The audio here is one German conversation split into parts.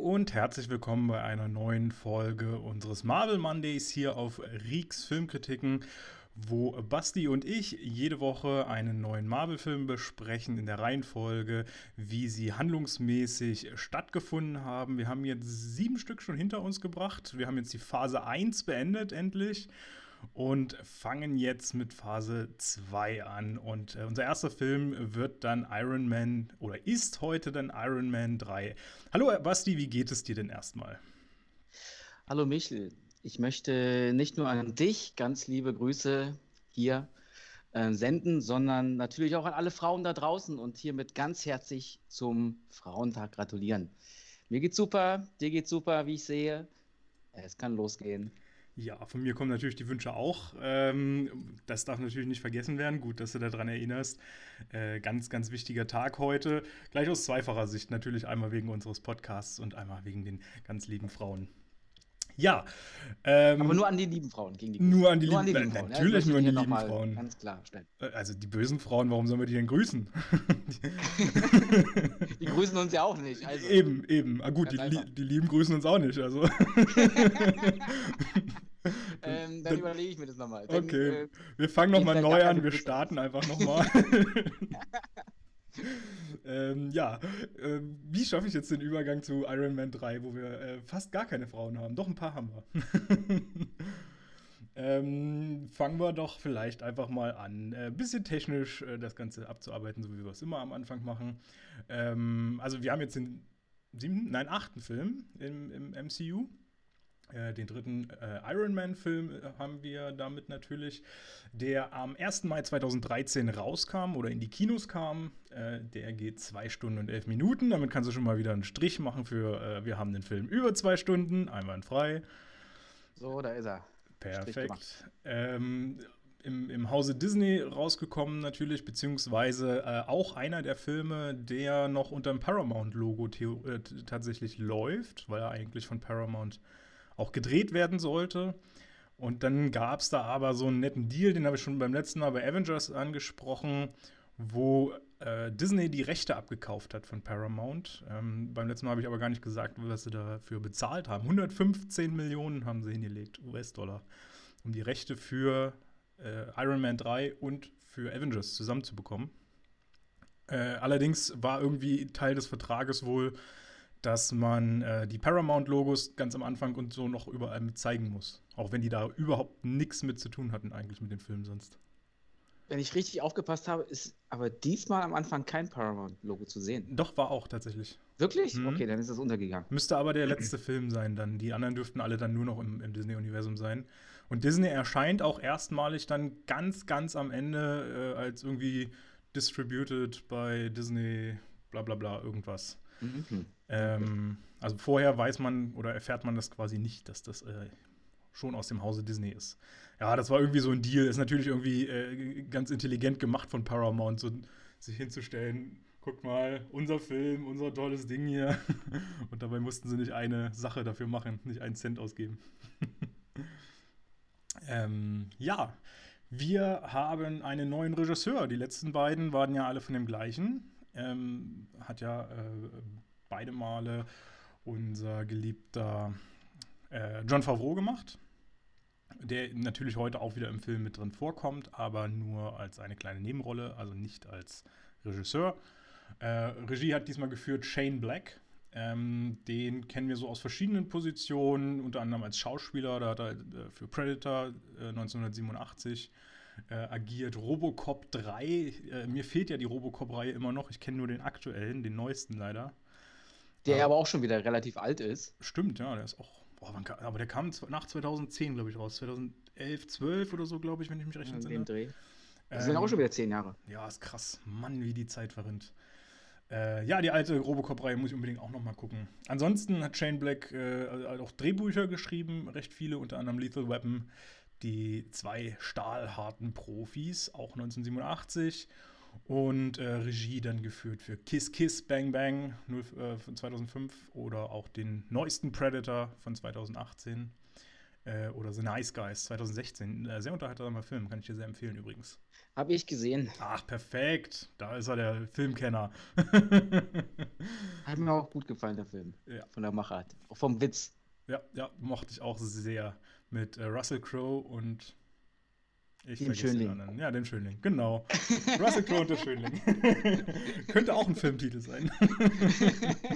und herzlich willkommen bei einer neuen Folge unseres Marvel Mondays hier auf Rieks Filmkritiken, wo Basti und ich jede Woche einen neuen Marvel-Film besprechen in der Reihenfolge, wie sie handlungsmäßig stattgefunden haben. Wir haben jetzt sieben Stück schon hinter uns gebracht. Wir haben jetzt die Phase 1 beendet endlich und fangen jetzt mit Phase 2 an. Und äh, unser erster Film wird dann Iron Man oder ist heute dann Iron Man 3. Hallo Basti, wie geht es dir denn erstmal? Hallo Michel, ich möchte nicht nur an dich ganz liebe Grüße hier äh, senden, sondern natürlich auch an alle Frauen da draußen und hiermit ganz herzlich zum Frauentag gratulieren. Mir geht's super, dir geht's super, wie ich sehe. Es kann losgehen. Ja, von mir kommen natürlich die Wünsche auch. Ähm, das darf natürlich nicht vergessen werden. Gut, dass du daran erinnerst. Äh, ganz, ganz wichtiger Tag heute. Gleich aus zweifacher Sicht. Natürlich einmal wegen unseres Podcasts und einmal wegen den ganz lieben Frauen. Ja. Ähm, Aber nur an die lieben Frauen gegen die Nur an die, nur lieben, an die lieben Frauen. Natürlich ja, nur an die lieben Frauen. Ganz klar stellen. Äh, also die bösen Frauen, warum sollen wir die denn grüßen? die grüßen uns ja auch nicht. Also. Eben, eben. Ah, gut, die, die, Lieben grüßen uns auch nicht. Also. ähm, dann, dann überlege ich mir das nochmal. Okay. Äh, wir fangen nochmal neu an. Wir starten einfach nochmal. Ähm, ja, äh, wie schaffe ich jetzt den Übergang zu Iron Man 3, wo wir äh, fast gar keine Frauen haben? Doch ein paar haben wir. ähm, fangen wir doch vielleicht einfach mal an, ein äh, bisschen technisch äh, das Ganze abzuarbeiten, so wie wir es immer am Anfang machen. Ähm, also wir haben jetzt den siebten, nein, achten Film im, im MCU. Äh, den dritten äh, Iron Man-Film äh, haben wir damit natürlich, der am 1. Mai 2013 rauskam oder in die Kinos kam. Äh, der geht zwei Stunden und elf Minuten. Damit kannst du schon mal wieder einen Strich machen für äh, wir haben den Film über zwei Stunden, einwandfrei. So, da ist er. Perfekt. Ähm, im, im Hause Disney rausgekommen natürlich, beziehungsweise äh, auch einer der Filme, der noch unter dem Paramount-Logo tatsächlich läuft, weil er eigentlich von Paramount auch gedreht werden sollte. Und dann gab es da aber so einen netten Deal, den habe ich schon beim letzten Mal bei Avengers angesprochen, wo äh, Disney die Rechte abgekauft hat von Paramount. Ähm, beim letzten Mal habe ich aber gar nicht gesagt, was sie dafür bezahlt haben. 115 Millionen haben sie hingelegt, US-Dollar, um die Rechte für äh, Iron Man 3 und für Avengers zusammenzubekommen. Äh, allerdings war irgendwie Teil des Vertrages wohl, dass man äh, die Paramount-Logos ganz am Anfang und so noch überall mit zeigen muss. Auch wenn die da überhaupt nichts mit zu tun hatten, eigentlich mit dem Film sonst. Wenn ich richtig aufgepasst habe, ist aber diesmal am Anfang kein Paramount-Logo zu sehen. Doch, war auch tatsächlich. Wirklich? Mhm. Okay, dann ist das untergegangen. Müsste aber der letzte Film sein dann. Die anderen dürften alle dann nur noch im, im Disney-Universum sein. Und Disney erscheint auch erstmalig dann ganz, ganz am Ende äh, als irgendwie distributed bei Disney, bla bla bla, irgendwas. Mhm. Ähm, also vorher weiß man oder erfährt man das quasi nicht, dass das äh, schon aus dem Hause Disney ist. Ja, das war irgendwie so ein Deal. Ist natürlich irgendwie äh, ganz intelligent gemacht von Paramount, so sich hinzustellen. Guck mal, unser Film, unser tolles Ding hier. Und dabei mussten sie nicht eine Sache dafür machen, nicht einen Cent ausgeben. ähm, ja, wir haben einen neuen Regisseur. Die letzten beiden waren ja alle von dem gleichen ähm, hat ja äh, beide Male unser geliebter äh, John Favreau gemacht, der natürlich heute auch wieder im Film mit drin vorkommt, aber nur als eine kleine Nebenrolle, also nicht als Regisseur. Äh, Regie hat diesmal geführt Shane Black. Ähm, den kennen wir so aus verschiedenen Positionen, unter anderem als Schauspieler. Da hat er äh, für Predator 1987 äh, äh, agiert. Robocop 3, äh, mir fehlt ja die Robocop-Reihe immer noch. Ich kenne nur den aktuellen, den neuesten leider. Der aber, aber auch schon wieder relativ alt ist. Stimmt, ja, der ist auch. Boah, kam, aber der kam nach 2010, glaube ich, raus. 2011, 12 oder so, glaube ich, wenn ich mich recht entsinne. Ja, Dreh. Das ähm, sind auch schon wieder zehn Jahre. Ja, ist krass. Mann, wie die Zeit verrinnt. Äh, ja, die alte Robocop-Reihe muss ich unbedingt auch noch mal gucken. Ansonsten hat Shane Black äh, auch Drehbücher geschrieben, recht viele, unter anderem Lethal Weapon, die zwei stahlharten Profis, auch 1987. Und äh, Regie dann geführt für Kiss Kiss Bang Bang 0, äh, von 2005 oder auch den neuesten Predator von 2018. Äh, oder The Nice Guys 2016. Äh, sehr unterhaltsamer Film, kann ich dir sehr empfehlen übrigens. Habe ich gesehen. Ach, perfekt. Da ist er der Filmkenner. Hat mir auch gut gefallen, der Film. Ja. Von der Machart. Auch vom Witz. Ja, ja, mochte ich auch sehr. Mit äh, Russell Crowe und ich Dem vergesse den Schönling. anderen. Ja, dem Schönling, genau. Russell Crowe und der Schönling. Könnte auch ein Filmtitel sein.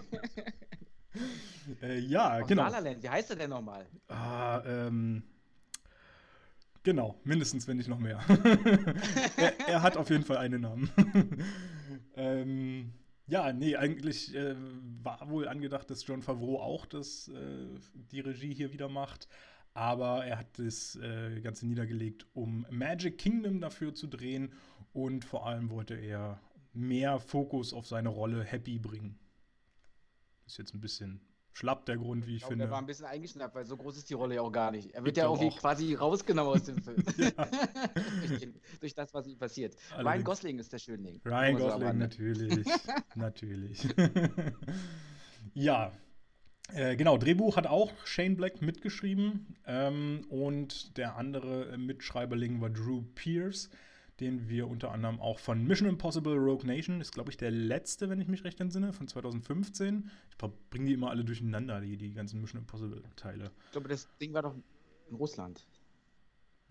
äh, ja, Aus genau. La La Land. Wie heißt er denn nochmal? Ah, ähm, genau, mindestens, wenn nicht noch mehr. er, er hat auf jeden Fall einen Namen. ähm, ja, nee, eigentlich äh, war wohl angedacht, dass John Favreau auch das, äh, die Regie hier wieder macht. Aber er hat das äh, Ganze niedergelegt, um Magic Kingdom dafür zu drehen. Und vor allem wollte er mehr Fokus auf seine Rolle Happy bringen. Ist jetzt ein bisschen schlapp der Grund, wie ich Ich glaube, finde. der war ein bisschen eingeschnappt, weil so groß ist die Rolle ja auch gar nicht. Er wird Ich ja glaub irgendwie auch. quasi rausgenommen aus dem Film. Durch, durch das, was ihm passiert. Ryan Allerdings. Gosling ist der Schönling. Ryan Gosling, natürlich. natürlich. ja. Äh, genau, Drehbuch hat auch Shane Black mitgeschrieben. Ähm, und der andere äh, Mitschreiberling war Drew Pierce, den wir unter anderem auch von Mission Impossible Rogue Nation, ist glaube ich der letzte, wenn ich mich recht entsinne, von 2015. Ich bringe die immer alle durcheinander, die, die ganzen Mission Impossible Teile. Ich glaube, das Ding war doch in Russland.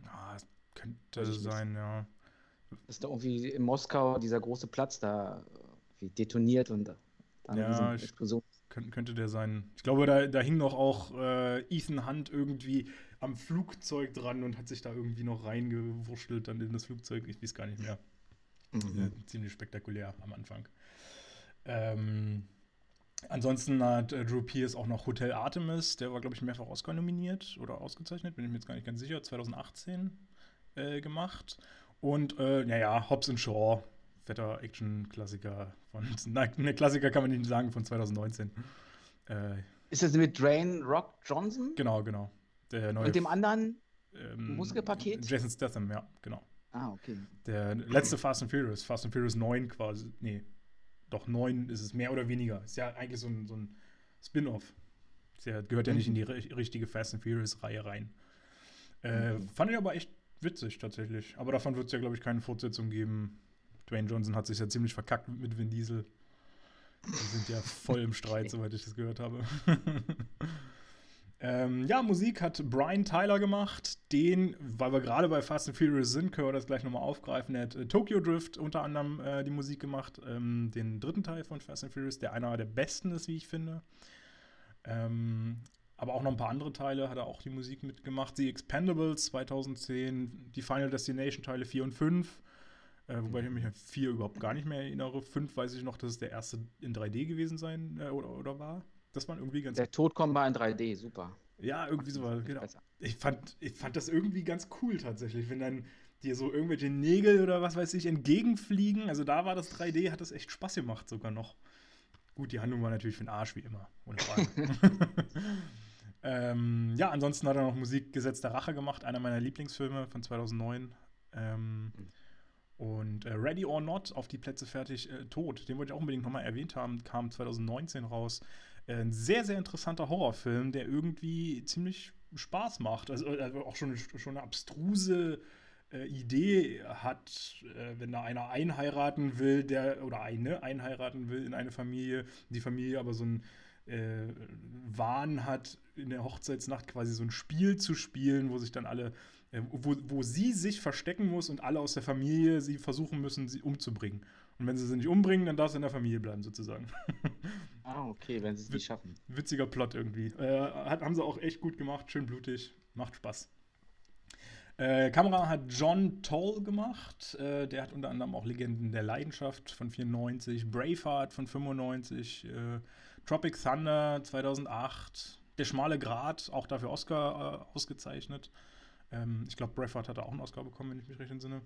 Ah, könnte sein, ja. Ist da irgendwie in Moskau dieser große Platz da wie detoniert und da eine Ja, riesen ich- Explosion. Kön könnte der sein. Ich glaube, da, da hing noch auch äh, Ethan Hunt irgendwie am Flugzeug dran und hat sich da irgendwie noch reingewurschtelt dann in das Flugzeug. Ich weiß gar nicht mehr. Mhm. Äh, ziemlich spektakulär am Anfang. Ähm, ansonsten hat äh, Drew Pierce auch noch Hotel Artemis, der war, glaube ich, mehrfach Oscar nominiert oder ausgezeichnet, bin ich mir jetzt gar nicht ganz sicher, 2018 äh, gemacht. Und, äh, naja, Hobbs and Shaw, fetter Action-Klassiker von, na, ne, Klassiker kann man nicht sagen, von 2019. Äh, Ist das mit Drain Rock Johnson genau, genau. Der neue und dem anderen? ähm, Muskelpaket? Jason Statham, ja, genau. Ah, okay. Der letzte Fast and Furious, Fast and Furious 9 quasi. Nee, doch 9 ist es mehr oder weniger. Ist ja eigentlich so ein, so ein Spin-off. Ja, gehört ja nicht in die ri- richtige Fast and Furious-Reihe rein. Äh, Okay. Fand ich aber echt witzig tatsächlich. Aber davon wird es ja, glaube ich, keine Fortsetzung geben. Dwayne Johnson hat sich ja ziemlich verkackt mit Vin Diesel. Die sind ja voll im Streit, soweit ich das gehört habe. ähm, ja, Musik hat Brian Tyler gemacht. Den, weil wir gerade bei Fast and Furious sind, können wir das gleich nochmal aufgreifen. Er hat äh, Tokyo Drift unter anderem äh, die Musik gemacht. Ähm, den dritten Teil von Fast and Furious, der einer der besten ist, wie ich finde. Ähm, aber auch noch ein paar andere Teile hat er auch die Musik mitgemacht. The Expendables 2010, die Final Destination Teile 4 und 5. Äh, wobei ich mich an 4 überhaupt gar nicht mehr erinnere. 5 weiß ich noch, dass es der erste in 3D gewesen sein äh, oder, oder war. Das war irgendwie ganz. Der Tod kommt mal in 3D, super. Ja, irgendwie so war genau. Besser. Ich fand, ich fand das irgendwie ganz cool tatsächlich, wenn dann dir so irgendwelche Nägel oder was weiß ich entgegenfliegen. Also da war das 3D, hat das echt Spaß gemacht sogar noch. Gut, die Handlung war natürlich für den Arsch wie immer, ohne Frage. ähm, ja, ansonsten hat er noch Musik Gesetz der Rache gemacht, einer meiner Lieblingsfilme von 2009. Ähm, und äh, Ready or Not, auf die Plätze fertig, äh, tot. Den wollte ich auch unbedingt nochmal erwähnt haben, kam 2019 raus. Äh, ein sehr, sehr interessanter Horrorfilm, der irgendwie ziemlich Spaß macht. Also, also auch schon, schon eine abstruse äh, Idee hat, äh, wenn da einer einheiraten will, der oder eine einheiraten will in eine Familie, die Familie aber so ein äh, Wahn hat, in der Hochzeitsnacht quasi so ein Spiel zu spielen, wo sich dann alle, äh, wo, wo sie sich verstecken muss und alle aus der Familie sie versuchen müssen, sie umzubringen. Und wenn sie sie nicht umbringen, dann darf sie in der Familie bleiben, sozusagen. Ah, okay, wenn sie es nicht schaffen. Witziger Plot irgendwie. Äh, hat, haben sie auch echt gut gemacht, schön blutig, macht Spaß. Äh, Kamera hat John Toll gemacht. Äh, der hat unter anderem auch Legenden der Leidenschaft von 94, Braveheart von 95, äh, Tropic Thunder 2008, Der schmale Grat, auch dafür Oscar äh, ausgezeichnet. Ähm, ich glaube, Braveheart hat auch einen Oscar bekommen, wenn ich mich recht entsinne.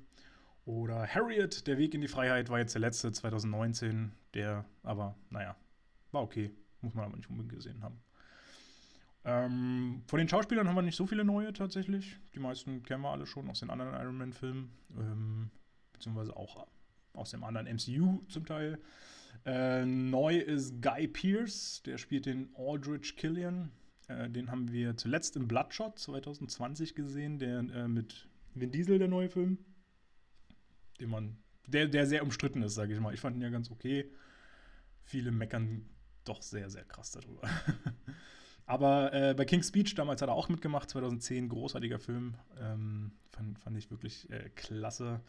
Oder Harriet, Der Weg in die Freiheit war jetzt der letzte 2019, der aber, naja, war okay. Muss man aber nicht unbedingt gesehen haben. Ähm, von den Schauspielern haben wir nicht so viele neue tatsächlich. Die meisten kennen wir alle schon aus den anderen Iron Man-Filmen. Ähm, beziehungsweise auch aus dem anderen MCU zum Teil. Äh, neu ist Guy Pearce, der spielt den Aldrich Killian. Äh, den haben wir zuletzt im Bloodshot 2020 gesehen, der äh, mit Vin Diesel, der neue Film. Den man, der, der sehr umstritten ist, sage ich mal. Ich fand ihn ja ganz okay. Viele meckern doch sehr, sehr krass darüber. Aber äh, bei King's Speech damals hat er auch mitgemacht, 2010, großartiger Film. Ähm, fand, fand ich wirklich äh, klasse.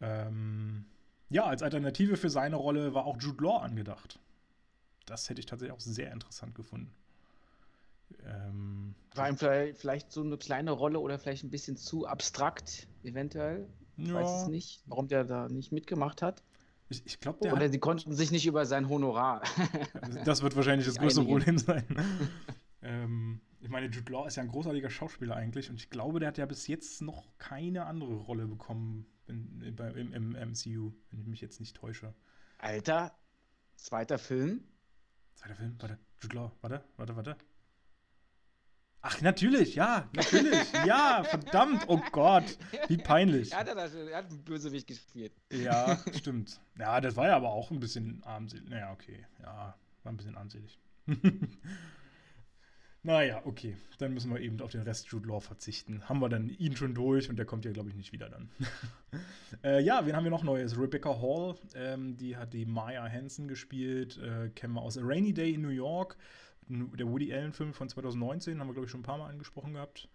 Ähm, ja, als Alternative für seine Rolle war auch Jude Law angedacht. Das hätte ich tatsächlich auch sehr interessant gefunden. Ähm, war ihm vielleicht, so eine kleine Rolle oder vielleicht ein bisschen zu abstrakt, eventuell. Ich ja. weiß es nicht, warum der da nicht mitgemacht hat. Ich, ich glaube, der. Oder hat, sie konnten sich nicht über sein Honorar. das wird wahrscheinlich das größte Problem sein. ähm, ich meine, Jude Law ist ja ein großartiger Schauspieler eigentlich und ich glaube, der hat ja bis jetzt noch keine andere Rolle bekommen in, in, im, im, MCU, wenn ich mich jetzt nicht täusche. Alter, zweiter Film? Zweiter Film? Warte, Jude Law, warte, warte, warte. Ach, natürlich, ja, natürlich. ja, verdammt, oh Gott, wie peinlich. Er hat, das, er hat einen Bösewicht gespielt. Ja, stimmt. Ja, das war ja aber auch ein bisschen armselig. Naja, okay. Ja, war ein bisschen armselig. naja, okay. Dann müssen wir eben auf den Rest Jude Law verzichten. Haben wir dann ihn schon durch und der kommt ja, glaube ich, nicht wieder dann. äh, ja, wen haben wir noch Neues? Rebecca Hall, ähm, die hat die Maya Hansen gespielt. Äh, kennen wir aus A Rainy Day in New York der Woody Allen-Film von 2019, haben wir, glaube ich, schon ein paar Mal angesprochen gehabt.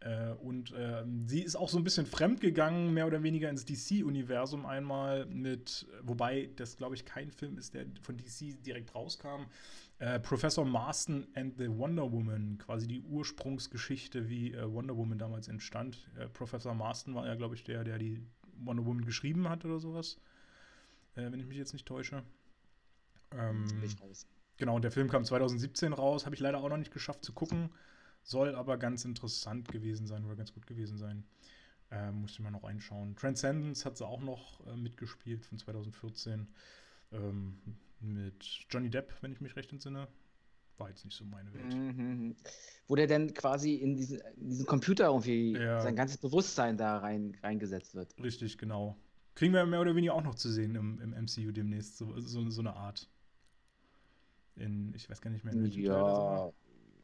Äh, und äh, sie ist auch so ein bisschen fremd gegangen, mehr oder weniger ins DC-Universum einmal mit, wobei das, glaube ich, kein Film ist, der von DC direkt rauskam. Äh, Professor Marston and the Wonder Woman, quasi die Ursprungsgeschichte, wie äh, Wonder Woman damals entstand. Äh, Professor Marston war ja, glaube ich, der, der die Wonder Woman geschrieben hat oder sowas. Äh, wenn ich mich jetzt nicht täusche. Ähm, nicht raus. Genau, der Film kam 2017 raus, habe ich leider auch noch nicht geschafft zu gucken. Soll aber ganz interessant gewesen sein oder ganz gut gewesen sein. Äh, musste man noch reinschauen. Transcendence hat sie auch noch äh, mitgespielt von 2014. Ähm, mit Johnny Depp, wenn ich mich recht entsinne. War jetzt nicht so meine Welt. Mhm. Wo der denn quasi in diesen, in diesen Computer irgendwie ja. sein ganzes Bewusstsein da rein, reingesetzt wird. Richtig, genau. Kriegen wir mehr oder weniger auch noch zu sehen im, im MCU demnächst, so, so, so eine Art. In, ich weiß gar nicht mehr, in welchem ja. Teil das war.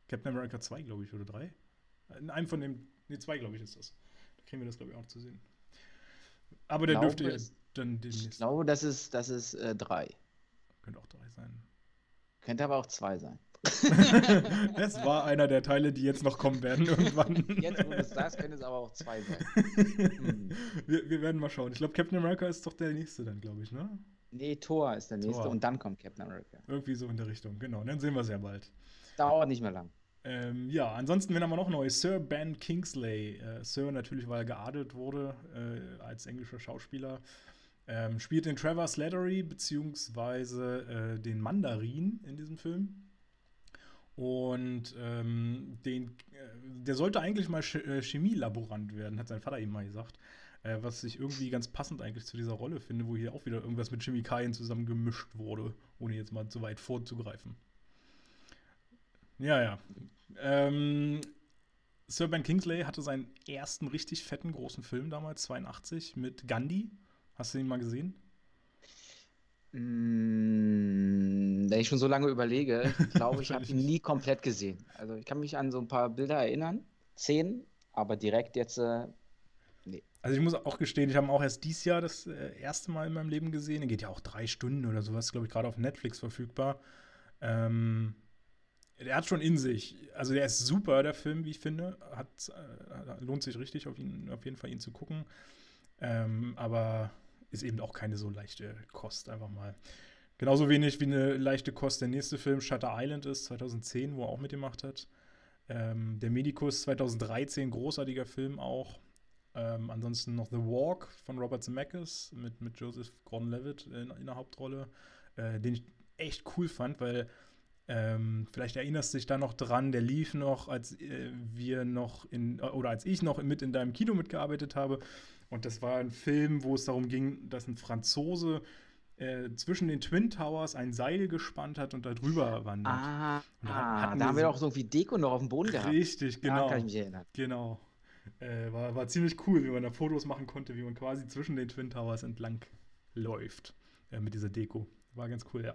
Captain America 2, glaube ich, oder 3. In einem von den, ne, 2, glaube ich, ist das. Da kriegen wir das, glaube ich, auch zu sehen. Aber der dürfte ja dann demnächst. Ich glaube, das ist, das ist äh, 3. Könnte auch 3 sein. Könnte aber auch 2 sein. es war einer der Teile, die jetzt noch kommen werden irgendwann. Jetzt, wo du es sagst, könnte es aber auch 2 sein. Hm. Wir, wir, werden mal schauen. Ich glaube, Captain America ist doch der nächste dann, glaube ich, ne? Nee, Thor ist der nächste Thor. und dann kommt Captain America. Irgendwie so in der Richtung, genau. Dann sehen wir es ja bald. Dauert nicht mehr lang. Ähm, ja, ansonsten, wenn wir noch neu, Sir Ben Kingsley. Äh, Sir natürlich, weil er geadelt wurde äh, als englischer Schauspieler. Ähm, spielt den Trevor Slattery beziehungsweise äh, den Mandarin in diesem Film. Und ähm, den, äh, der sollte eigentlich mal Ch äh, Chemielaborant werden, hat sein Vater ihm mal gesagt. Äh, was ich irgendwie ganz passend eigentlich zu dieser Rolle finde, wo hier auch wieder irgendwas mit Chemikalien zusammengemischt wurde, ohne jetzt mal zu weit vorzugreifen. Ja, ja. Ähm, Sir Ben Kingsley hatte seinen ersten richtig fetten großen Film damals, 82, mit Gandhi. Hast du ihn mal gesehen? Mm, wenn ich schon so lange überlege, ich glaube, ich habe ihn nie komplett gesehen. Also ich kann mich an so ein paar Bilder erinnern, Szenen, aber direkt jetzt äh, also ich muss auch gestehen, ich habe auch erst dieses Jahr das äh, erste Mal in meinem Leben gesehen. Er geht ja auch drei Stunden oder sowas, glaube ich, gerade auf Netflix verfügbar. Ähm, der hat schon in sich. Also der ist super, der Film, wie ich finde. Hat, äh, lohnt sich richtig, auf, ihn, auf jeden Fall ihn zu gucken. Ähm, aber ist eben auch keine so leichte Kost, einfach mal. Genauso wenig wie eine leichte Kost der nächste Film Shutter Island ist, 2010, wo er auch mitgemacht hat. Ähm, der Medikus 2013, großartiger Film auch. Ähm, ansonsten noch The Walk von Robert Zemeckis mit, mit Joseph Gordon-Levitt in, in, der Hauptrolle, äh, den ich echt cool fand, weil ähm, vielleicht erinnerst du dich da noch dran, der lief noch, als äh, wir noch in, oder als ich noch mit in deinem Kino mitgearbeitet habe. Und das war ein Film, wo es darum ging, dass ein Franzose äh, zwischen den Twin Towers ein Seil gespannt hat und da drüber wandert. Ah, da, da haben wir auch so irgendwie Deko noch auf dem Boden gehabt. Richtig, genau. Da kann ich mich erinnern. Genau. Äh, war, war ziemlich cool, wie man da Fotos machen konnte, wie man quasi zwischen den Twin Towers entlang läuft äh, mit dieser Deko. War ganz cool, ja.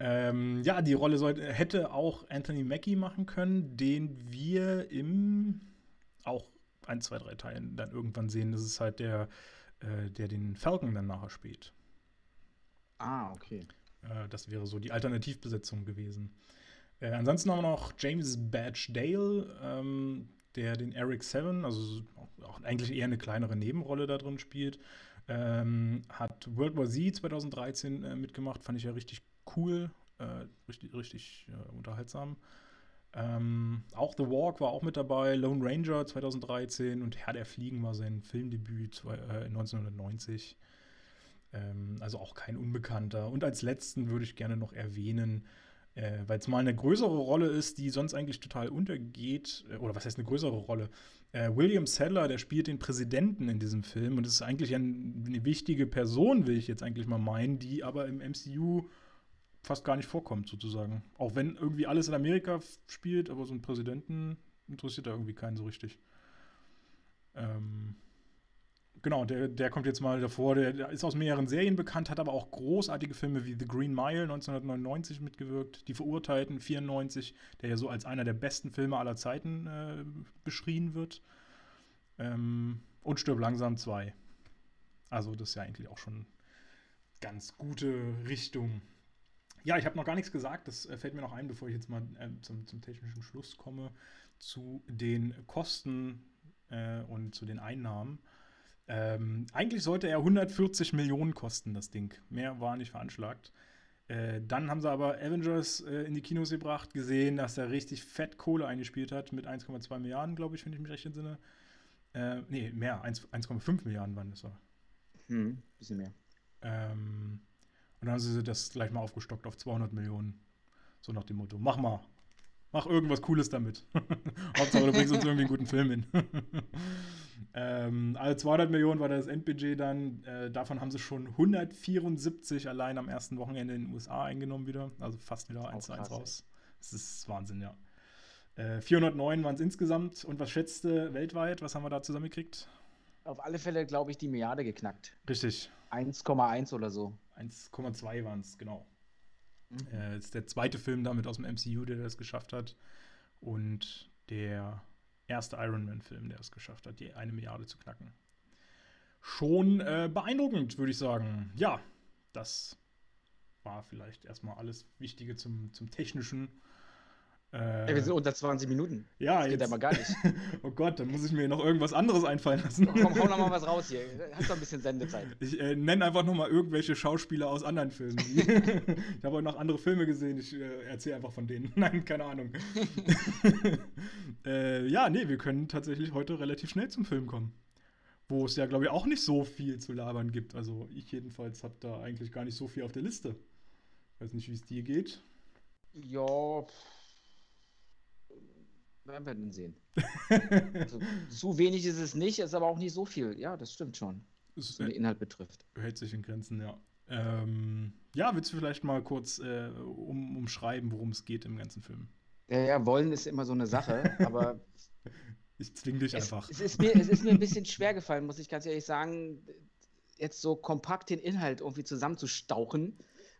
Ähm, ja, die Rolle sollte, hätte auch Anthony Mackie machen können, den wir im auch ein, zwei, drei Teilen dann irgendwann sehen. Das ist halt der, äh, der den Falcon dann nachher spielt. Ah, okay. Äh, das wäre so die Alternativbesetzung gewesen. Äh, ansonsten haben wir noch James Badge Dale, ähm, der den Eric Seven, also auch eigentlich eher eine kleinere Nebenrolle da drin spielt. Ähm, hat World War Z 2013 äh, mitgemacht, fand ich ja richtig cool, äh, richtig, richtig äh, unterhaltsam. Ähm, auch The Walk war auch mit dabei, Lone Ranger 2013 und Herr der Fliegen war sein Filmdebüt zwei, äh, 1990. Ähm, also auch kein Unbekannter. Und als letzten würde ich gerne noch erwähnen, äh, weil es mal eine größere Rolle ist, die sonst eigentlich total untergeht, äh, oder was heißt eine größere Rolle? Äh, William Sadler, der spielt den Präsidenten in diesem Film und ist eigentlich ein, eine wichtige Person, will ich jetzt eigentlich mal meinen, die aber im MCU fast gar nicht vorkommt, sozusagen. Auch wenn irgendwie alles in Amerika spielt, aber so ein Präsidenten interessiert da irgendwie keinen so richtig. Ähm, genau, der, der kommt jetzt mal davor. Der, ist aus mehreren Serien bekannt, hat aber auch großartige Filme wie The Green Mile 1999 mitgewirkt, Die Verurteilten 94, der ja so als einer der besten Filme aller Zeiten äh, beschrien wird. Ähm, und Stirb langsam 2. Also, das ist ja eigentlich auch schon ganz gute Richtung. Ja, ich habe noch gar nichts gesagt. Das äh, fällt mir noch ein, bevor ich jetzt mal äh, zum, zum, technischen Schluss komme, zu den Kosten äh, und zu den Einnahmen. Ähm, eigentlich sollte er 140 Millionen kosten, das Ding. Mehr war nicht veranschlagt. Äh, dann haben sie aber Avengers äh, in die Kinos gebracht, gesehen, dass er richtig fett Kohle eingespielt hat mit 1,2 Milliarden, glaube ich, wenn ich mich recht entsinne. Äh, nee, mehr, 1,5 Milliarden waren das. Hm, bisschen mehr. Ähm, und dann haben sie das gleich mal aufgestockt auf 200 Millionen. So nach dem Motto: Mach mal. Mach irgendwas Cooles damit. Hauptsache, du bringst uns irgendwie einen guten Film hin. ähm, also 200 Millionen war das Endbudget dann. Äh, davon haben sie schon 174 allein am ersten Wochenende in den USA eingenommen wieder. Also fast wieder 1 zu 1 raus. Das ist Wahnsinn, ja. Äh, 409 waren es insgesamt. Und was schätzte weltweit? Was haben wir da zusammengekriegt? Auf alle Fälle, glaube ich, die Milliarde geknackt. Richtig. 1,1 oder so. 1,2 waren es, genau. Mhm. Äh, ist der zweite Film damit aus dem MCU, der das geschafft hat. Und der erste Iron Man-Film, der es geschafft hat, die eine Milliarde zu knacken. Schon äh, beeindruckend, würde ich sagen. Ja, das war vielleicht erstmal alles Wichtige zum, zum Technischen. Äh, ja, wir sind unter 20 Minuten. Ja, das geht jetzt, aber gar nicht. oh Gott, dann muss ich mir noch irgendwas anderes einfallen lassen. Komm, hau noch mal was raus hier. Hast doch ein bisschen Sendezeit. Ich äh, nenne einfach noch mal irgendwelche Schauspieler aus anderen Filmen. ich habe heute noch andere Filme gesehen. Ich äh, erzähle einfach von denen. Nein, keine Ahnung. Äh, ja, nee, wir können tatsächlich heute relativ schnell zum Film kommen. Wo es ja, glaube ich, auch nicht so viel zu labern gibt. Also ich jedenfalls habe da eigentlich gar nicht so viel auf der Liste. Weiß nicht, wie es dir geht. Ja, werden wir denn sehen. also, zu wenig ist es nicht, ist aber auch nicht so viel. Ja, das stimmt schon. Was den Inhalt betrifft. Hält sich in Grenzen, ja. Ähm, ja, willst du vielleicht mal kurz äh, um, umschreiben, worum es geht im ganzen Film? Ja, ja, wollen ist immer so eine Sache, aber. ich zwing dich es, einfach. Es ist, mir, es ist mir ein bisschen schwer gefallen, muss ich ganz ehrlich sagen, jetzt so kompakt den Inhalt irgendwie zusammenzustauchen,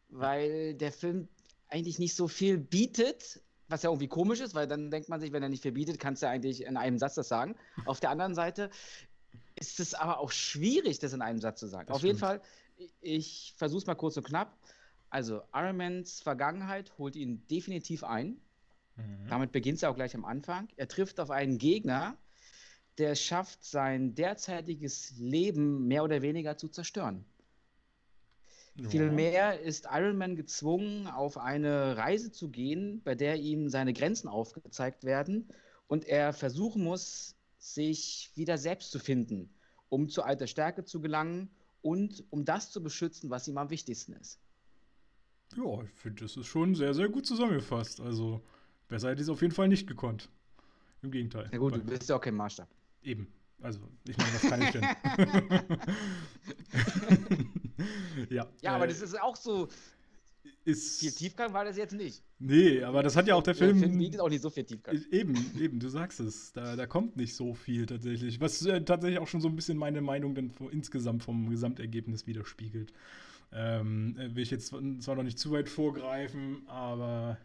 weil der Film eigentlich nicht so viel bietet, was ja irgendwie komisch ist, weil dann denkt man sich, wenn er nicht verbietet, kannst du eigentlich in einem Satz das sagen. Auf der anderen Seite ist es aber auch schwierig, das in einem Satz zu sagen. Das Auf stimmt. jeden Fall, ich versuche es mal kurz und knapp. Also, Ironmans Vergangenheit holt ihn definitiv ein. Mhm. Damit beginnt es ja auch gleich am Anfang. Er trifft auf einen Gegner, der es schafft, sein derzeitiges Leben mehr oder weniger zu zerstören. Ja. Vielmehr ist Iron Man gezwungen, auf eine Reise zu gehen, bei der ihm seine Grenzen aufgezeigt werden und er versuchen muss, sich wieder selbst zu finden, um zu alter Stärke zu gelangen und um das zu beschützen, was ihm am wichtigsten ist. Ja, ich finde, das ist schon sehr, sehr gut zusammengefasst. Also, besser hätte ich es auf jeden Fall nicht gekonnt. Im Gegenteil. Ja, gut, du bist ja auch kein Maßstab. Eben. Also, ich meine, was kann ich denn? ja. Ja, äh, aber das ist auch so. Ist, viel Tiefgang war das jetzt nicht. Nee, aber das hat ja auch der Film. Der Film bietet auch nicht so viel Tiefgang. Eben, eben, du sagst es. Da, da kommt nicht so viel tatsächlich. Was äh, tatsächlich auch schon so ein bisschen meine Meinung dann insgesamt vom Gesamtergebnis widerspiegelt. Ähm, will ich jetzt zwar noch nicht zu weit vorgreifen, aber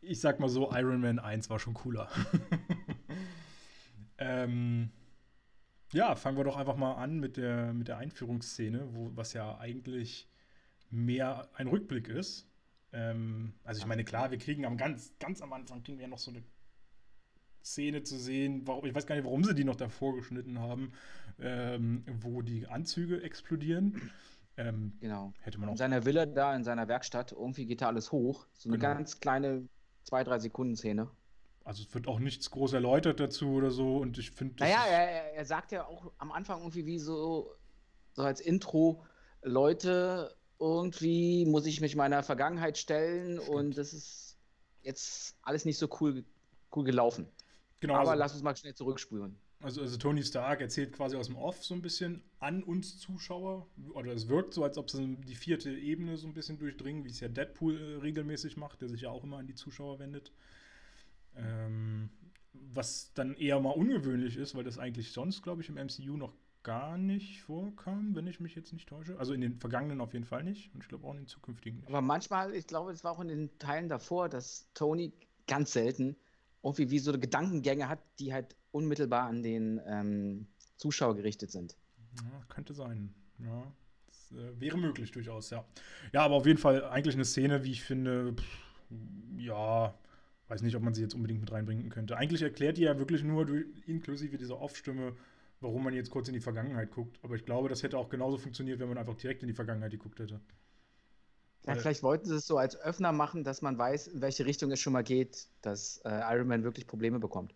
ich sag mal so, Iron Man 1 war schon cooler. ähm, ja, fangen wir doch einfach mal an mit der, mit der Einführungsszene, wo, was ja eigentlich mehr ein Rückblick ist. Ähm, also ich meine, klar, wir kriegen am ganz, ganz am Anfang kriegen wir ja noch so eine Szene zu sehen, warum, ich weiß gar nicht, warum sie die noch davor geschnitten haben, ähm, wo die Anzüge explodieren. Ähm, genau. Hätte man auch. In seiner Villa da, in seiner Werkstatt, irgendwie geht da alles hoch. So eine genau. ganz kleine zwei, drei Sekunden Szene. Also es wird auch nichts groß erläutert dazu oder so und ich finde. Naja, er, er sagt ja auch am Anfang irgendwie wie so, so als Intro, Leute, irgendwie muss ich mich meiner Vergangenheit stellen Stimmt. und das ist jetzt alles nicht so cool, cool gelaufen. Genau. Aber also, lass uns mal schnell zurückspulen. Also, also Tony Stark erzählt quasi aus dem Off so ein bisschen an uns Zuschauer. Oder es wirkt so, als ob sie die vierte Ebene so ein bisschen durchdringen, wie es ja Deadpool äh, regelmäßig macht, der sich ja auch immer an die Zuschauer wendet. Ähm, was dann eher mal ungewöhnlich ist, weil das eigentlich sonst, glaube ich, im MCU noch gar nicht vorkam, wenn ich mich jetzt nicht täusche. Also in den vergangenen auf jeden Fall nicht und ich glaube auch in den zukünftigen nicht. Aber manchmal, ich glaube, es war auch in den Teilen davor, dass Tony ganz selten irgendwie wie so Gedankengänge hat, die halt unmittelbar an den ähm, Zuschauer gerichtet sind. Ja, könnte sein. Ja, das äh, wäre möglich durchaus, ja. Ja, aber auf jeden Fall eigentlich eine Szene, wie ich finde, pff, ja, weiß nicht, ob man sie jetzt unbedingt mit reinbringen könnte. Eigentlich erklärt die ja wirklich nur durch, inklusive dieser Off-Stimme, warum man jetzt kurz in die Vergangenheit guckt. Aber ich glaube, das hätte auch genauso funktioniert, wenn man einfach direkt in die Vergangenheit geguckt hätte. Ja, vielleicht wollten sie es so als Öffner machen, dass man weiß, in welche Richtung es schon mal geht, dass äh, Iron Man wirklich Probleme bekommt.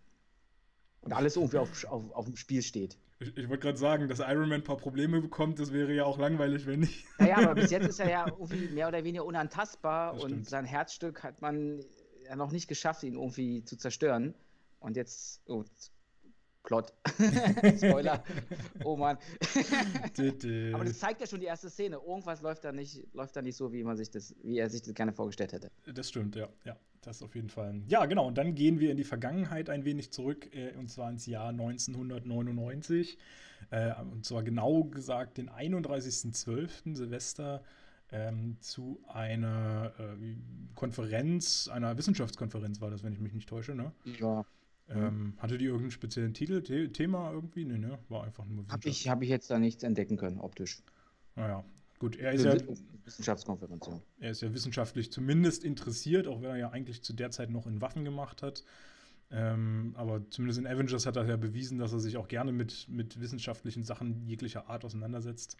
Und alles irgendwie auf, auf, auf dem Spiel steht. Ich, ich wollte gerade sagen, dass Iron Man ein paar Probleme bekommt, das wäre ja auch langweilig, wenn nicht. Naja, aber bis jetzt ist er ja irgendwie mehr oder weniger unantastbar das und stimmt. sein Herzstück hat man ja noch nicht geschafft, ihn irgendwie zu zerstören. Und jetzt, oh, Plot. Spoiler. oh Mann. Aber das zeigt ja schon die erste Szene. Irgendwas läuft da nicht, läuft da nicht so, wie man sich das, wie er sich das gerne vorgestellt hätte. Das stimmt, ja. Ja, das auf jeden Fall. Ja, genau. Und dann gehen wir in die Vergangenheit ein wenig zurück, äh, und zwar ins Jahr 1999. Äh, und zwar genau gesagt den 31.12. Silvester. Ähm, zu einer äh, Konferenz, einer Wissenschaftskonferenz war das, wenn ich mich nicht täusche, ne? Ja. Ähm, hatte die irgendeinen speziellen Titel, The Thema irgendwie? Nee, ne? War einfach nur Habe ich, hab ich jetzt da nichts entdecken können, optisch. Naja, gut. Er ist ja. Wissenschaftskonferenz, ja. Er ist ja wissenschaftlich zumindest interessiert, auch wenn er ja eigentlich zu der Zeit noch in Waffen gemacht hat. Ähm, aber zumindest in Avengers hat er ja bewiesen, dass er sich auch gerne mit, mit wissenschaftlichen Sachen jeglicher Art auseinandersetzt.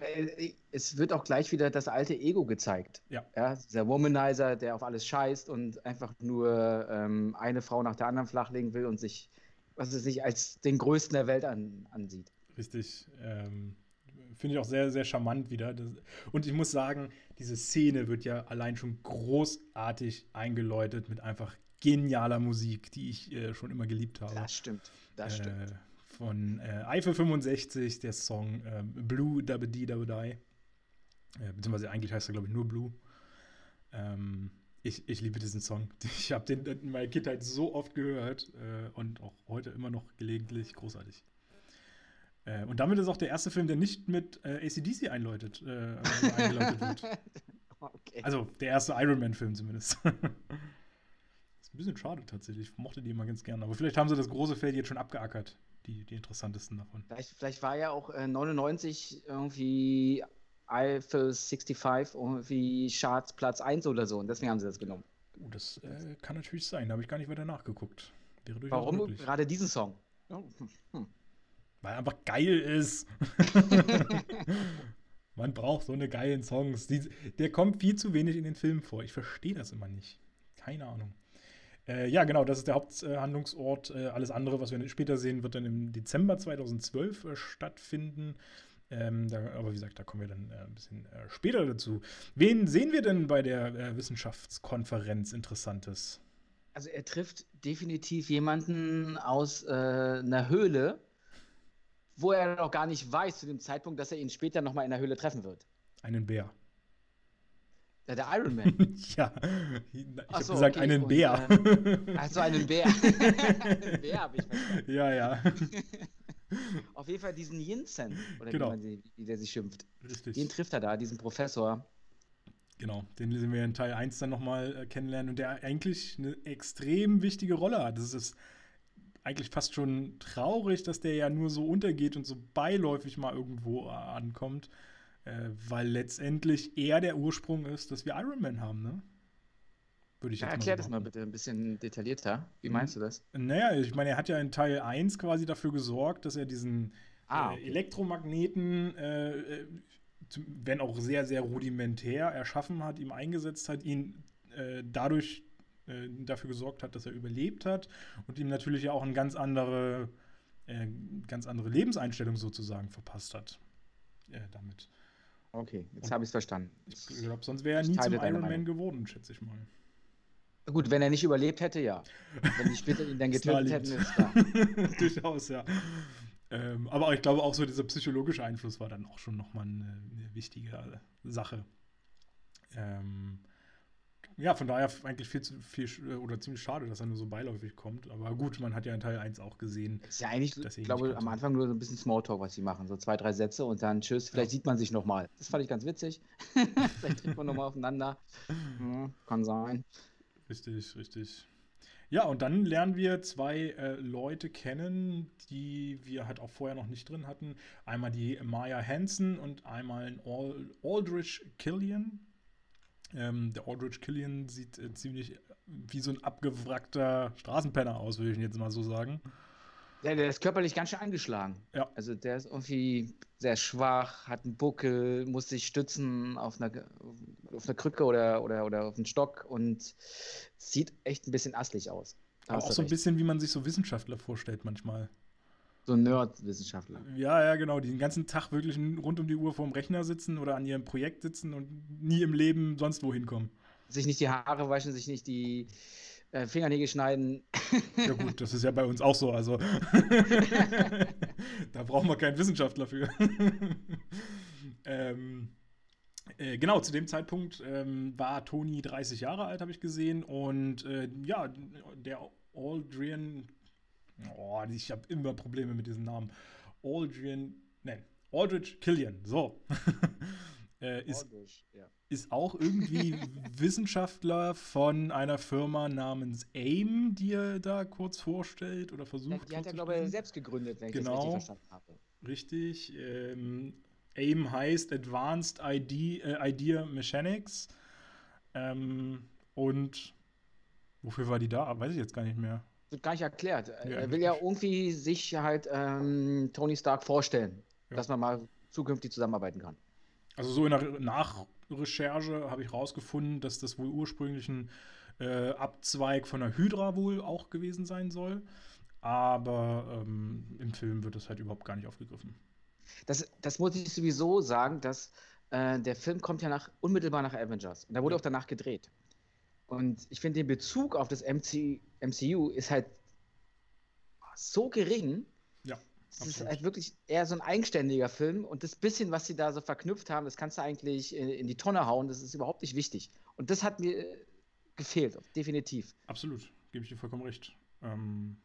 Äh, es wird auch gleich wieder das alte Ego gezeigt. Ja. ja dieser Womanizer, der auf alles scheißt und einfach nur ähm, eine Frau nach der anderen flachlegen will und sich, was er sich als den Größten der Welt an, ansieht. Richtig. Ähm, Finde ich auch sehr, sehr charmant wieder. Das, und ich muss sagen, diese Szene wird ja allein schon großartig eingeläutet mit einfach genialer Musik, die ich äh, schon immer geliebt habe. Das stimmt. Das äh, stimmt von äh, Eiffel 65, der Song äh, Blue Dabba-Dee Dabba-Die. Äh, beziehungsweise eigentlich heißt er, glaube ich, nur Blue. Ähm, ich, ich liebe diesen Song. Ich habe den in meiner Kindheit so oft gehört äh, und auch heute immer noch gelegentlich großartig. Äh, und damit ist auch der erste Film, der nicht mit äh, ACDC einläutet, äh, eingeläutet wird. okay. Also der erste Iron Man-Film zumindest. ist ein bisschen schade tatsächlich. Ich mochte die immer ganz gerne. Aber vielleicht haben sie das große Feld jetzt schon abgeackert die, die interessantesten davon. Vielleicht, vielleicht war ja auch äh, 99 irgendwie Eiffel 65 irgendwie Charts Platz 1 oder so und deswegen haben sie das genommen. Uh, das äh, kann natürlich sein, da habe ich gar nicht weiter nachgeguckt. Warum möglich. gerade diesen Song? Oh, hm. Weil er einfach geil ist. Man braucht so eine geilen Songs. Die, der kommt viel zu wenig in den Filmen vor. Ich verstehe das immer nicht. Keine Ahnung. Äh, ja, genau, das ist der Haupthandlungsort. Äh, alles andere, was wir später sehen, wird dann im Dezember 2012 äh, stattfinden. Ähm, da, aber wie gesagt, da kommen wir dann äh, ein bisschen äh, später dazu. Wen sehen wir denn bei der äh, Wissenschaftskonferenz Interessantes? Also er trifft definitiv jemanden aus einer Höhle, wo er noch gar nicht weiß zu dem Zeitpunkt, dass er ihn später nochmal in der Höhle treffen wird. Einen Bär. Ja, der Iron Man. ja, ich habe so, gesagt, okay. einen Bär. Äh, also einen Bär. einen Bär habe ich verstanden. Ja, ja. Auf jeden Fall diesen Jinsen, oder Genau. wie, man wie der sich schimpft. Richtig. Den trifft er da, diesen Professor. Genau, den sehen wir in Teil 1 dann nochmal äh, kennenlernen und der eigentlich eine extrem wichtige Rolle hat. Das ist eigentlich fast schon traurig, dass der ja nur so untergeht und so beiläufig mal irgendwo äh, ankommt, äh, weil letztendlich er der Ursprung ist, dass wir Iron Man haben, ne? Würde ich Ja, erklär so das mal bitte ein bisschen detaillierter. Wie Mhm. meinst du das? Naja, ich meine, er hat ja in Teil 1 quasi dafür gesorgt, dass er diesen Ah, äh, okay. Elektromagneten, äh, äh, wenn auch sehr, sehr rudimentär erschaffen hat, ihm eingesetzt hat, ihn äh, dadurch äh, dafür gesorgt hat, dass er überlebt hat und ihm natürlich ja auch eine ganz andere, äh, ganz andere Lebenseinstellung sozusagen verpasst hat. Äh, damit. Okay, jetzt habe ich es verstanden. Ich glaube, sonst wäre er nie zum Iron Man geworden, schätze ich mal. Gut, wenn er nicht überlebt hätte, ja. Wenn die später ihn dann getötet hätten, ist klar. Durchaus, ja. Ähm, aber ich glaube auch so dieser psychologische Einfluss war dann auch schon nochmal eine, eine wichtige Sache. Ähm, ja, von daher eigentlich viel, zu, viel sch- oder ziemlich schade, dass er nur so beiläufig kommt. Aber gut, man hat ja in Teil 1 auch gesehen. Ist ja eigentlich, Dass ich glaube, am. Anfang nur so ein bisschen Smalltalk, was sie machen. So zwei, drei Sätze und dann tschüss, vielleicht Ja. sieht man sich nochmal. Das fand ich ganz witzig. vielleicht trifft man nochmal aufeinander. Hm, kann sein. Richtig, richtig. Ja, und dann lernen wir zwei äh, Leute kennen, die wir halt auch vorher noch nicht drin hatten. Einmal die Maya Hansen und einmal ein Ald Aldrich Killian. Ähm, der Aldrich Killian sieht äh, ziemlich wie so ein abgewrackter Straßenpenner aus, würde ich jetzt mal so sagen. Ja, der ist körperlich ganz schön angeschlagen. Ja. Also der ist irgendwie sehr schwach, hat einen Buckel, muss sich stützen auf einer, auf einer Krücke oder, oder, oder auf einen Stock und sieht echt ein bisschen asslig aus. Aber auch so ein bisschen, wie man sich so Wissenschaftler vorstellt manchmal. So ein Nerd-Wissenschaftler. Ja, ja, genau. Die den ganzen Tag wirklich rund um die Uhr vorm Rechner sitzen oder an ihrem Projekt sitzen und nie im Leben sonst wohin kommen. Sich nicht die Haare waschen, sich nicht die äh, Fingernägel schneiden. Ja gut, das ist ja bei uns auch so. Also da brauchen wir keinen Wissenschaftler für. ähm, äh, genau, zu dem Zeitpunkt ähm, war Toni 30 Jahre alt, habe ich gesehen. Und äh, ja, der Aldrian, oh, ich habe immer Probleme mit diesem Namen. Aldrian, nein, Aldrich Killian, so. äh, ist Ja. ist auch irgendwie Wissenschaftler von einer Firma namens AIM, die er da kurz vorstellt oder versucht. Die hat er, glaube ich, selbst gegründet, wenn ich das Genau. richtig verstanden habe. Richtig. Ähm, AIM heißt Advanced ID, äh, Idea Mechanics. Ähm, und wofür war die da? Weiß ich jetzt gar nicht mehr. Wird gar nicht erklärt. er eigentlich will ja irgendwie sich halt ähm, Tony Stark vorstellen, Ja. dass man mal zukünftig zusammenarbeiten kann. Also so in der Nachrecherche habe ich rausgefunden, dass das wohl ursprünglich ein äh, Abzweig von der Hydra wohl auch gewesen sein soll. Aber ähm, im Film wird das halt überhaupt gar nicht aufgegriffen. Das, das muss ich sowieso sagen, dass äh, der Film kommt ja nach, unmittelbar nach Avengers. Und da wurde Ja. auch danach gedreht. Und ich finde, den Bezug auf das MC, MCU ist halt so gering. Ja, Es ist halt wirklich eher so ein eigenständiger Film. Und das bisschen, was sie da so verknüpft haben, das kannst du eigentlich in, in die Tonne hauen. Das ist überhaupt nicht wichtig. Und das hat mir äh, gefehlt, definitiv. Absolut, gebe ich dir vollkommen recht. Ähm,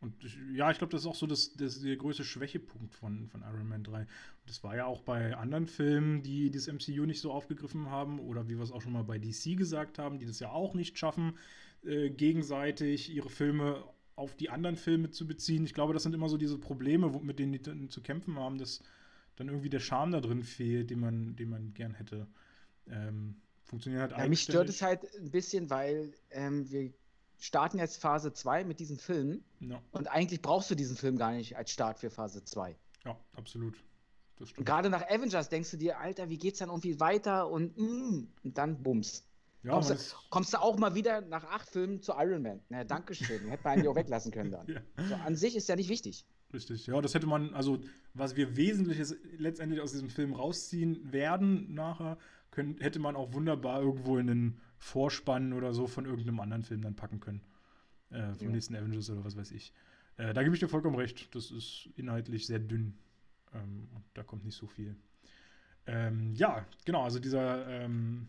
und ich, ja, ich glaube, das ist auch so das, das, der größte Schwächepunkt von, von Iron Man 3. Und das war ja auch bei anderen Filmen, die das MCU nicht so aufgegriffen haben, oder wie wir es auch schon mal bei DC gesagt haben, die das ja auch nicht schaffen, äh, gegenseitig ihre Filme auf die anderen Filme zu beziehen. Ich glaube, das sind immer so diese Probleme, wo, mit denen die dann zu kämpfen haben, dass dann irgendwie der Charme da drin fehlt, den man, den man gern hätte. Ähm, funktioniert halt Ja, mich stört es halt ein bisschen, weil ähm, wir starten jetzt Phase 2 mit diesem Film. Ja, Und eigentlich brauchst du diesen Film gar nicht als Start für Phase 2. ja, absolut. Das Und stimmt. gerade nach Avengers denkst du dir, Alter, wie geht's dann irgendwie weiter? Und, mm, und dann bums. Ja, kommst, du, kommst du auch mal wieder nach acht Filmen zu Iron Man? Na, Dankeschön. Hätte man eigentlich auch weglassen können dann. ja, So, an sich ist ja nicht wichtig. richtig. Ja, das hätte man, also was wir Wesentliches letztendlich aus diesem Film rausziehen werden nachher, können, hätte man auch wunderbar irgendwo in den Vorspann oder so von irgendeinem anderen Film dann packen können. Äh, vom Ja. nächsten Avengers oder was weiß ich. Äh, da gebe ich dir vollkommen recht. Das ist inhaltlich sehr dünn. Ähm, und da kommt nicht so viel. Ähm, ja, genau, also dieser ähm,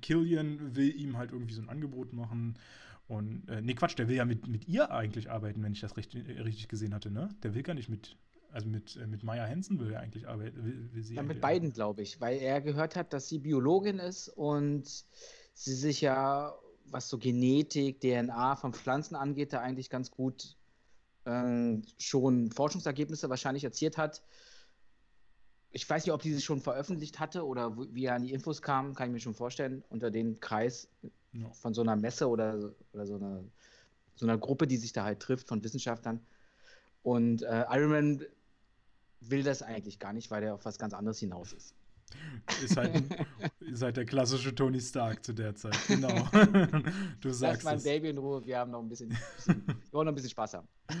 Killian will ihm halt irgendwie so ein Angebot machen. Und, äh, nee, Quatsch, der will ja mit, mit ihr eigentlich arbeiten, wenn ich das richtig, äh, richtig gesehen hatte, ne? Der will gar nicht mit Also mit, äh, mit Maya Hansen will er eigentlich arbeiten. Will, will ja, mit beiden, glaube ich, weil er gehört hat, dass sie Biologin ist und sie sich ja, was so Genetik, DNA von Pflanzen angeht, da eigentlich ganz gut äh, schon Forschungsergebnisse wahrscheinlich erzielt hat. Ich weiß nicht, ob die sie schon veröffentlicht hatte oder wie er an die Infos kam, kann ich mir schon vorstellen, unter dem Kreis ja. von so einer Messe oder, oder so, einer, so einer Gruppe, die sich da halt trifft von Wissenschaftlern. Und äh, Iron will das eigentlich gar nicht, weil er auf was ganz anderes hinaus ist. Ist halt, ein, ist halt der klassische Tony Stark zu der Zeit. Genau. du sagst Lass mein Baby in Ruhe, wir haben noch ein bisschen, bisschen wir wollen noch ein bisschen Spaß haben.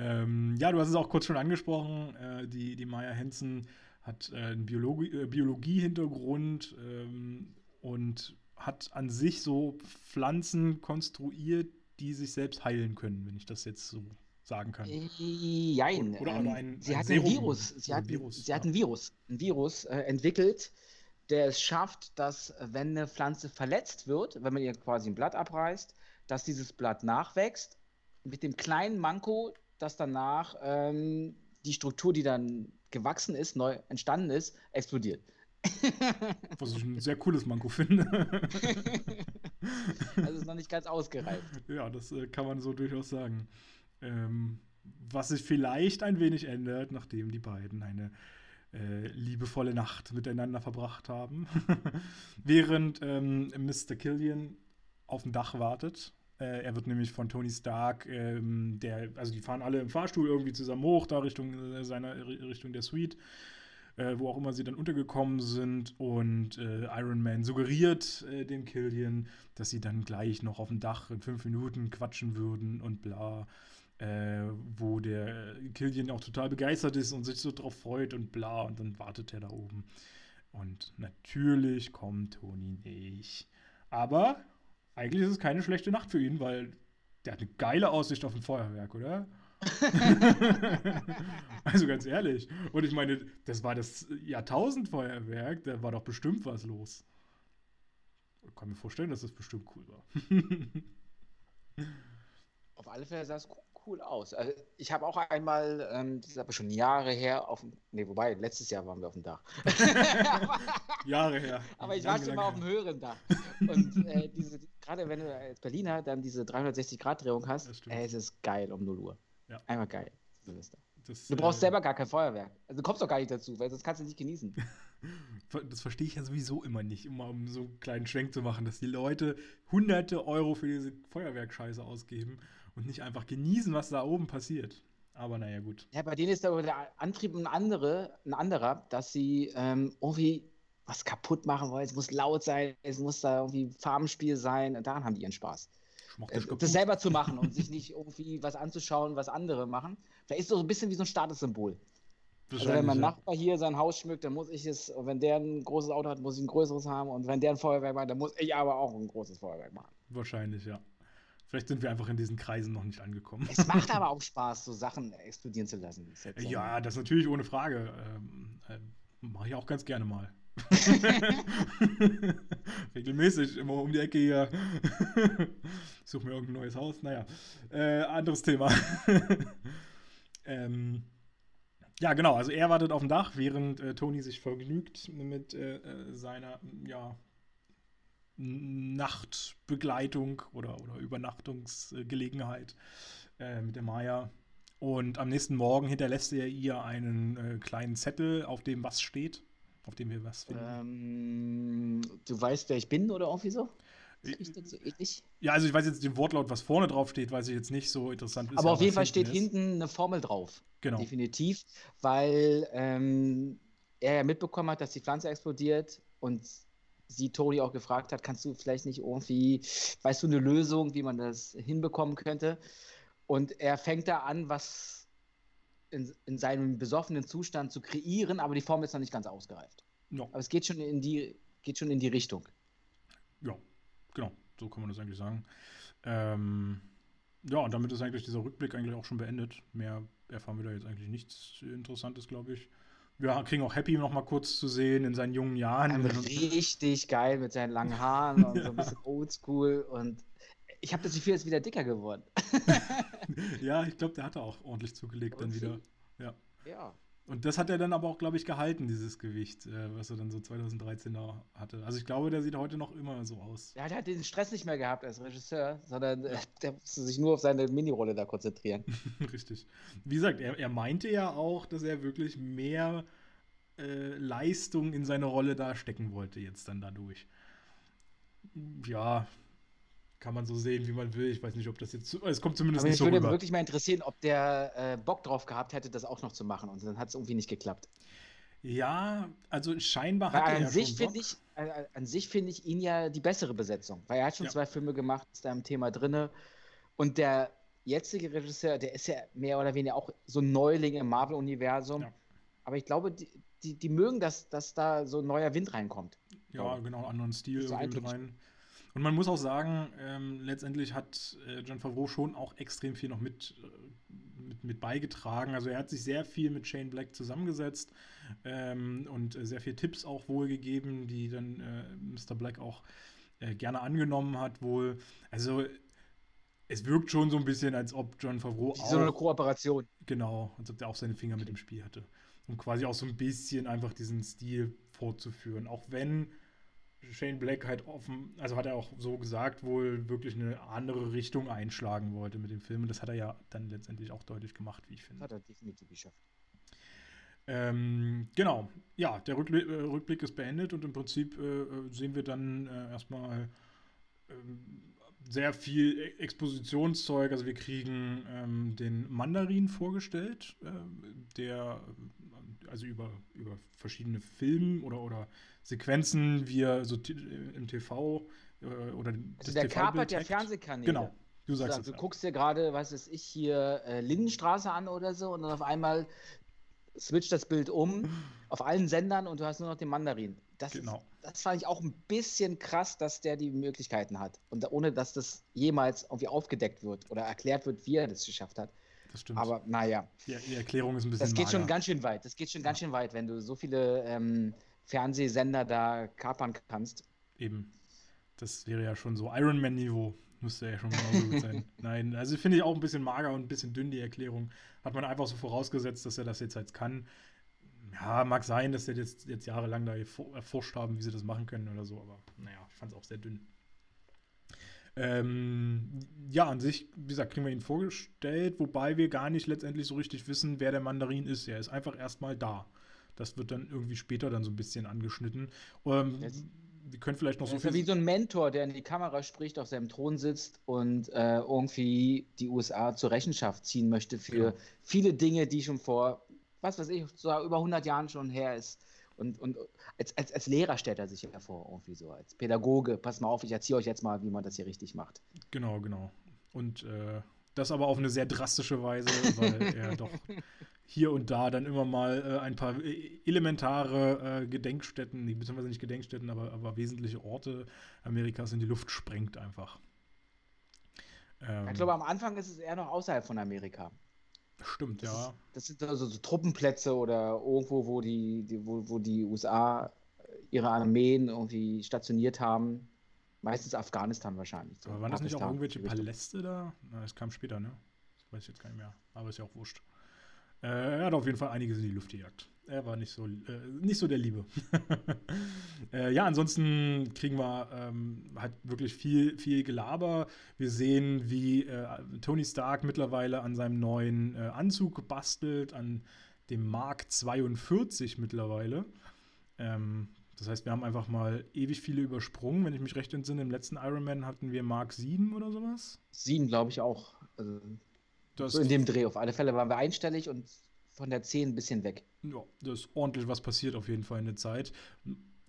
Ähm, ja, du hast es auch kurz schon angesprochen. Äh, die, die Maya Hansen hat äh, einen Biologie, äh, Biologie-Hintergrund ähm, und hat an sich so Pflanzen konstruiert, die sich selbst heilen können, wenn ich das jetzt so sagen kann. Jein. Oder, oder ähm, ein, sie ein hat ein Virus. Sie hat, Virus, sie ja. hat ein Virus, ein Virus äh, entwickelt, der es schafft, dass wenn eine Pflanze verletzt wird, wenn man ihr quasi ein Blatt abreißt, dass dieses Blatt nachwächst mit dem kleinen Manko, dass danach ähm, die Struktur, die dann gewachsen ist, neu entstanden ist, explodiert. Was ich ein sehr cooles Manko finde. also ist noch nicht ganz ausgereift. Ja, das äh, kann man so durchaus sagen. Ähm, was sich vielleicht ein wenig ändert, nachdem die beiden eine äh, liebevolle Nacht miteinander verbracht haben. Während ähm, Mr. Killian auf dem Dach wartet. Äh, er wird nämlich von Tony Stark, ähm, der, also die fahren alle im Fahrstuhl irgendwie zusammen hoch, da Richtung äh, seiner Richtung der Suite. Äh, wo auch immer sie dann untergekommen sind. Und äh, Iron Man suggeriert äh, dem Killian, dass sie dann gleich noch auf dem Dach in fünf Minuten quatschen würden und bla äh, wo der Killian auch total begeistert ist und sich so drauf freut und bla. Und dann wartet er da oben. Und natürlich kommt Toni nicht. Aber eigentlich ist es keine schlechte Nacht für ihn, weil der hat eine geile Aussicht auf ein Feuerwerk, oder? also ganz ehrlich. Und ich meine, das war das Jahrtausendfeuerwerk, da war doch bestimmt was los. Ich kann mir vorstellen, dass das bestimmt cool war. Auf alle Fälle sah es cool aus. Also ich habe auch einmal, ähm, das ist aber schon Jahre her, auf dem, nee, wobei, letztes Jahr waren wir auf dem Dach. Jahre her. Aber ich war schon mal auf dem höheren Dach. Und äh, diese, gerade wenn du als Berliner dann diese 360-Grad-Drehung hast, äh, es ist geil um 0 Uhr. Ja. Einmal geil, Silvester. Das, du brauchst äh, selber gar kein Feuerwerk. Also du kommst doch gar nicht dazu, weil sonst kannst du nicht genießen. Das verstehe ich ja sowieso immer nicht, um, um so einen kleinen Schwenk zu machen, dass die Leute hunderte Euro für diese Feuerwerkscheiße ausgeben und nicht einfach genießen, was da oben passiert. Aber naja, gut. Ja, bei denen ist aber der Antrieb ein, andere, ein anderer, dass sie ähm, irgendwie was kaputt machen wollen. Es muss laut sein, es muss da irgendwie Farbenspiel sein. Und daran haben die ihren Spaß. Äh, das selber zu machen und sich nicht irgendwie was anzuschauen, was andere machen. Vielleicht ist so ein bisschen wie so ein Statussymbol. Also wenn mein Nachbar hier sein Haus schmückt, dann muss ich es, wenn der ein großes Auto hat, muss ich ein größeres haben. Und wenn der ein Feuerwerk macht, dann muss ich aber auch ein großes Feuerwerk machen. Wahrscheinlich, ja. Vielleicht sind wir einfach in diesen Kreisen noch nicht angekommen. Es macht aber auch Spaß, so Sachen explodieren zu lassen. Das ja, das natürlich ohne Frage. Ähm, äh, Mache ich auch ganz gerne mal. Regelmäßig, immer um die Ecke hier. ich suche mir irgendein neues Haus. Naja, äh, anderes Thema. ähm, ja, genau. Also er wartet auf dem Dach, während äh, Tony sich vergnügt mit äh, äh seiner ja, Nachtbegleitung oder, oder Übernachtungsgelegenheit äh, mit der Maya. Und am nächsten Morgen hinterlässt er ihr einen äh, kleinen Zettel, auf dem was steht, auf dem wir was finden. Ähm, du weißt, wer ich bin oder irgendwie so? So ja, also ich weiß jetzt den Wortlaut, was vorne drauf steht, weiß ich jetzt nicht so interessant. Ist Aber auf jeden Fall steht ist. hinten eine Formel drauf. Genau. Definitiv, weil ähm, er ja mitbekommen hat, dass die Pflanze explodiert und sie Toni auch gefragt hat, kannst du vielleicht nicht irgendwie, weißt du, eine Lösung, wie man das hinbekommen könnte? Und er fängt da an, was in, in seinem besoffenen Zustand zu kreieren, aber die Form ist noch nicht ganz ausgereift. No. Aber es geht schon in die, geht schon in die Richtung. Ja, genau, so kann man das eigentlich sagen. Ähm, ja, und damit ist eigentlich dieser Rückblick eigentlich auch schon beendet. Mehr erfahren wir da jetzt eigentlich nichts Interessantes, glaube ich. Wir kriegen auch Happy noch mal kurz zu sehen in seinen jungen Jahren. Ja, richtig geil mit seinen langen Haaren und ja. so ein bisschen oldschool. Und ich habe das Gefühl, er ist wieder dicker geworden. ja, ich glaube, der hat auch ordentlich zugelegt dann wieder. Ja. Ja. Und das hat er dann aber auch, glaube ich, gehalten, dieses Gewicht, äh, was er dann so 2013 da hatte. Also ich glaube, der sieht heute noch immer so aus. Ja, der hat den Stress nicht mehr gehabt als Regisseur, sondern äh, der musste sich nur auf seine Minirolle da konzentrieren. Richtig. Wie gesagt, er, er meinte ja auch, dass er wirklich mehr äh, Leistung in seine Rolle da stecken wollte jetzt dann dadurch. Ja, kann man so sehen, wie man will. Ich weiß nicht, ob das jetzt. Es kommt zumindest Aber nicht mich so würde rüber. wirklich mal interessieren, ob der äh, Bock drauf gehabt hätte, das auch noch zu machen. Und dann hat es irgendwie nicht geklappt. Ja, also scheinbar hat er an ja sich schon finde Bock. ich, äh, an sich finde ich ihn ja die bessere Besetzung. Weil er hat schon Ja. zwei Filme gemacht, ist da im Thema drinne. Und der jetzige Regisseur, der ist ja mehr oder weniger auch so ein Neuling im Marvel-Universum. Ja. Aber ich glaube, die, die, die mögen, dass, dass da so ein neuer Wind reinkommt. Ja, genau, anderen Stil So rein. Und man muss auch sagen, ähm, letztendlich hat äh, John Favreau schon auch extrem viel noch mit, äh, mit, mit beigetragen. Also er hat sich sehr viel mit Shane Black zusammengesetzt ähm, und äh, sehr viele Tipps auch wohl gegeben, die dann äh, Mr. Black auch äh, gerne angenommen hat wohl. Also es wirkt schon so ein bisschen, als ob John Favreau auch so eine Kooperation. Genau, als ob der auch seine Finger mit im Spiel hatte. Um quasi auch so ein bisschen einfach diesen Stil fortzuführen. Auch wenn Shane Black halt offen, also hat er auch so gesagt, wohl wirklich eine andere Richtung einschlagen wollte mit dem Film. Und das hat er ja dann letztendlich auch deutlich gemacht, wie ich finde. Hat er definitiv geschafft. Ähm, genau, ja, der Rückblick, äh, Rückblick ist beendet und im Prinzip äh, äh, sehen wir dann äh, erstmal ähm, sehr viel E- Expositionszeug. Also wir kriegen ähm, den Mandarin vorgestellt, ähm, der äh, also über, über verschiedene Filme oder, oder Sequenzen wir so äh, im TV äh, oder Also der kapert ja hackt. Fernsehkanäle. Genau, du sagst Also, es. du ja. guckst dir gerade, was weiß ich, hier äh, Lindenstraße an oder so und dann auf einmal switcht das Bild um auf allen Sendern und du hast nur noch den Mandarin. Das, Genau. ist, das fand ich auch ein bisschen krass, dass der die Möglichkeiten hat. Und ohne, dass das jemals irgendwie aufgedeckt wird oder erklärt wird, wie er das geschafft hat. Das stimmt. Aber naja, die, die Erklärung ist ein bisschen das geht schon mager. ganz schön weit. Das geht schon ganz schön weit, wenn du so viele ähm, Fernsehsender da kapern kannst. Eben. Das wäre ja schon so Iron Man-Niveau. Müsste ja schon genauso gut sein. Nein, also finde ich auch ein bisschen mager und ein bisschen dünn, die Erklärung. Hat man einfach so vorausgesetzt, dass er das jetzt halt kann. Ja, mag sein, dass sie jetzt, jetzt jahrelang da erfor- erforscht haben, wie sie das machen können oder so, aber naja, ich fand es auch sehr dünn. Ähm, ja, an sich, wie gesagt, kriegen wir ihn vorgestellt, wobei wir gar nicht letztendlich so richtig wissen, wer der Mandarin ist. Er ist einfach erstmal da. Das wird dann irgendwie später dann so ein bisschen angeschnitten. Ähm, Jetzt- wir können vielleicht noch Das so ist ja viel wie so ein Mentor, der in die Kamera spricht, auf seinem Thron sitzt und äh, irgendwie die USA zur Rechenschaft ziehen möchte für Genau. viele Dinge, die schon vor, was weiß ich, so über 100 Jahren schon her ist. Und, und als, als, als Lehrer stellt er sich hervor, irgendwie so, als Pädagoge. Pass mal auf, ich erzähle euch jetzt mal, wie man das hier richtig macht. Genau, genau. Und äh, das aber auf eine sehr drastische Weise, weil er doch hier und da dann immer mal äh, ein paar äh, elementare äh, Gedenkstätten, beziehungsweise nicht Gedenkstätten, aber, aber wesentliche Orte Amerikas in die Luft sprengt einfach. Ähm, Ich glaube, am Anfang ist es eher noch außerhalb von Amerika. Stimmt, Das, ja. ist, das sind also so Truppenplätze oder irgendwo, wo die, die, wo, wo die USA ihre Armeen irgendwie stationiert haben. Meistens Afghanistan wahrscheinlich. so Aber waren das nicht auch irgendwelche. Paläste da? Na, das kam später, ne? Das weiß ich jetzt gar nicht mehr. Aber ist ja auch wurscht. Äh, er hat auf jeden Fall einiges in die Luft gejagt. Er war nicht so, äh, nicht so der Liebe. äh, ja, ansonsten kriegen wir ähm, halt wirklich viel, viel Gelaber. Wir sehen, wie äh, Tony Stark mittlerweile an seinem neuen äh, Anzug bastelt, an dem Mark 42 mittlerweile. Ähm, das heißt, wir haben einfach mal ewig viele übersprungen. Wenn ich mich recht entsinne, im letzten Iron Man hatten wir Mark 7 oder sowas. Sieben, glaube ich, auch. Also, so in dem Dreh. Auf alle Fälle waren wir einstellig und von der 10 ein bisschen weg. ja, das ist ordentlich was passiert auf jeden Fall in der Zeit.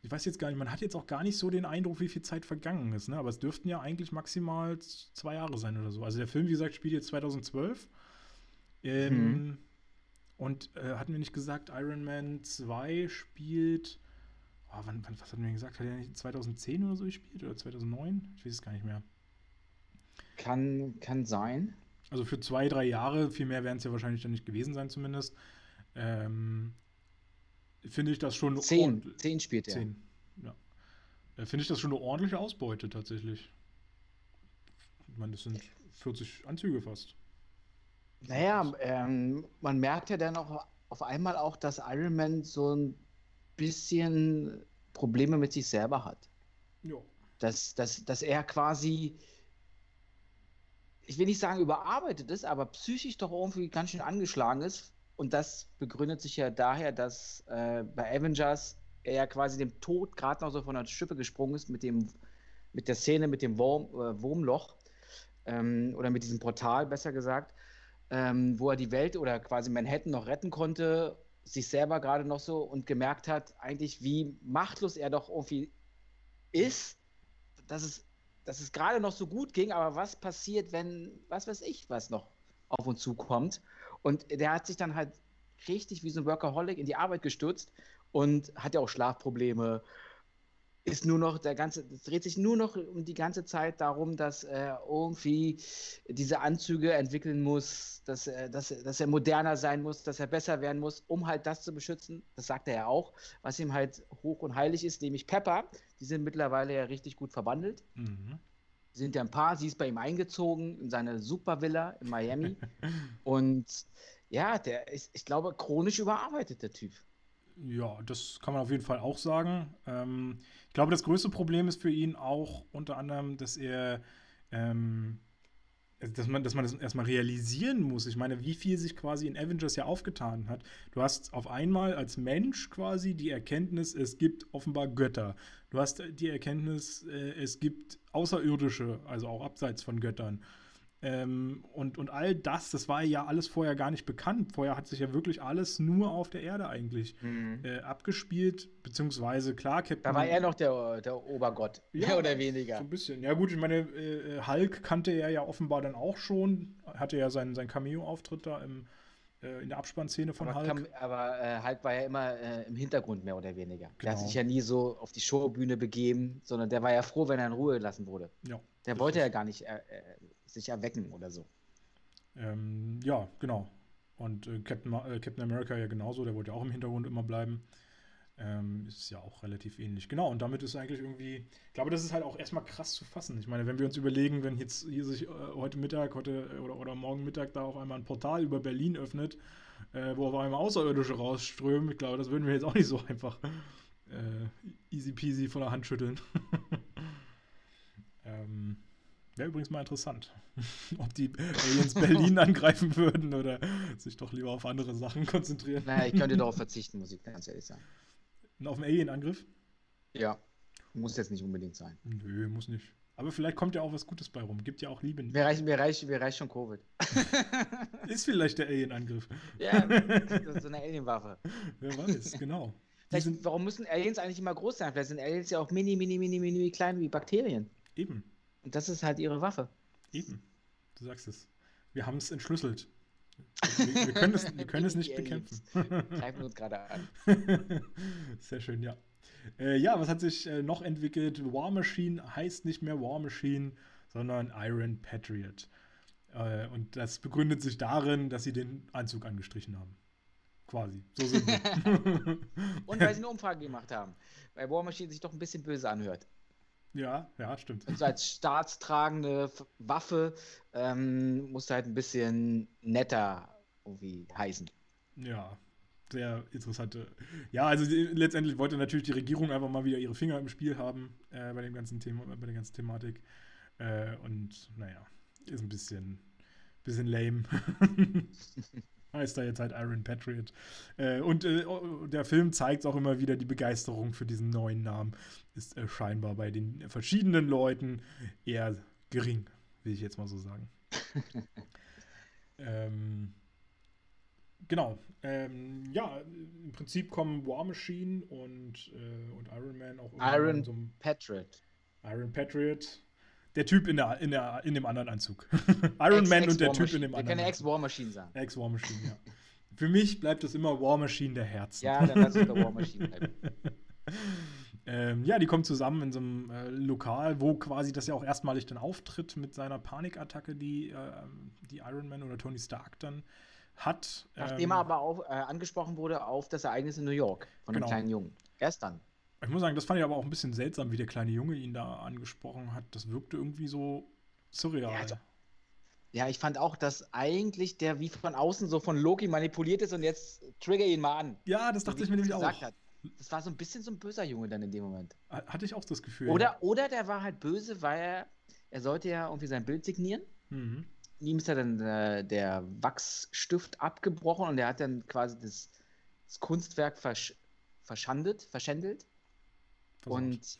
Ich weiß jetzt gar nicht, man hat jetzt auch gar nicht so den Eindruck, wie viel Zeit vergangen ist, ne? aber es dürften ja eigentlich maximal zwei Jahre sein oder so. Also der Film, wie gesagt, spielt jetzt 2012. Ähm, Mhm. Und äh, hatten wir nicht gesagt, Iron Man 2 spielt. Oh, wann, wann, was hatten wir gesagt? Hat er nicht 2010 oder so gespielt? Oder 2009? Ich weiß es gar nicht mehr. Kann, kann sein. Also für zwei, drei Jahre, viel mehr werden es ja wahrscheinlich dann nicht gewesen sein, zumindest. Ähm, Finde ich das schon Zehn. Zehn spielt er. Zehn, ja. Äh, Finde ich das schon eine ordentliche Ausbeute tatsächlich. Ich meine, das sind 40 Anzüge fast. Naja, ähm, man merkt ja dann auch auf einmal auch, dass Iron Man so ein bisschen Probleme mit sich selber hat. Jo. Dass, dass, dass er quasi, ich will nicht sagen überarbeitet ist, aber psychisch doch irgendwie ganz schön angeschlagen ist. Und das begründet sich ja daher, dass äh, bei Avengers er ja quasi dem Tod gerade noch so von der Schippe gesprungen ist mit dem mit der Szene mit dem Wurm, äh, Wurmloch ähm, oder mit diesem Portal, besser gesagt, ähm, wo er die Welt oder quasi Manhattan noch retten konnte, sich selber gerade noch so und gemerkt hat, eigentlich, wie machtlos er doch irgendwie ist, dass es, dass es gerade noch so gut ging, aber was passiert, wenn, was weiß ich, was noch auf uns zukommt. Und der hat sich dann halt richtig wie so ein Workaholic in die Arbeit gestürzt und hat ja auch Schlafprobleme ist nur noch der ganze, es dreht sich nur noch um die ganze Zeit darum, dass er irgendwie diese Anzüge entwickeln muss, dass er, dass, dass er moderner sein muss, dass er besser werden muss, um halt das zu beschützen. Das sagt er ja auch, was ihm halt hoch und heilig ist, nämlich Pepper. Die sind mittlerweile ja richtig gut verwandelt. Mhm. Sind ja ein paar, sie ist bei ihm eingezogen in seine Supervilla in Miami. und ja, der ist, ich glaube, chronisch überarbeitet, der Typ. Ja, das kann man auf jeden Fall auch sagen. Ähm, glaube, das größte Problem ist für ihn auch unter anderem, dass er, ähm, dass man, dass man das erstmal realisieren muss. Ich meine, wie viel sich quasi in Avengers ja aufgetan hat. Du hast auf einmal als Mensch quasi die Erkenntnis, es gibt offenbar Götter. Du hast die Erkenntnis, äh, es gibt Außerirdische, also auch abseits von Göttern. Ähm, und, und all das, das war ja alles vorher gar nicht bekannt. Vorher hat sich ja wirklich alles nur auf der Erde eigentlich mhm. äh, abgespielt, beziehungsweise klar, Captain. Da war er noch der, der Obergott, ja, mehr oder weniger. So ein bisschen. Ja, gut, ich meine, äh, Hulk kannte er ja offenbar dann auch schon, hatte ja seinen, seinen Cameo-Auftritt da im, äh, in der Abspannszene von aber Hulk. Kam, aber äh, Hulk war ja immer äh, im Hintergrund, mehr oder weniger. Genau. Der hat genau. sich ja nie so auf die Showbühne begeben, sondern der war ja froh, wenn er in Ruhe gelassen wurde. Ja. Der wollte ja gar nicht äh, sich erwecken oder so. Ähm, ja, genau. Und äh, Captain, äh, Captain America ja genauso, der wollte ja auch im Hintergrund immer bleiben. Ähm, ist ja auch relativ ähnlich. Genau, und damit ist eigentlich irgendwie, ich glaube, das ist halt auch erstmal krass zu fassen. Ich meine, wenn wir uns überlegen, wenn jetzt hier sich äh, heute Mittag heute, äh, oder, oder morgen Mittag da auf einmal ein Portal über Berlin öffnet, äh, wo auf einmal Außerirdische rausströmen, ich glaube, das würden wir jetzt auch nicht so einfach äh, easy peasy von der Hand schütteln. ähm, Wäre übrigens mal interessant, ob die Aliens Berlin angreifen würden oder sich doch lieber auf andere Sachen konzentrieren. Naja, ich könnte darauf verzichten, muss ich ganz ehrlich sagen. Und auf einen Alien-Angriff? Ja. Muss jetzt nicht unbedingt sein. Nö, muss nicht. Aber vielleicht kommt ja auch was Gutes bei rum. Gibt ja auch Liebe. Mir reicht, mir reicht, mir reicht schon Covid. ist vielleicht der Alien-Angriff. Ja, das ist so eine Alien-Waffe. Wer weiß, genau. Sind, warum müssen Aliens eigentlich immer groß sein? Vielleicht sind Aliens ja auch mini, mini, mini, mini klein wie Bakterien. Eben. Und das ist halt ihre Waffe. Eben. Du sagst es. Wir haben es entschlüsselt. Wir, wir, können es, wir können es nicht bekämpfen. Greifen uns gerade an. Sehr schön, ja. Äh, ja, was hat sich äh, noch entwickelt? War Machine heißt nicht mehr War Machine, sondern Iron Patriot. Äh, und das begründet sich darin, dass sie den Anzug angestrichen haben. Quasi. So sind wir. und weil sie eine Umfrage gemacht haben. Weil War Machine sich doch ein bisschen böse anhört. Ja, ja, stimmt. Also als staatstragende Waffe ähm, musste halt ein bisschen netter irgendwie heißen. Ja, sehr interessante. Ja, also letztendlich wollte natürlich die Regierung einfach mal wieder ihre Finger im Spiel haben äh, bei dem ganzen Thema, bei der ganzen Thematik. Äh, und naja, ist ein bisschen, bisschen lame. heißt da jetzt halt Iron Patriot. Äh, und äh, der Film zeigt auch immer wieder, die Begeisterung für diesen neuen Namen ist äh, scheinbar bei den verschiedenen Leuten eher gering, will ich jetzt mal so sagen. ähm, genau. Ähm, ja, im Prinzip kommen War Machine und, äh, und Iron Man auch Iron so Patriot. Iron Patriot der Typ in, der, in, der, in dem anderen Anzug. Iron Ex, Man Ex und der Typ in dem anderen. Der kann Ex-War Machine sein. Ex-War Machine, ja. Für mich bleibt es immer War Machine der Herzen. Ja, dann lass es der War Machine bleiben. ähm, ja, die kommen zusammen in so einem äh, Lokal, wo quasi das ja auch erstmalig dann auftritt mit seiner Panikattacke, die, äh, die Iron Man oder Tony Stark dann hat. Nachdem ähm, er aber auch äh, angesprochen wurde auf das Ereignis in New York von genau. einem kleinen Jungen. Erst dann. Ich muss sagen, das fand ich aber auch ein bisschen seltsam, wie der kleine Junge ihn da angesprochen hat. Das wirkte irgendwie so surreal. Ja, also, Ja, ich fand auch, dass eigentlich der wie von außen so von Loki manipuliert ist und jetzt trigger ihn mal an. Ja, das dachte so, ich mir nämlich auch. Hat. Das war so ein bisschen so ein böser Junge dann in dem Moment. Hatte ich auch das Gefühl. Oder, ja. oder der war halt böse, weil er, er sollte ja irgendwie sein Bild signieren. Mhm. Ihm ist ja dann äh, der Wachsstift abgebrochen und er hat dann quasi das, das Kunstwerk versch verschandet, verschändelt versaut. und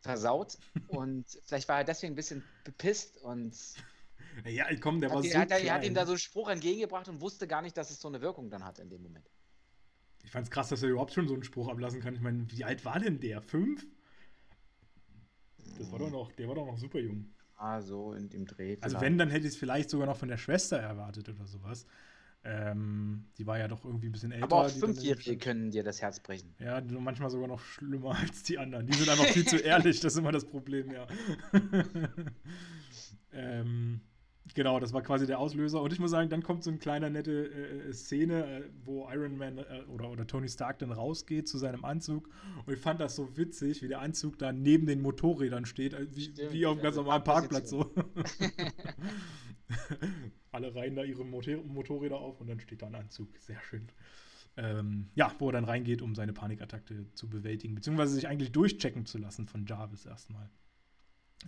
versaut. und vielleicht war er deswegen ein bisschen bepisst und ja, komm, der war so hat, er, hat ihm da so einen Spruch entgegengebracht und wusste gar nicht, dass es so eine Wirkung dann hat in dem Moment. Ich fand's krass, dass er überhaupt schon so einen Spruch ablassen kann. Ich meine, wie alt war denn der? Fünf? Das war doch noch, der war doch noch super jung. Ah, so in dem Dreh. Vielleicht. Also wenn, dann hätte ich es vielleicht sogar noch von der Schwester erwartet oder sowas. Ähm, die war ja doch irgendwie ein bisschen älter. Aber auch Fünfjährige können dir das Herz brechen. Ja, manchmal sogar noch schlimmer als die anderen. Die sind einfach viel zu ehrlich, das ist immer das Problem, ja. ähm, Genau, das war quasi der Auslöser. Und ich muss sagen, dann kommt so eine kleine nette äh, Szene, äh, wo Iron Man äh, oder, oder Tony Stark dann rausgeht zu seinem Anzug. Und ich fand das so witzig, wie der Anzug da neben den Motorrädern steht, äh, wie, wie auf einem ganz normalen Parkplatz so. Alle reihen da ihre Motor Motorräder auf und dann steht da ein Anzug. Sehr schön. Ähm, ja, wo er dann reingeht, um seine Panikattacke zu bewältigen, beziehungsweise sich eigentlich durchchecken zu lassen von Jarvis erstmal.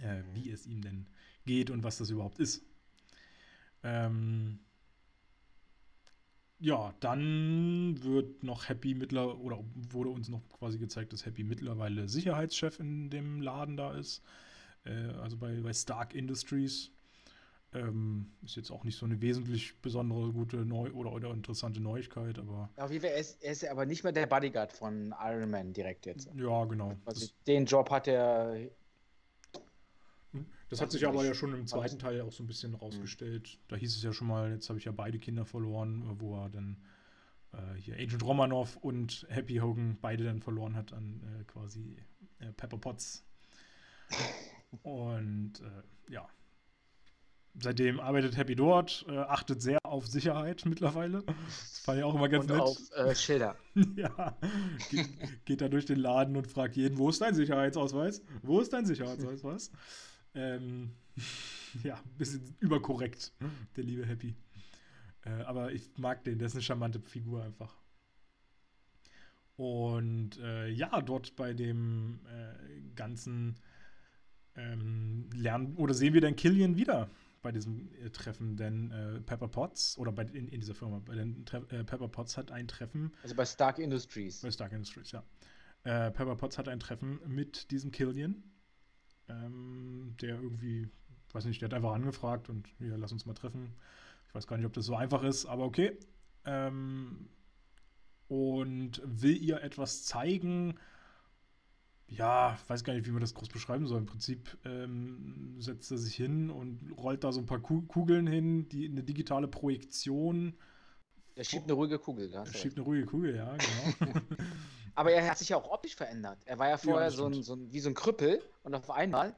Äh, wie es ihm denn geht und was das überhaupt ist. Ähm, ja, dann wird noch Happy mittlerweile, oder wurde uns noch quasi gezeigt, dass Happy mittlerweile Sicherheitschef in dem Laden da ist. Äh, also bei, bei Stark Industries. Ähm, ist jetzt auch nicht so eine wesentlich besondere, gute Neu oder, oder interessante Neuigkeit, aber. Auf jeden Fall, er ist, er ist aber nicht mehr der Bodyguard von Iron Man direkt jetzt. Ja, genau. Also den Job hat er das hat sich aber ja schon im zweiten Teil auch so ein bisschen rausgestellt. Mhm. Da hieß es ja schon mal, jetzt habe ich ja beide Kinder verloren, wo er dann äh, hier Agent Romanov und Happy Hogan beide dann verloren hat an äh, quasi äh, Pepper Potts. und äh, ja. Seitdem arbeitet Happy dort, äh, achtet sehr auf Sicherheit mittlerweile. Das fand ich auch immer ganz und nett. auf äh, Schilder. ja. Geht, geht da durch den Laden und fragt jeden, wo ist dein Sicherheitsausweis? Wo ist dein Sicherheitsausweis? Ähm, ja, ein bisschen überkorrekt, der liebe Happy. Äh, aber ich mag den, der ist eine charmante Figur einfach. Und äh, ja, dort bei dem äh, ganzen ähm, Lernen oder sehen wir dann Killian wieder bei diesem äh, Treffen, denn äh, Pepper Potts oder bei, in, in dieser Firma, bei den Tre äh, Pepper Potts hat ein Treffen. Also bei Stark Industries. Bei Stark Industries, ja. Pepper Potts hat ein Treffen mit diesem Killian ähm, der irgendwie, weiß nicht, der hat einfach angefragt und ja, lass uns mal treffen. Ich weiß gar nicht, ob das so einfach ist, aber okay. Ähm, und will ihr etwas zeigen. Ja, weiß gar nicht, wie man das groß beschreiben soll. Im Prinzip ähm, setzt er sich hin und rollt da so ein paar Kugeln hin, die eine digitale Projektion. Er schiebt eine ruhige Kugel, Er schiebt eine ruhige Kugel, ja, genau. Aber er hat sich ja auch optisch verändert. Er war ja vorher ja, so, ein, so ein, wie so ein Krüppel und auf einmal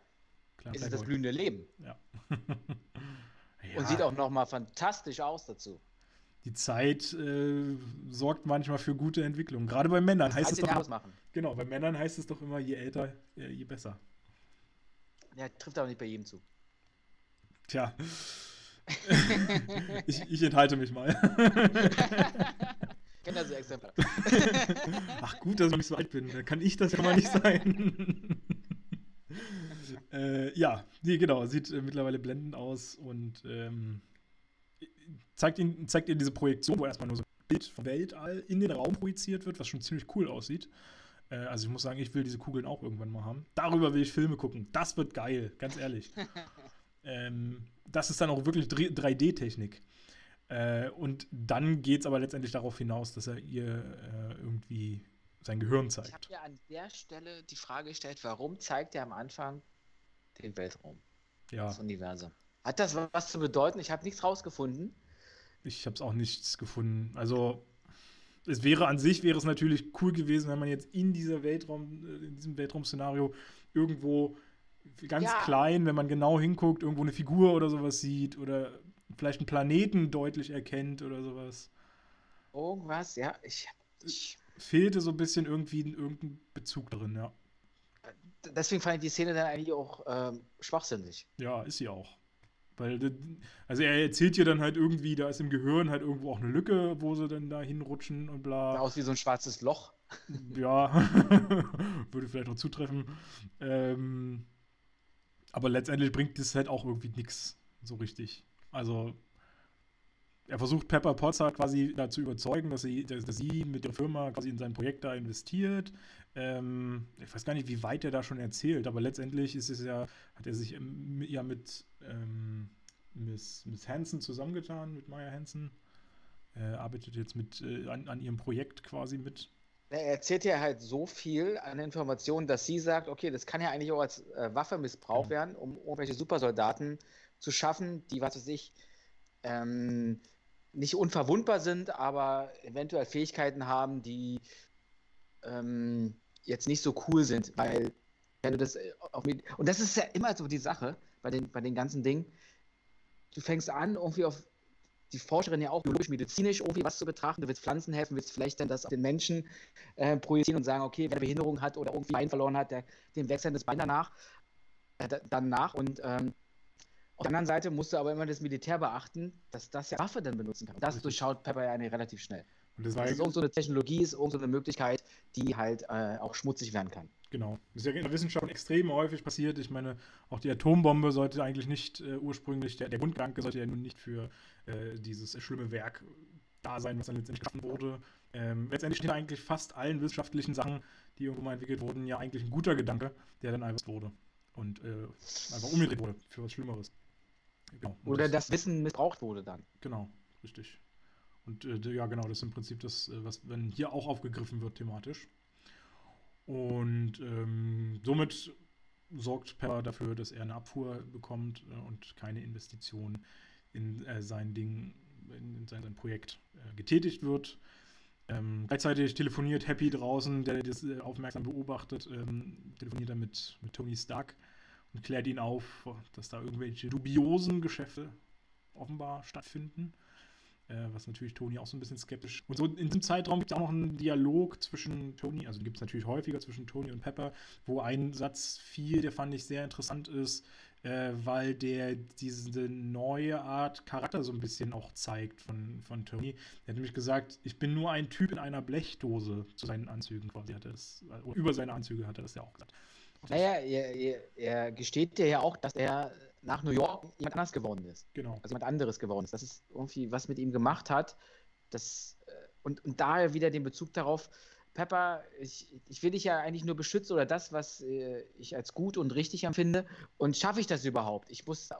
Klar, ist es das blühende Leben. Ja. ja. Und sieht auch nochmal fantastisch aus dazu. Die Zeit äh, sorgt manchmal für gute Entwicklung. Gerade bei Männern das heißt es doch. Machen. Genau, bei Männern heißt es doch immer, je älter, je besser. Ja, trifft aber nicht bei jedem zu. Tja. ich, ich enthalte mich mal. kenne das Exemplar. Ach gut, dass ich so alt bin. Dann kann ich das ja mal nicht sein. äh, ja, nee, genau. Sieht äh, mittlerweile blendend aus und ähm, zeigt, ihn, zeigt ihr diese Projektion, wo erstmal nur so ein Bild vom Weltall in den Raum projiziert wird, was schon ziemlich cool aussieht. Äh, also ich muss sagen, ich will diese Kugeln auch irgendwann mal haben. Darüber will ich Filme gucken. Das wird geil, ganz ehrlich. ähm, das ist dann auch wirklich 3D-Technik. Äh, und dann geht es aber letztendlich darauf hinaus, dass er ihr äh, irgendwie sein Gehirn zeigt. Ich habe ja an der Stelle die Frage gestellt, warum zeigt er am Anfang den Weltraum? Ja. Das Universum. Hat das was zu bedeuten? Ich habe nichts rausgefunden. Ich habe es auch nichts gefunden. Also es wäre an sich wäre es natürlich cool gewesen, wenn man jetzt in dieser Weltraum, äh, in diesem Weltraum-Szenario irgendwo ganz ja. klein, wenn man genau hinguckt, irgendwo eine Figur oder sowas sieht oder vielleicht einen Planeten deutlich erkennt oder sowas. Irgendwas, ja. Ich, ich Fehlte so ein bisschen irgendwie irgendein Bezug drin, ja. Deswegen fand ich die Szene dann eigentlich auch ähm, schwachsinnig. Ja, ist sie auch. Weil, also er erzählt ihr dann halt irgendwie, da ist im Gehirn halt irgendwo auch eine Lücke, wo sie dann da hinrutschen und bla. Aus wie so ein schwarzes Loch. Ja, würde vielleicht noch zutreffen. Ähm, aber letztendlich bringt das halt auch irgendwie nichts so richtig. Also er versucht Pepper Potts quasi dazu überzeugen, dass sie, dass, dass sie mit der Firma quasi in sein Projekt da investiert. Ähm, ich weiß gar nicht, wie weit er da schon erzählt, aber letztendlich ist es ja, hat er sich ja mit ähm, Miss, Miss Hansen zusammengetan, mit Maya Hansen. Er arbeitet jetzt mit äh, an, an ihrem Projekt quasi mit. Er erzählt ja halt so viel an Informationen, dass sie sagt, okay, das kann ja eigentlich auch als äh, Waffe missbraucht mhm. werden, um irgendwelche Supersoldaten zu schaffen, die, was weiß ich, ähm, nicht unverwundbar sind, aber eventuell Fähigkeiten haben, die ähm, jetzt nicht so cool sind, weil wenn du das äh, auf, und das ist ja immer so die Sache bei den, bei den ganzen Dingen. Du fängst an, irgendwie auf die Forscherin ja auch biologisch, medizinisch irgendwie was zu betrachten. Du willst Pflanzen helfen, willst vielleicht dann das auf den Menschen äh, projizieren und sagen, okay, wer eine Behinderung hat oder irgendwie Bein verloren hat, der, dem wechseln das Bein danach, äh, dann nach. Und ähm, auf der anderen Seite musst du aber immer das Militär beachten, dass das ja Waffe dann benutzen kann. Das durchschaut Pepper ja relativ schnell. Und das, das ist irgend so eine Technologie, ist irgend so eine Möglichkeit, die halt äh, auch schmutzig werden kann. Genau. Das ist ja in der Wissenschaft extrem häufig passiert. Ich meine, auch die Atombombe sollte eigentlich nicht äh, ursprünglich, der, der Grundgedanke sollte ja nun nicht für äh, dieses schlimme Werk da sein, was dann letztendlich geschaffen wurde. Ähm, letztendlich steht eigentlich fast allen wissenschaftlichen Sachen, die irgendwo mal entwickelt wurden, ja eigentlich ein guter Gedanke, der dann einfach wurde und äh, einfach umgedreht wurde für was Schlimmeres. Genau. Oder das, das, Wissen missbraucht wurde dann. Genau, richtig. Und äh, ja, genau, das ist im Prinzip das, äh, was wenn hier auch aufgegriffen wird thematisch. Und ähm, somit sorgt Pepper dafür, dass er eine Abfuhr bekommt äh, und keine Investition in äh, sein Ding, in, in sein, sein Projekt äh, getätigt wird. Ähm, gleichzeitig telefoniert Happy draußen, der das äh, aufmerksam beobachtet, ähm, telefoniert er mit, mit Tony Stark und klärt ihn auf, dass da irgendwelche dubiosen Geschäfte offenbar stattfinden. Äh, was natürlich Tony auch so ein bisschen skeptisch. Und so in diesem Zeitraum gibt es auch noch einen Dialog zwischen Tony, also gibt es natürlich häufiger zwischen Tony und Pepper, wo ein Satz fiel, der fand ich sehr interessant ist, äh, weil der diese neue Art Charakter so ein bisschen auch zeigt von, von Tony. Er hat nämlich gesagt, ich bin nur ein Typ in einer Blechdose zu seinen Anzügen quasi hat er das, über seine Anzüge hat er das ja auch gesagt. Naja, er, er, er gesteht dir ja auch, dass er nach New York jemand anders geworden ist. Genau. Also jemand anderes geworden ist. Das ist irgendwie, was mit ihm gemacht hat. Das, äh, und, und daher wieder den Bezug darauf, Pepper, ich, ich will dich ja eigentlich nur beschützen oder das, was äh, ich als gut und richtig empfinde. Und schaffe ich das überhaupt? Ich muss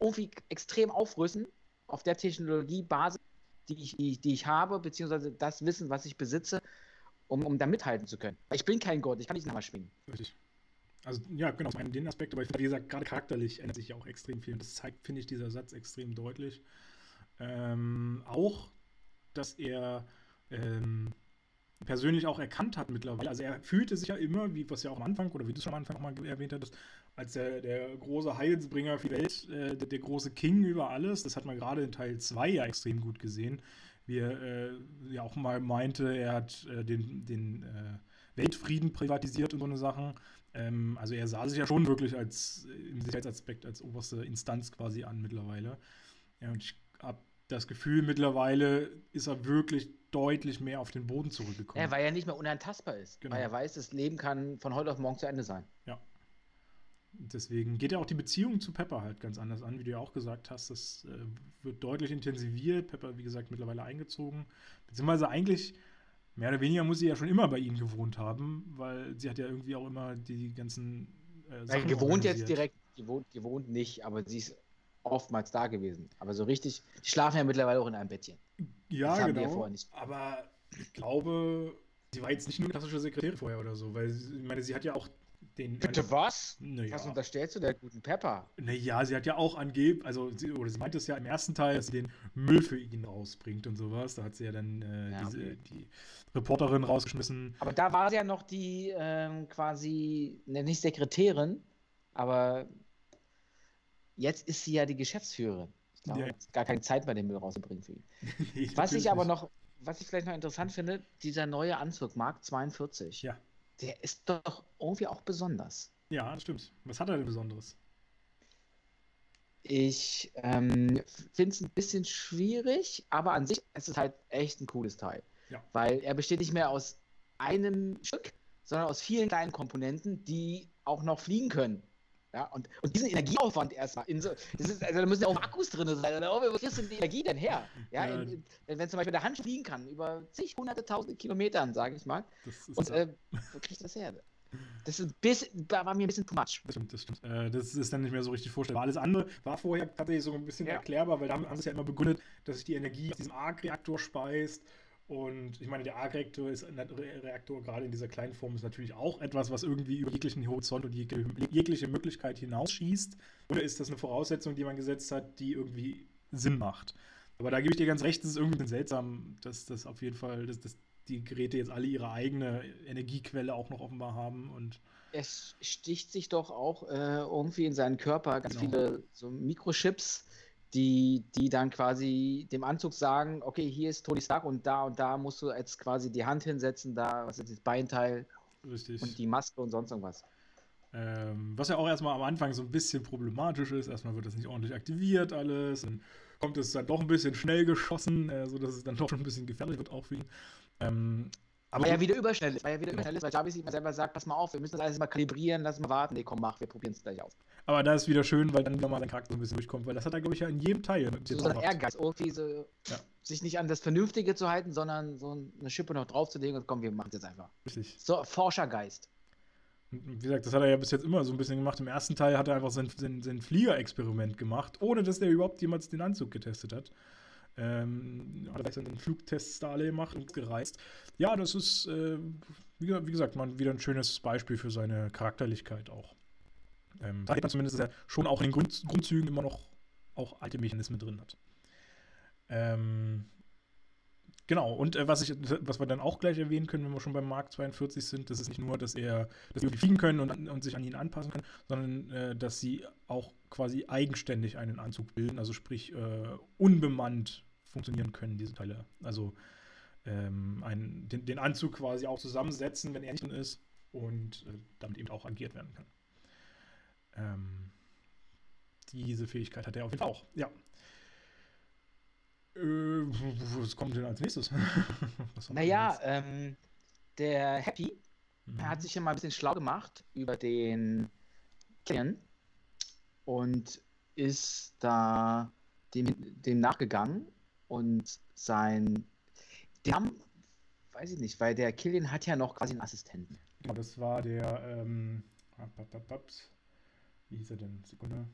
irgendwie extrem aufrüsten auf der Technologiebasis, die ich, die, die ich habe, beziehungsweise das Wissen, was ich besitze, um, um da mithalten zu können. Ich bin kein Gott, ich kann nicht nochmal schwingen. Richtig. Also ja, genau, in den Aspekt, aber ich wie gesagt, gerade charakterlich ändert sich ja auch extrem viel. Und das zeigt, finde ich, dieser Satz extrem deutlich. Ähm, auch, dass er ähm, persönlich auch erkannt hat mittlerweile. Also er fühlte sich ja immer, wie was ja auch am Anfang, oder wie du es schon am Anfang auch mal erwähnt hattest, als der, der große Heilsbringer für die Welt, äh, der, der, große King über alles. Das hat man gerade in Teil 2 ja extrem gut gesehen. Wie er äh, ja auch mal meinte, er hat äh, den, den äh, Weltfrieden privatisiert und so eine Sachen. Ähm, also er sah sich ja schon wirklich als im Sicherheitsaspekt als oberste Instanz quasi an mittlerweile. Ja, und ich habe das Gefühl, mittlerweile ist er wirklich deutlich mehr auf den Boden zurückgekommen. Ja, weil er nicht mehr unantastbar ist. Genau. Weil er weiß, das Leben kann von heute auf morgen zu Ende sein. Ja. Deswegen geht ja auch die Beziehung zu Pepper halt ganz anders an, wie du ja auch gesagt hast. Das äh, wird deutlich intensiviert. Pepper, wie gesagt, mittlerweile eingezogen. Beziehungsweise eigentlich mehr oder weniger muss sie ja schon immer bei ihm gewohnt haben, weil sie hat ja irgendwie auch immer die ganzen äh, Sachen gewohnt jetzt direkt, gewohnt, gewohnt nicht, aber sie ist oftmals da gewesen. Aber so richtig, die schlafen ja mittlerweile auch in einem Bettchen. Ja, genau. Aber ich glaube, sie war jetzt nicht nur klassische Sekretärin vorher oder so, weil sie, ich meine, sie hat ja auch den. Bitte was? Ja. Was unterstellst du der guten Pepper? Naja, sie hat ja auch angeblich, also sie, oder sie meinte es ja im ersten Teil, dass sie den Müll für ihn rausbringt und sowas. Da hat sie ja dann äh, ja, diese, die Reporterin rausgeschmissen. Aber da war sie ja noch die ähm, quasi, ne, nicht Sekretärin, aber jetzt ist sie ja die Geschäftsführerin. Ich glaube, ja. gar keine Zeit mehr, den Müll rauszubringen für ihn. nee, was ich aber noch, was ich vielleicht noch interessant finde, dieser neue Anzug, Mark 42. Ja der ist doch irgendwie auch besonders. Ja, das stimmt. Was hat er denn Besonderes? Ich ähm, finde es ein bisschen schwierig, aber an sich ist es halt echt ein cooles Teil. Ja. Weil er besteht nicht mehr aus einem Stück, sondern aus vielen kleinen Komponenten, die auch noch fliegen können. Ja, und, und diesen Energieaufwand erstmal, in so, das ist, also da müssen ja auch Akkus drin sein. Oder, oh, wo kriegst du die Energie denn her? Ja, ja. In, in, wenn zum Beispiel der Hand fliegen kann, über zig, hunderte, tausende Kilometern, sage ich mal. und äh, wo kriegst du das her? Das ist ein bisschen, da war mir ein bisschen too much. Das stimmt, das stimmt. Äh, das ist dann nicht mehr so richtig vorstellbar. Alles andere war vorher tatsächlich so ein bisschen ja. erklärbar, weil da haben sie es ja immer begründet, dass sich die Energie aus diesem Arc-Reaktor speist und ich meine, der Arc-Reaktor ist Reaktor gerade in dieser kleinen Form ist natürlich auch etwas, was irgendwie über jeglichen Horizont und jegliche Möglichkeit hinausschießt. Oder ist das eine Voraussetzung, die man gesetzt hat, die irgendwie Sinn macht? Aber da gebe ich dir ganz recht, es ist irgendwie seltsam, dass das auf jeden Fall, dass, dass die Geräte jetzt alle ihre eigene Energiequelle auch noch offenbar haben und es sticht sich doch auch äh, irgendwie in seinen Körper ganz genau. viele so Mikrochips, die, die dann quasi dem Anzug sagen, okay, hier ist Tony Stark und da und da musst du jetzt quasi die Hand hinsetzen, da, was ist das Beinteil Richtig. und die Maske und sonst irgendwas. Ähm, was ja auch erstmal am Anfang so ein bisschen problematisch ist. Erstmal wird das nicht ordentlich aktiviert alles. Dann kommt es dann doch ein bisschen schnell geschossen, äh, sodass es dann doch schon ein bisschen gefährlich wird auch für ihn. Ähm, aber weil er wieder überschnell ist, weil er wieder überschnell ist, weil Jarvis immer selber sagt, pass mal auf, wir müssen das alles mal kalibrieren, lass mal warten. Nee, komm, mach, wir probieren es gleich aus. Aber da ist wieder schön, weil dann nochmal sein Charakter ein bisschen durchkommt, weil das hat er, glaube ich, ja in jedem Teil. So, so ein Ehrgeiz, irgendwie so, ja. sich nicht an das Vernünftige zu halten, sondern so eine Schippe noch draufzulegen und komm, wir machen es jetzt einfach. Richtig. So, Forschergeist. Wie gesagt, das hat er ja bis jetzt immer so ein bisschen gemacht. Im ersten Teil hat er einfach sein, sein, sein Fliegerexperiment gemacht, ohne dass er überhaupt jemals den Anzug getestet hat. Ähm, hat dann Flugtests da alle gemacht und gereist. Ja, das ist, äh, wie, wie, gesagt, mal wieder ein schönes Beispiel für seine Charakterlichkeit auch. Ähm, da hat man zumindest, dass er schon auch in den Grund, Grundzügen immer noch auch alte Mechanismen drin hat. Ähm, Genau, und äh, was, ich, was wir dann auch gleich erwähnen können, wenn wir schon beim Mark 42 sind, das ist nicht nur, dass er, dass sie fliegen können und, und, sich an ihn anpassen können, sondern äh, dass sie auch quasi eigenständig einen Anzug bilden, also sprich äh, unbemannt funktionieren können, diese Teile. Also ähm, einen, den, den, Anzug quasi auch zusammensetzen, wenn er nicht drin ist und äh, damit eben auch agiert werden kann. Ähm, diese Fähigkeit hat er auf jeden Fall auch, ja. Äh, was kommt denn als nächstes? naja, ähm, der Happy mhm. hat sich ja mal ein bisschen schlau gemacht über den Killian und ist da dem, dem nachgegangen und sein. Die haben, weiß ich nicht, weil der Killian hat ja noch quasi einen Assistenten. Genau, das war der, ähm, wie hieß er denn? Sekunde.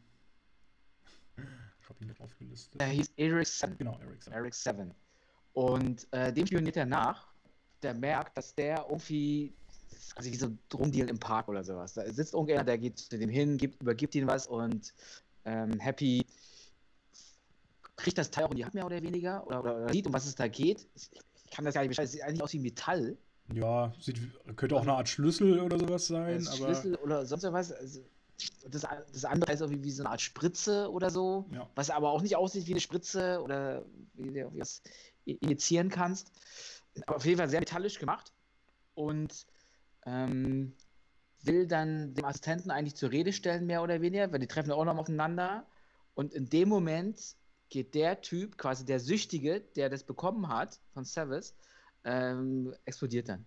Ich habe ihn nicht aufgelistet. Er hieß Eric Seven. Genau, Eric Seven. Eric Seven. Und äh, dem spioniert er nach. Der merkt, dass der irgendwie, also wie so ein Drumdeal im Park oder sowas. Da sitzt irgendwer, der geht zu dem hin, gibt, übergibt ihm was und ähm, Happy kriegt das Teil auch in die Hand mehr oder weniger oder, oder, oder sieht, um was es da geht. Ich, ich kann das gar nicht beschreiben. Es sieht eigentlich aus wie Metall. Ja, sieht, könnte auch eine Art Schlüssel oder sowas sein. Schlüssel oder sonst was. Also, das, das andere ist irgendwie wie so eine Art Spritze oder so, ja. was aber auch nicht aussieht wie eine Spritze oder wie du das injizieren kannst. Aber auf jeden Fall sehr metallisch gemacht und ähm, will dann dem Assistenten eigentlich zur Rede stellen, mehr oder weniger, weil die treffen auch noch aufeinander. Und in dem Moment geht der Typ, quasi der Süchtige, der das bekommen hat von Savas, ähm, explodiert dann.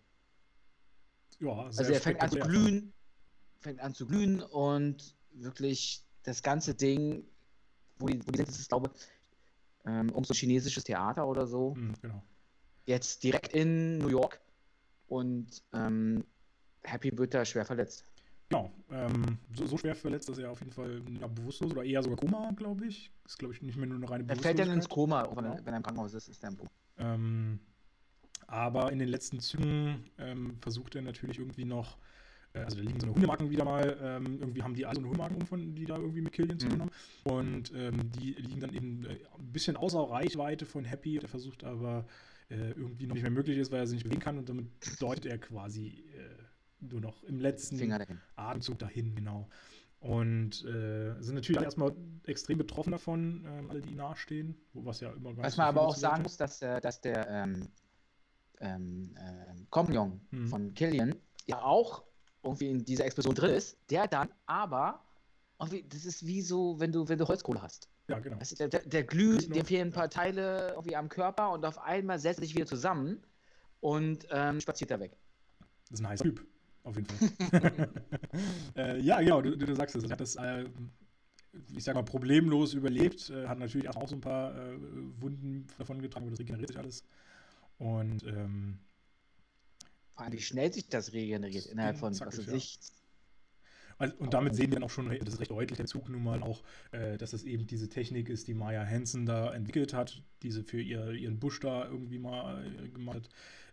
Ja, also er fängt an zu glühen, fängt an zu glühen und wirklich das ganze Ding, wo die, wo die sind, das ist, glaube ich, ähm, um so ein chinesisches Theater oder so. Mhm, genau. Jetzt direkt in New York und ähm, Happy wird da schwer verletzt. Genau, ähm, so, so, schwer verletzt, dass er auf jeden Fall ja, bewusstlos oder eher sogar Koma, glaube ich. Ist, glaube ich, nicht mehr nur eine reine Er fällt dann ins Koma, wenn, genau. er, wenn er im Krankenhaus ist, ist er im Koma. Ähm, aber in den letzten Zügen ähm, versucht er natürlich irgendwie noch äh, also da liegen so eine Hundemarken wieder mal, ähm, irgendwie haben die alle so eine Hundemarken von, die da irgendwie mit Killian zu tun mhm. haben. Und ähm, die liegen dann eben äh, ein bisschen außer Reichweite von Happy. Der versucht aber äh, irgendwie noch nicht mehr möglich ist, weil er sich nicht bewegen kann und damit deutet er quasi äh, nur noch im letzten dahin. Atemzug dahin, genau. Und äh, sind natürlich erstmal extrem betroffen davon, ähm, alle, die nahestehen, was ja immer ganz Was man aber auch sagen muss, dass, äh, dass der ähm, ähm, äh, Kompagnon hm. von Killian ja auch irgendwie in dieser Explosion drin ist, der dann aber das ist wie so, wenn du, wenn du Holzkohle hast. Ja, genau. Du, der, der, glüht, dir fehlen ein paar Teile irgendwie am Körper und auf einmal setzt sich wieder zusammen und ähm, spaziert er weg. Das ist ein heißer Typ, auf jeden Fall. äh, ja, genau, du, du sagst es. Er hat das, äh, ich sag mal, problemlos überlebt. Äh, hat natürlich auch so ein paar äh, Wunden davon getragen, aber das regeneriert sich alles. Und ähm, vor allem, wie schnell sich das regeneriert innerhalb von was weiß ich, also, und damit sehen wir dann auch schon, das ist recht deutlich, der Zug nun mal auch, äh, dass es eben diese Technik ist, die Maya Hansen da entwickelt hat, diese für ihr, ihren Busch da irgendwie mal äh, gemacht hat.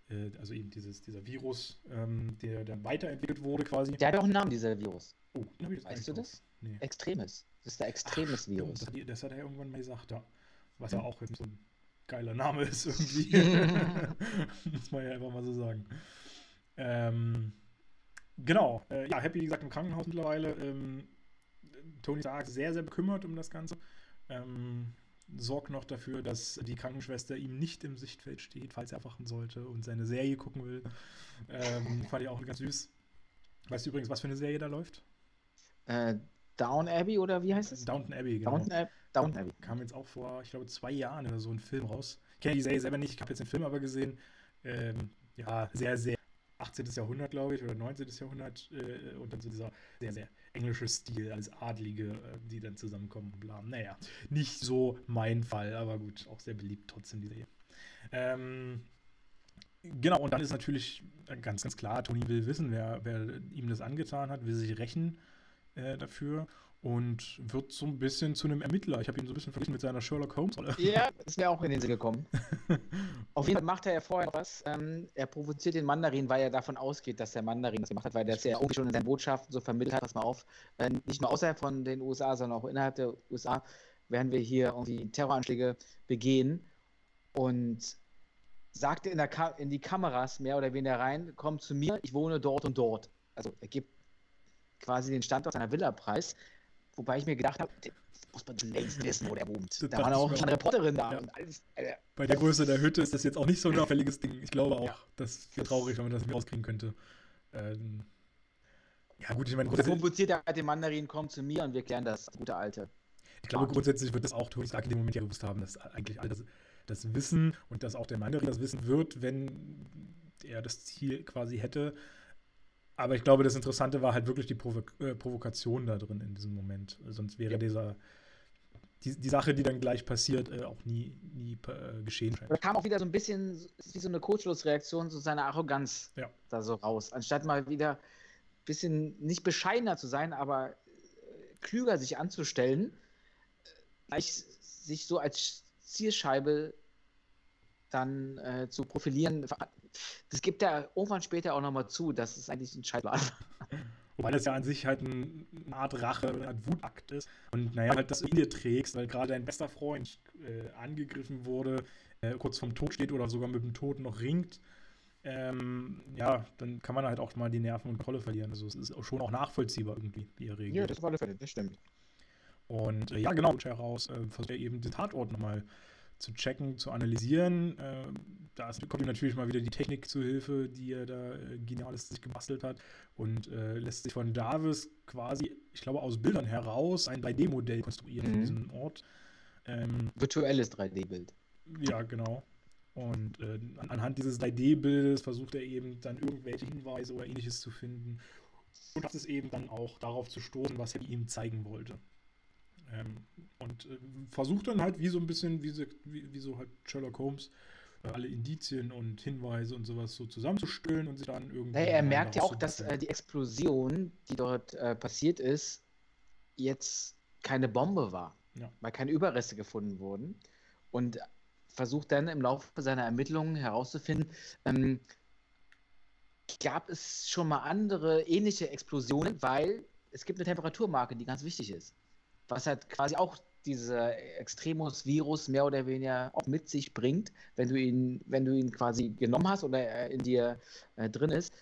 Äh, also eben dieses, dieser Virus, ähm, der dann weiterentwickelt wurde quasi. Der hat auch einen Namen, dieser Virus. Oh, weißt du das? Nee. Extremes. Das ist der Extremes-Virus. Das, das, hat er irgendwann mal gesagt, ja. Was ja auch so ein geiler Name ist irgendwie. Muss man ja einfach mal so sagen. Ähm, Genau, äh, ja, Happy, wie gesagt, im Krankenhaus mittlerweile. Ähm, Tony Stark sehr, sehr bekümmert um das Ganze. Ähm, sorgt noch dafür, dass die Krankenschwester ihm nicht im Sichtfeld steht, falls er erwachen sollte und seine Serie gucken will. Ähm, fand ich auch ganz süß. Weißt du übrigens, was für eine Serie da läuft? Äh, Down Abbey oder wie heißt es? Downton Abbey, genau. Downton, Ab Downton Abbey. Kam jetzt auch vor, ich glaube, zwei Jahren oder so ein Film raus. Ich kenne die Serie selber nicht, ich habe jetzt den Film aber gesehen. Ähm, ja, sehr, sehr 18. Jahrhundert, glaube ich, oder 19. Jahrhundert äh, und dann so dieser sehr, sehr englische Stil als Adlige, äh, die dann zusammenkommen bla. Naja, nicht so mein Fall, aber gut, auch sehr beliebt trotzdem die Serie. Ähm, genau, und dann ist natürlich ganz, ganz klar, Tony will wissen, wer, wer ihm das angetan hat, will sich rächen äh, dafür und wird so ein bisschen zu einem Ermittler. Ich habe ihn so ein bisschen verglichen mit seiner Sherlock Holmes-Rolle. Ja, ist mir auch in den Sinn gekommen. Auf jeden Fall macht er ja vorher was. Ähm, er provoziert den Mandarin, weil er davon ausgeht, dass der Mandarin das gemacht hat, weil der es ja auch schon in seinen Botschaften so vermittelt hat, pass mal auf, äh, nicht nur außerhalb von den USA, sondern auch innerhalb der USA werden wir hier irgendwie Terroranschläge begehen und sagte in, in die Kameras mehr oder weniger rein, komm zu mir, ich wohne dort und dort. Also er gibt quasi den Standort seiner Villa preis. Wobei ich mir gedacht habe, muss man längst wissen, wo der wohnt. Da war auch eine Reporterin da. Ja. Alles, äh, Bei der Größe der Hütte ist das jetzt auch nicht so ein auffälliges Ding. Ich glaube auch, ja. das wäre traurig, wenn man das nicht rauskriegen könnte. Ähm, ja, gut, ich meine, grundsätzlich. Der den Mandarin, kommt zu mir und wir klären das, gute Alte. Ich glaube, grundsätzlich wird das auch Tony Stark in dem Moment ja gewusst haben, dass eigentlich alle das, das wissen und dass auch der Mandarin das wissen wird, wenn er das Ziel quasi hätte. Aber ich glaube, das Interessante war halt wirklich die Provo äh, Provokation da drin in diesem Moment. Sonst wäre ja. dieser, die, die Sache, die dann gleich passiert, äh, auch nie, nie äh, geschehen. Da kam auch wieder so ein bisschen wie so eine Kurzschlussreaktion zu seiner Arroganz ja. da so raus. Anstatt mal wieder ein bisschen nicht bescheidener zu sein, aber äh, klüger sich anzustellen, äh, gleich sich so als Zielscheibe dann äh, zu profilieren, das gibt er irgendwann später auch nochmal zu, dass es eigentlich ein war. Wobei das ja an sich halt ein, eine Art Rache, eine Art Wutakt ist. Und naja, halt, dass du in dir trägst, weil gerade dein bester Freund äh, angegriffen wurde, äh, kurz vorm Tod steht oder sogar mit dem Tod noch ringt. Ähm, ja, dann kann man halt auch mal die Nerven und Kolle verlieren. Also es ist schon auch nachvollziehbar irgendwie, wie er reagiert. Ja, das war alle Fälle, das stimmt. Und äh, ja, genau, heraus äh, versucht er eben den Tatort nochmal zu checken, zu analysieren. Äh, da kommt ihm natürlich mal wieder die Technik zu Hilfe, die er da äh, geniales sich gebastelt hat und äh, lässt sich von Davis quasi, ich glaube, aus Bildern heraus ein 3D-Modell konstruieren mhm. von diesem Ort. Ähm, Virtuelles 3D-Bild. Ja, genau. Und äh, anhand dieses 3D-Bildes versucht er eben dann irgendwelche Hinweise oder ähnliches zu finden. Und das ist eben dann auch darauf zu stoßen, was er ihm zeigen wollte. Ähm, und äh, versucht dann halt wie so ein bisschen, wie so, wie, wie so halt Sherlock Holmes, äh, alle Indizien und Hinweise und sowas so zusammenzustellen und sich dann irgendwie. Naja, er merkt ja auch, dass äh, die Explosion, die dort äh, passiert ist, jetzt keine Bombe war, ja. weil keine Überreste gefunden wurden. Und versucht dann im Laufe seiner Ermittlungen herauszufinden, ähm, gab es schon mal andere ähnliche Explosionen, weil es gibt eine Temperaturmarke, die ganz wichtig ist was halt quasi auch dieser Extremus-Virus mehr oder weniger auch mit sich bringt, wenn du ihn, wenn du ihn quasi genommen hast oder er in dir äh, drin ist.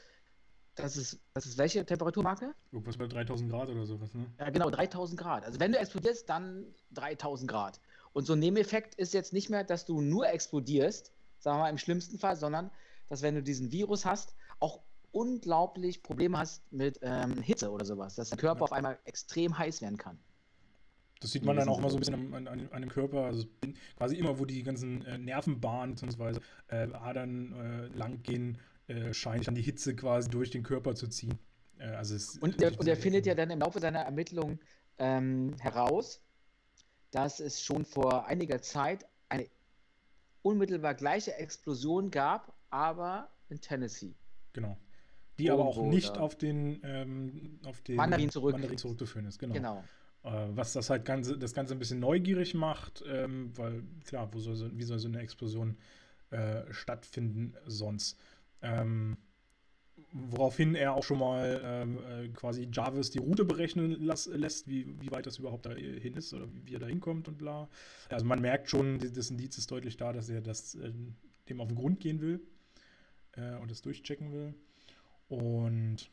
Das ist, das ist welche Temperaturmarke? Irgendwas bei 3000 Grad oder sowas, ne? Ja, genau, 3000 Grad. Also wenn du explodierst, dann 3000 Grad. Und so ein Nebeneffekt ist jetzt nicht mehr, dass du nur explodierst, sagen wir mal im schlimmsten Fall, sondern dass wenn du diesen Virus hast, auch unglaublich Probleme hast mit ähm, Hitze oder sowas, dass der Körper ja. auf einmal extrem heiß werden kann. Das sieht man dann auch immer so ein bisschen an, an, an dem Körper, also quasi immer, wo die ganzen äh, Nervenbahnen bzw. Äh, Adern äh, lang gehen, äh, scheint dann die Hitze quasi durch den Körper zu ziehen. Äh, also es, und, der, und er findet ja dann im Laufe seiner Ermittlung ähm, heraus, dass es schon vor einiger Zeit eine unmittelbar gleiche Explosion gab, aber in Tennessee. Genau. Die Irgendwo aber auch nicht auf den, ähm, auf den Mandarin, zurück. Mandarin zurückzuführen ist. Genau. genau. Äh, was das halt ganze, das Ganze ein bisschen neugierig macht, ähm, weil klar, wo soll so, wie soll so eine Explosion äh, stattfinden sonst? Ähm, woraufhin er auch schon mal ähm, äh, quasi Jarvis die Route berechnen las, lässt, wie, wie weit das überhaupt dahin ist oder wie, wie er da hinkommt und bla. Also man merkt schon, das Indiz ist deutlich da, dass er das äh, dem auf den Grund gehen will äh, und das durchchecken will. Und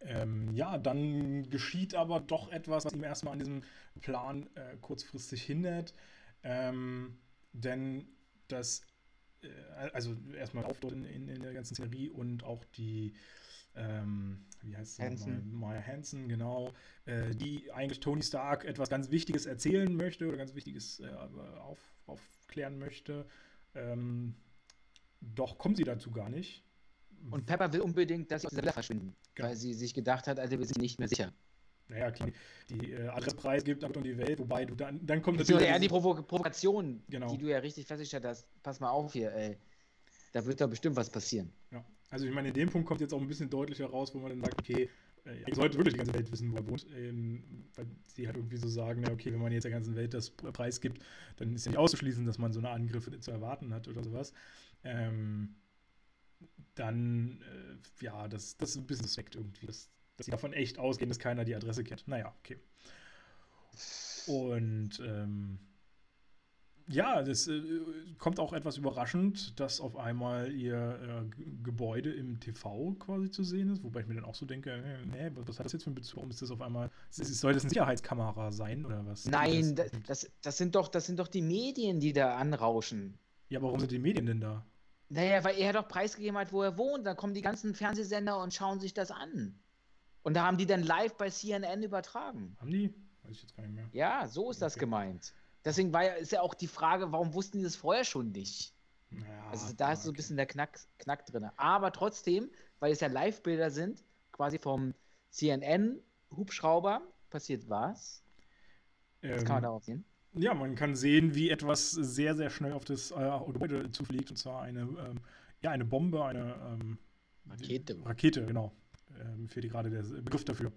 ähm, ja, dann geschieht aber doch etwas, was ihm erstmal an diesem Plan äh, kurzfristig hindert. Ähm, denn das, äh, also erstmal Auftritt in, in, in, der ganzen Serie und auch die, ähm, wie heißt sie Hansen. Maya Hansen, genau, äh, die eigentlich Tony Stark etwas ganz Wichtiges erzählen möchte oder ganz Wichtiges äh, auf, aufklären möchte. Ähm, doch kommen sie dazu gar nicht. Und Pepper will unbedingt, dass sie aus der Villa verschwinden, genau. weil sie sich gedacht hat, also wir sind nicht mehr sicher. Naja, klar, die äh, Adresspreis gibt und die Welt, wobei du dann, dann kommt natürlich. eher die Provo Provokation, genau. die du ja richtig festgestellt hast. Pass mal auf hier, ey. Da wird da bestimmt was passieren. Ja. Also ich meine, in dem Punkt kommt jetzt auch ein bisschen deutlicher raus, wo man dann sagt, okay, äh, ich sollte wirklich die ganze Welt wissen, wo er wohnt. Ähm, weil sie halt irgendwie so sagen, na okay, wenn man jetzt der ganzen Welt das Preis gibt, dann ist ja nicht auszuschließen, dass man so eine Angriffe zu erwarten hat oder sowas. Ähm, dann, äh, ja, das, das ist ein bisschen suspekt irgendwie, dass, dass sie davon echt ausgehen, dass keiner die Adresse kennt. Naja, okay. Und ähm, ja, das äh, kommt auch etwas überraschend, dass auf einmal ihr äh, Gebäude im TV quasi zu sehen ist, wobei ich mir dann auch so denke, äh, nee, was hat das jetzt für einen Bezug? Warum ist das auf einmal? Soll das eine Sicherheitskamera sein oder was? Nein, das, das, das, sind doch, das sind doch die Medien, die da anrauschen. Ja, warum sind die Medien denn da? Naja, weil er doch preisgegeben hat, wo er wohnt. Dann kommen die ganzen Fernsehsender und schauen sich das an. Und da haben die dann live bei CNN übertragen. Haben die? Weiß ich jetzt gar nicht mehr. Ja, so ist okay. das gemeint. Deswegen war ja, ist ja auch die Frage, warum wussten die das vorher schon nicht? Naja, also da ist so ein bisschen der Knack, Knack drin. Aber trotzdem, weil es ja Live-Bilder sind, quasi vom CNN-Hubschrauber, passiert was? Ähm, was kann man darauf sehen? Ja, man kann sehen, wie etwas sehr, sehr schnell auf das äh, Gebäude zufliegt. Und zwar eine, ähm, ja, eine Bombe, eine ähm, Rakete. Rakete, genau. Ähm, fehlt gerade der Begriff dafür.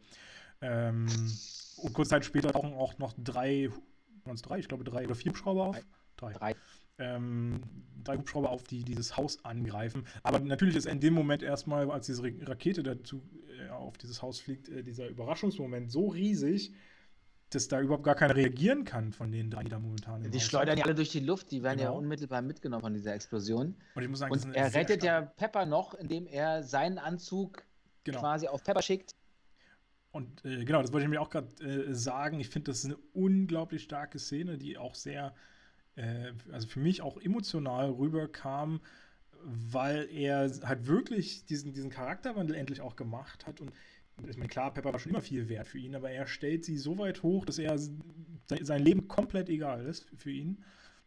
Ähm, und kurz Zeit später tauchen auch noch drei, waren es drei? Ich glaube drei oder vier Hubschrauber auf. Drei. drei. Ähm, drei Hubschrauber auf, die dieses Haus angreifen. Aber natürlich ist in dem Moment erstmal, als diese Rakete dazu äh, auf dieses Haus fliegt, äh, dieser Überraschungsmoment so riesig, dass da überhaupt gar keiner reagieren kann von den drei, die da momentan Die schleudern ja alle durch die Luft, die werden genau. ja unmittelbar mitgenommen von dieser Explosion. Und ich muss sagen, Und er rettet ja Pepper noch, indem er seinen Anzug genau. quasi auf Pepper schickt. Und äh, genau, das wollte ich mir auch gerade äh, sagen. Ich finde, das ist eine unglaublich starke Szene, die auch sehr, äh, also für mich auch emotional rüberkam, weil er halt wirklich diesen, diesen Charakterwandel endlich auch gemacht hat und ich meine, klar, Pepper war schon immer viel wert für ihn, aber er stellt sie so weit hoch, dass er sein Leben komplett egal ist für ihn.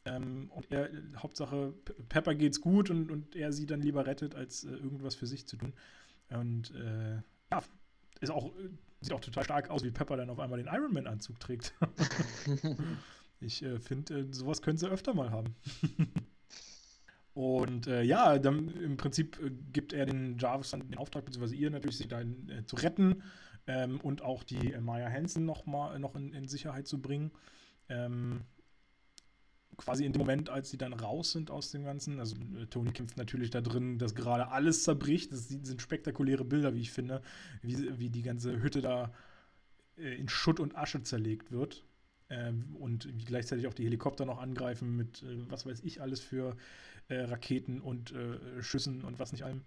Ähm, und er, Hauptsache, Pepper geht's gut und, und er sie dann lieber rettet, als äh, irgendwas für sich zu tun. Und äh, ja, ist auch, sieht auch total stark aus, wie Pepper dann auf einmal den Ironman-Anzug trägt. ich äh, finde, äh, sowas können sie öfter mal haben. Und äh, ja, dann im Prinzip äh, gibt er den Jarvis dann den Auftrag, beziehungsweise ihr natürlich, sich da äh, zu retten ähm, und auch die äh, Maya Hansen noch mal noch in, in Sicherheit zu bringen. Ähm, quasi in dem Moment, als sie dann raus sind aus dem Ganzen. Also äh, Tony kämpft natürlich da drin, dass gerade alles zerbricht. Das sind spektakuläre Bilder, wie ich finde, wie, wie die ganze Hütte da äh, in Schutt und Asche zerlegt wird. Ähm, und wie gleichzeitig auch die Helikopter noch angreifen mit, äh, was weiß ich, alles für äh, Raketen und äh, Schüssen und was nicht allem.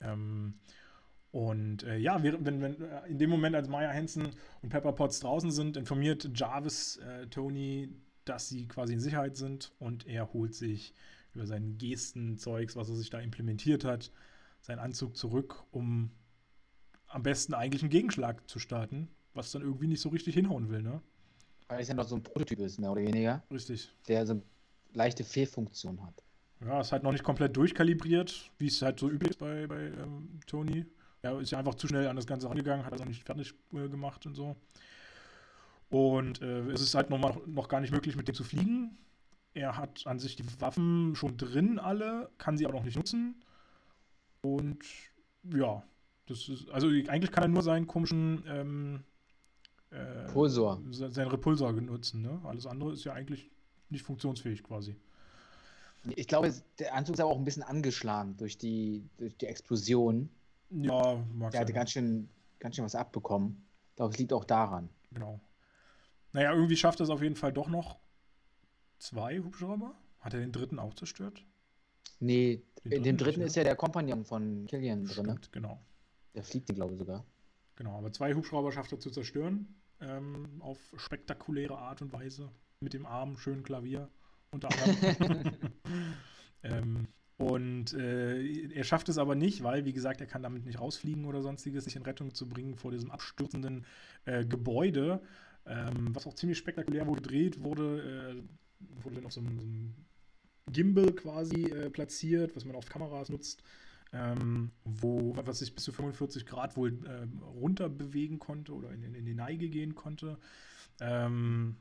Ähm, und äh, ja, wenn, wenn, äh, in dem Moment, als Maya Hansen und Pepper Potts draußen sind, informiert Jarvis äh, Tony, dass sie quasi in Sicherheit sind und er holt sich über seinen Gestenzeugs, was er sich da implementiert hat, seinen Anzug zurück, um am besten eigentlich einen Gegenschlag zu starten, was dann irgendwie nicht so richtig hinhauen will, ne? Weil es ja noch so ein Prototyp ist, mehr oder weniger. Richtig. Der so eine leichte Fehlfunktion hat. Ja, ist halt noch nicht komplett durchkalibriert, wie es halt so üblich ist bei, bei ähm, Tony. Er ist ja einfach zu schnell an das Ganze rangegangen, hat das noch nicht fertig äh, gemacht und so. Und äh, es ist halt noch, mal, noch gar nicht möglich, mit dem zu fliegen. Er hat an sich die Waffen schon drin, alle, kann sie aber noch nicht nutzen. Und ja, das ist, also eigentlich kann er nur seinen komischen ähm, äh, Repulsor. seinen Repulsor nutzen. Ne? Alles andere ist ja eigentlich nicht funktionsfähig quasi. Ich glaube, der Anzug ist aber auch ein bisschen angeschlagen durch die, durch die Explosion. Ja, mag Der hatte ganz schön, ganz schön was abbekommen. Ich glaube, es liegt auch daran. Genau. Naja, irgendwie schafft es auf jeden Fall doch noch zwei Hubschrauber. Hat er den dritten auch zerstört? Nee, den in dem dritten ist ja der Kompagnon von Killian drin. Genau. Der fliegt den, glaube ich, sogar. Genau, aber zwei Hubschrauber schafft er zu zerstören. Ähm, auf spektakuläre Art und Weise. Mit dem Arm, schönen Klavier unter anderem. ähm, und äh, er schafft es aber nicht, weil, wie gesagt, er kann damit nicht rausfliegen oder sonstiges, sich in Rettung zu bringen vor diesem abstürzenden äh, Gebäude, ähm, was auch ziemlich spektakulär wurde gedreht wurde, äh, wurde dann auf so einem, so einem Gimbal quasi äh, platziert, was man auf Kameras nutzt, ähm, wo, was sich bis zu 45 Grad wohl äh, runter bewegen konnte oder in, in, die Neige gehen konnte. Ähm,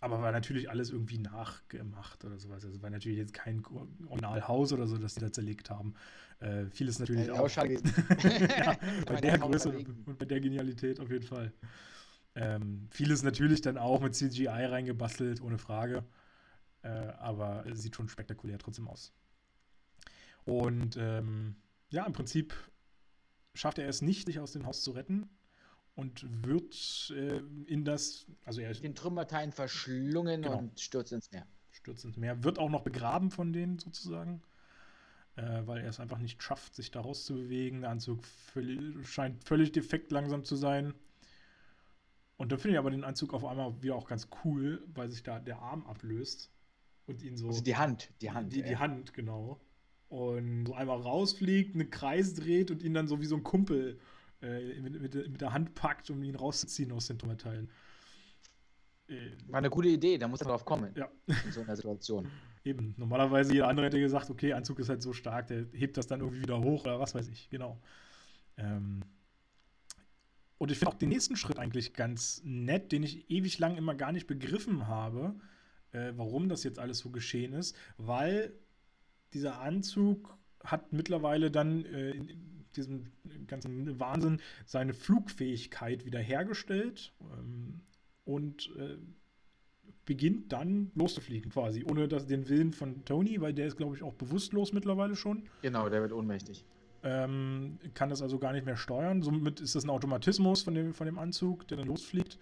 aber war natürlich alles irgendwie nachgemacht oder sowas. Also war natürlich jetzt kein Originalhaus oder so, das die da zerlegt haben. Äh, vieles natürlich ja, auch. ja, bei der Größe und bei der Genialität auf jeden Fall. Ähm, vieles natürlich dann auch mit CGI reingebastelt, ohne Frage. Äh, aber es sieht schon spektakulär trotzdem aus. Und ähm, ja, im Prinzip schafft er es nicht, sich aus dem Haus zu retten und wird äh, in das, also er den Trümmerteilen verschlungen genau. und stürzt ins Meer. Stürzt ins Meer, wird auch noch begraben von denen sozusagen, äh, weil er es einfach nicht schafft, sich da rauszubewegen. Der Anzug völlig, scheint völlig defekt langsam zu sein. Und dann finde ich aber den Anzug auf einmal wieder auch ganz cool, weil sich da der Arm ablöst und ihn so. Also die Hand, die Hand. Die, die Hand, genau. Und so einmal rausfliegt, einen Kreis dreht und ihn dann so wie so ein Kumpel äh, mit, mit, mit, der Hand packt, um ihn rauszuziehen aus den Trümmerteilen. Äh, War eine gute Idee, da muss er drauf kommen. Ja. In so einer Situation. Eben. Normalerweise jeder andere hätte gesagt, okay, Anzug ist halt so stark, der hebt das dann irgendwie wieder hoch oder was weiß ich, genau. Ähm, und ich finde auch den nächsten Schritt eigentlich ganz nett, den ich ewig lang immer gar nicht begriffen habe, äh, warum das jetzt alles so geschehen ist, weil dieser Anzug hat mittlerweile dann äh, diesem ganzen Wahnsinn seine Flugfähigkeit wiederhergestellt ähm, und äh, beginnt dann loszufliegen quasi, ohne dass den Willen von Tony, weil der ist, glaube ich, auch bewusstlos mittlerweile schon. Genau, der wird ohnmächtig. Ähm, kann das also gar nicht mehr steuern. Somit ist das ein Automatismus von dem, von dem Anzug, der dann losfliegt.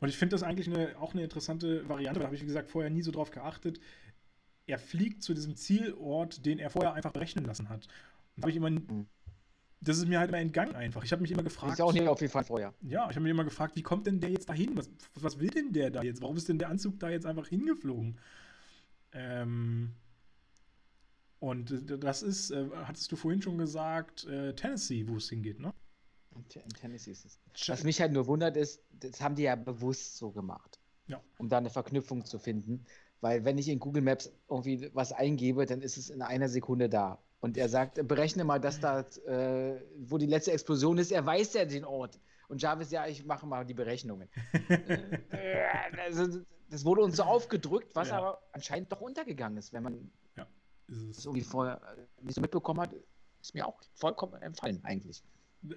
Und ich finde das eigentlich eine, auch eine interessante Variante. Da habe ich, wie gesagt, vorher nie so drauf geachtet. Er fliegt zu diesem Zielort, den er vorher einfach berechnen lassen hat. Und da habe ich immer mhm das ist mir halt immer entgangen einfach. Ich habe mich immer gefragt. Ist auch nicht auf jeden Fall vorher. Ja, ich habe mich immer gefragt, wie kommt denn der jetzt dahin? Was, was will denn der da jetzt? Warum ist denn der Anzug da jetzt einfach hingeflogen? Ähm, und das ist, äh, hattest du vorhin schon gesagt, äh, Tennessee, wo es hingeht, ne? In Tennessee ist es. Was mich halt nur wundert, ist, das haben die ja bewusst so gemacht. Ja. Um da eine Verknüpfung zu finden. Weil wenn ich in Google Maps irgendwie was eingebe, dann ist es in einer Sekunde da. Und er sagt, berechne mal, dass da, äh, wo die letzte Explosion ist, er weiß ja den Ort. Und Jarvis, ja, ich mache mal die Berechnungen. also, das wurde uns so aufgedrückt, was ja. aber anscheinend doch untergegangen ist, wenn man ja, ist es. irgendwie vorher nicht so mitbekommen hat, ist mir auch vollkommen empfallen eigentlich.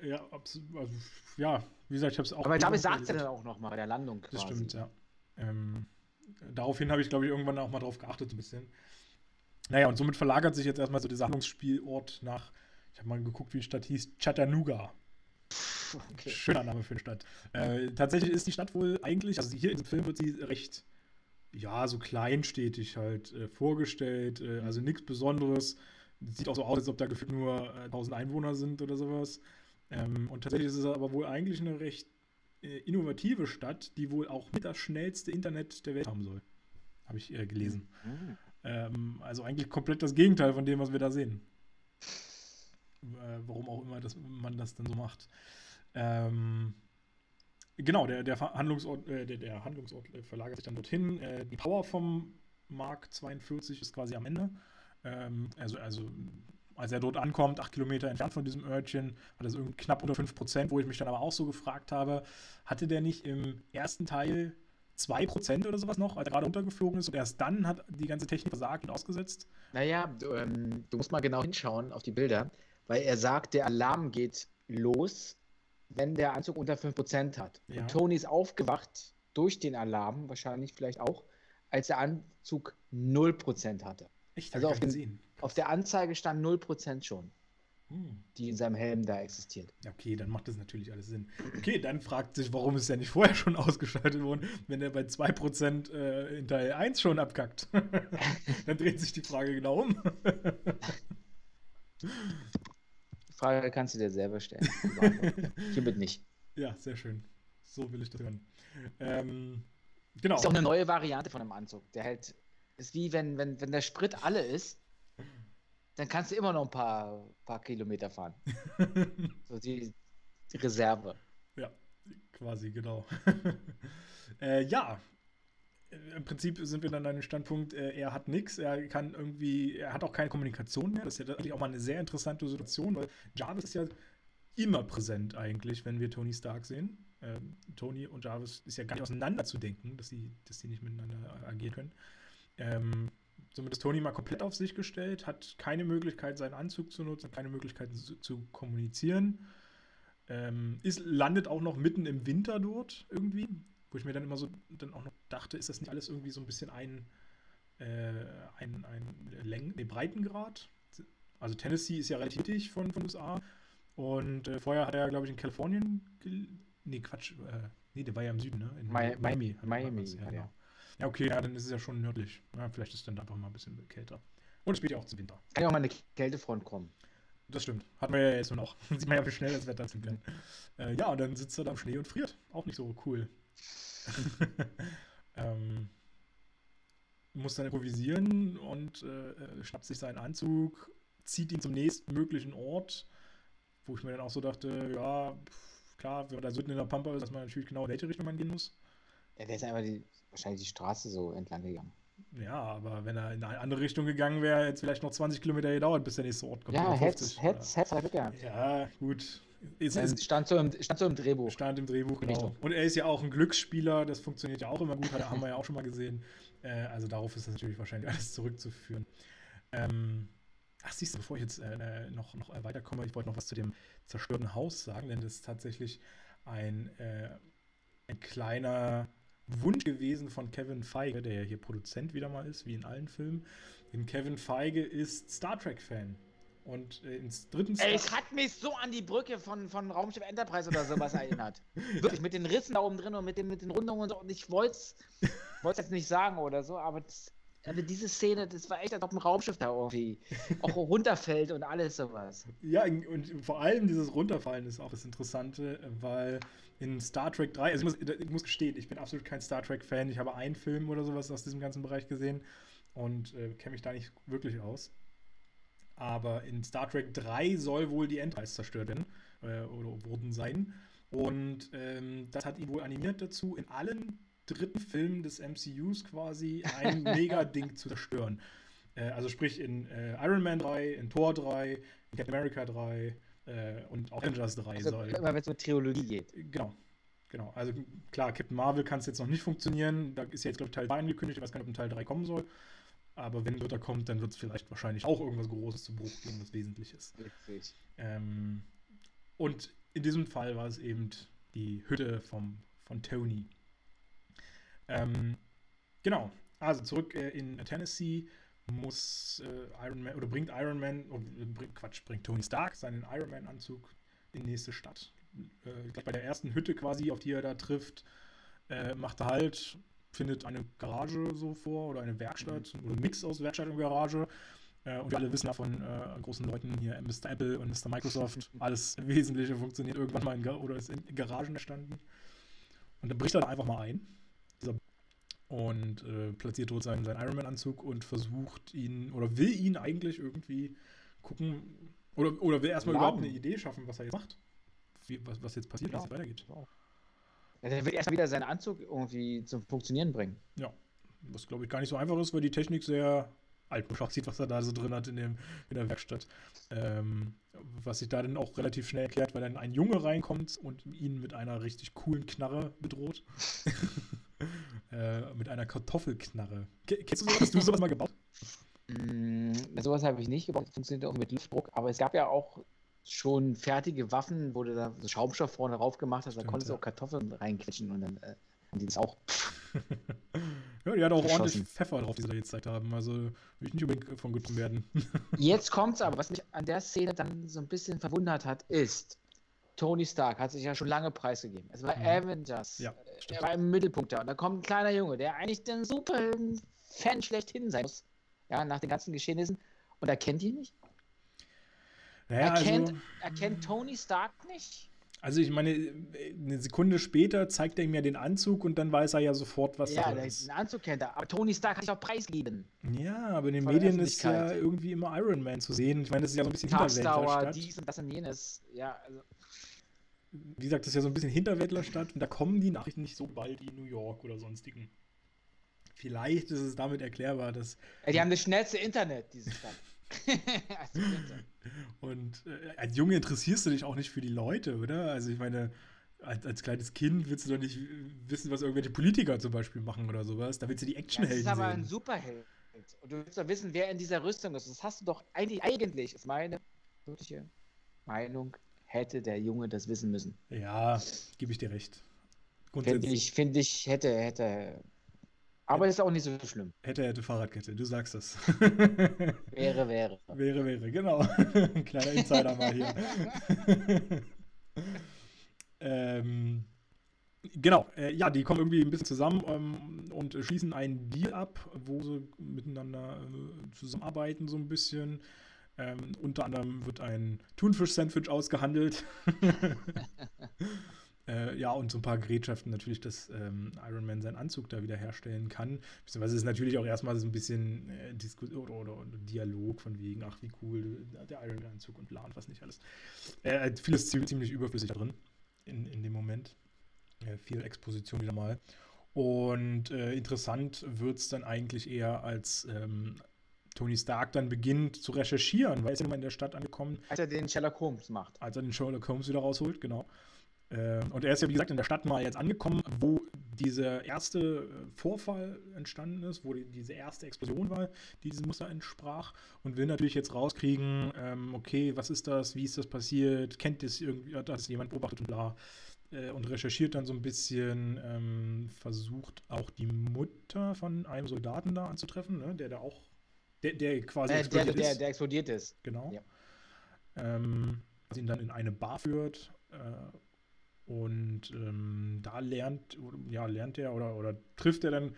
Ja, absolut. Also, ja, wie gesagt, ich habe es auch. Aber Jarvis sagt er dann auch noch mal bei der Landung. Quasi. Das stimmt, ja. Ähm, daraufhin habe ich, glaube ich, irgendwann auch mal drauf geachtet, ein bisschen. Naja, und somit verlagert sich jetzt erstmal so der Sammlungsspielort nach, ich habe mal geguckt, wie die Stadt hieß, Chattanooga. Okay. Schöner Name für eine Stadt. Äh, tatsächlich ist die Stadt wohl eigentlich, also hier im Film wird sie recht, ja, so kleinstädtig halt äh, vorgestellt, äh, also nichts Besonderes. Sieht auch so aus, als ob da gefühlt nur 1000 äh, Einwohner sind oder sowas. Ähm, und tatsächlich ist es aber wohl eigentlich eine recht äh, innovative Stadt, die wohl auch mit das schnellste Internet der Welt haben soll. Habe ich äh, gelesen. Mhm. Ähm, also eigentlich komplett das Gegenteil von dem, was wir da sehen. äh, warum auch immer das, man das dann so macht. Ähm, genau, der, der Handlungsort, äh, der, der, Handlungsort äh, verlagert sich dann dorthin. Äh, die Power vom Mark 42 ist quasi am Ende. Ähm, also, also als er dort ankommt, acht Kilometer entfernt von diesem Örtchen, hat er so knapp unter 5 Prozent, wo ich mich dann aber auch so gefragt habe, hatte der nicht im ersten Teil 2% oder sowas noch, als er gerade runtergeflogen ist und erst dann hat die ganze Technik versagt und ausgesetzt? Naja, du, ähm, du musst mal genau hinschauen auf die Bilder, weil er sagt, der Alarm geht los, wenn der Anzug unter 5% hat. Ja. Und Tony ist aufgewacht durch den Alarm, wahrscheinlich vielleicht auch, als der Anzug 0% hatte. Echt? Also auf, den, auf der Anzeige stand 0% schon hm. die in seinem Helm da existiert. Okay, dann macht das natürlich alles Sinn. Okay, dann fragt sich, warum ist er nicht vorher schon ausgeschaltet worden, wenn er bei 2% äh, in Teil 1 schon abkackt. dann dreht sich die Frage genau um. die Frage kannst du dir selber stellen. Hiermit nicht. Ja, sehr schön. So will ich das hören. Ähm, genau. Ist auch eine neue Variante von einem Anzug. Der hält, ist wie wenn, wenn, wenn der Sprit alle ist dann kannst du immer noch ein paar, paar Kilometer fahren. so die, die, Reserve. Ja, quasi, genau. äh, ja, im Prinzip sind wir dann an dem Standpunkt, äh, er hat nichts, er kann irgendwie, er hat auch keine Kommunikation mehr. Das ist ja eigentlich auch mal eine sehr interessante Situation, weil Jarvis ist ja immer präsent eigentlich, wenn wir Tony Stark sehen. Ähm, Tony und Jarvis ist ja gar nicht auseinanderzudenken, dass sie, dass sie nicht miteinander agieren können. Ähm, Ist Tony mal komplett auf sich gestellt, hat keine Möglichkeit, seinen Anzug zu nutzen, keine Möglichkeit zu, zu kommunizieren. Ähm, ist, landet auch noch mitten im Winter dort irgendwie, wo ich mir dann immer so dann auch noch dachte, ist das nicht alles irgendwie so ein bisschen ein, äh, ein, ein Längen, nee, Breitengrad? Also Tennessee ist ja relativ dicht von, von USA und äh, vorher hat er, glaube ich, in Kalifornien, nee, Quatsch, äh, nee, der war ja im Süden, ne? In Miami. Miami, Miami ja, genau. Ja, okay, ja, dann ist es ja schon nördlich. Ja, vielleicht ist es dann einfach mal ein bisschen kälter. Und es spielt ja auch zum Winter. Kann ja auch mal eine Kältefront kommen. Das stimmt. Hat man ja jetzt nur noch. Sieht man ja, wie schnell das Wetter sein kann. Äh, ja, und dann sitzt er da im Schnee und friert. Auch nicht so cool. ähm, muss dann improvisieren und äh, äh, schnappt sich seinen Anzug, zieht ihn zum nächstmöglichen Ort, wo ich mir dann auch so dachte, ja, klar, wenn man da Süden in der Pampa ist, dass man natürlich genau in welche Richtung man gehen muss. Ja, der ist einfach die, wahrscheinlich die Straße so entlang gegangen. Ja, aber wenn er in eine andere Richtung gegangen wäre, hätte es vielleicht noch 20 Kilometer gedauert, bis der nächste Ort kommt. Ja, hätte es halt gehabt. Ja, gut. Es, es stand, so im, stand so im Drehbuch. Stand im Drehbuch, genau. Und er ist ja auch ein Glücksspieler, das funktioniert ja auch immer gut, haben wir ja auch schon mal gesehen. Äh, also darauf ist das natürlich wahrscheinlich alles zurückzuführen. Ähm, ach, siehst du, bevor ich jetzt äh, noch, noch weiterkomme, ich wollte noch was zu dem zerstörten Haus sagen, denn das ist tatsächlich ein, äh, ein kleiner Wunsch gewesen von Kevin Feige, der ja hier Produzent wieder mal ist, wie in allen Filmen. Denn Kevin Feige ist Star Trek-Fan. Und äh, ins dritten Star Ey, es hat mich so an die Brücke von, von Raumschiff Enterprise oder sowas erinnert. Wirklich, mit den Rissen da oben drin und mit den, mit den Rundungen und so. Und ich wollte es jetzt nicht sagen oder so, aber das, aber diese Szene, das war echt, als ob ein Raumschiff da irgendwie auch runterfällt und alles sowas. Ja, und vor allem dieses Runterfallen ist auch das Interessante, weil in Star Trek 3, also ich muss, ich muss gestehen, ich bin absolut kein Star Trek-Fan. Ich habe einen Film oder sowas aus diesem ganzen Bereich gesehen und äh, kenne mich da nicht wirklich aus. Aber in Star Trek 3 soll wohl die Enterprise zerstört werden äh, oder wurden sein. Und ähm, das hat ihn wohl animiert dazu, in allen dritten Filmen des MCUs quasi ein Mega-Ding zu zerstören. Äh, also sprich in äh, Iron Man 3, in Thor 3, in Captain America 3, äh, und auch Avengers 3 also, soll. Wenn es um Trilogie geht. Genau. Genau. Also klar, Captain Marvel kann es jetzt noch nicht funktionieren. Da ist ja jetzt, glaube ich, Teil 3 angekündigt. Ich weiß gar nicht, ob ein Teil 3 kommen soll. Aber wenn ein dritter kommt, dann wird es vielleicht wahrscheinlich auch irgendwas Großes zu Bruch gehen, was Wesentliches. Ähm, und in diesem Fall war es eben die Hütte vom, von Tony. Ähm, genau. Also zurück äh, in Tennessee muss äh, Iron Man oder bringt Iron Man, oh, bringt, Quatsch, bringt Tony Stark seinen Iron Man-Anzug in die nächste Stadt. Äh, gleich bei der ersten Hütte quasi, auf die er da trifft, äh, macht er halt, findet eine Garage so vor oder eine Werkstatt oder ein Mix aus Werkstatt und Garage. Äh, und wir alle wissen ja von äh, großen Leuten hier, Mr. Apple und Mr. Microsoft, alles Wesentliche funktioniert irgendwann mal in Gar oder ist in Garagen entstanden. Und dann bricht er da einfach mal ein und äh, platziert dort seinen, seinen Ironman-Anzug und versucht ihn oder will ihn eigentlich irgendwie gucken, Oder, oder will erstmal überhaupt eine Idee schaffen, was er jetzt macht? Wie, was, was jetzt passiert, Genau. es weitergeht. Ja, der wird erstmal wieder seinen Anzug irgendwie zum Funktionieren bringen. Ja. Was, glaube ich, gar nicht so einfach ist, weil die Technik sehr altmodisch aussieht, was er da so drin hat in, dem, in der Werkstatt. Ähm, was sich da dann auch relativ schnell erklärt, weil dann ein Junge reinkommt und ihn mit einer richtig coolen Knarre bedroht. äh, mit einer Kartoffelknarre. Ke- Kennst du sowas? Hast du sowas mal gebaut? Mm, sowas habe ich nicht gebaut, funktioniert auch mit Luftdruck, aber es gab ja auch schon fertige Waffen, wo du da so Schaumstoff vorne drauf gemacht hast, da Stimmt, konntest du ja. auch Kartoffeln reinquetschen und dann äh, haben die das auch. Ja, die hat auch ordentlich. Pfeffer drauf, die sie da jetzt gezeigt haben. Also will ich nicht unbedingt von getroffen werden. Jetzt kommt's aber, was mich an der Szene dann so ein bisschen verwundert hat, ist, Tony Stark hat sich ja schon lange preisgegeben. Es war Mhm. Avengers. Ja, Äh, er war im Mittelpunkt da. Und da kommt ein kleiner Junge, der eigentlich der super Fan schlechthin sein muss. Ja, nach den ganzen Geschehnissen. Und er kennt ihn nicht. Naja, er, kennt, also, er kennt Tony Stark nicht. also ich meine, eine Sekunde später zeigt er ihm ja den Anzug und dann weiß er ja sofort, was ja, der, ist. den Anzug kennt er. Aber Tony Stark hat sich auch preisgegeben. Ja, aber in den Von Medien ist ja irgendwie immer Iron Man zu sehen. Ich meine, das ist ja so ein bisschen Hinterwäldlerstadt. dies und das und jenes. Ja, also. Wie gesagt, das ist ja so ein bisschen Hinterwäldlerstadt und da kommen die Nachrichten nicht so bald wie New York oder sonstigen. Vielleicht ist es damit erklärbar, dass Ey, die haben das schnellste Internet, diese Stadt. also, und äh, als Junge interessierst du dich auch nicht für die Leute, oder? Also ich meine, als, als kleines Kind willst du doch nicht wissen, was irgendwelche Politiker zum Beispiel machen oder sowas. Da willst du die Ja, das Actionhelden ist aber ein sehen. Superheld. Und du willst doch wissen, wer in dieser Rüstung ist. Das hast du doch eigentlich, eigentlich ist meine wirkliche Meinung, hätte der Junge das wissen müssen. Ja, gebe ich dir recht. Finde ich, finde ich, hätte, hätte. Aber ist auch nicht so schlimm. hätte, hätte Fahrradkette, du sagst es. Wäre, wäre. Wäre, wäre, genau. Ein kleiner Insider mal hier. ähm, genau, äh, ja, die kommen irgendwie ein bisschen zusammen ähm, und schließen einen Deal ab, wo sie miteinander äh, zusammenarbeiten, so ein bisschen. Ähm, unter anderem wird ein Thunfisch-Sandwich ausgehandelt. äh, ja, und so ein paar Gerätschaften natürlich, dass ähm, Iron Man seinen Anzug da wieder herstellen kann. Beziehungsweise ist natürlich auch erstmal so ein bisschen äh, oder, oder, oder Dialog von wegen, ach wie cool, der Iron Man-Anzug und bla und was nicht alles. Äh, vieles ziemlich, ziemlich überflüssig da drin in, in dem Moment. Äh, viel Exposition wieder mal. Und äh, interessant wird es dann eigentlich eher, als ähm, Tony Stark dann beginnt zu recherchieren, weil er ist ja mal in der Stadt angekommen, Als er den Sherlock Holmes macht. als er den Sherlock Holmes wieder rausholt, genau. Äh, und er ist ja, wie gesagt, in der Stadt mal jetzt angekommen, wo dieser erste äh, Vorfall entstanden ist, wo die, diese erste Explosion war, die diesem Muster entsprach und will natürlich jetzt rauskriegen, ähm, okay, was ist das, wie ist das passiert, kennt das irgendwie, hat das jemand beobachtet und bla. Äh, und recherchiert dann so ein bisschen, ähm, versucht auch die Mutter von einem Soldaten da anzutreffen, ne, der da auch, der, der quasi Äh, explodiert der, ist. der explodiert ist. Genau. Ja. Ähm, was ihn dann in eine Bar führt. Äh, und ähm, da lernt, ja, lernt er oder, oder trifft er dann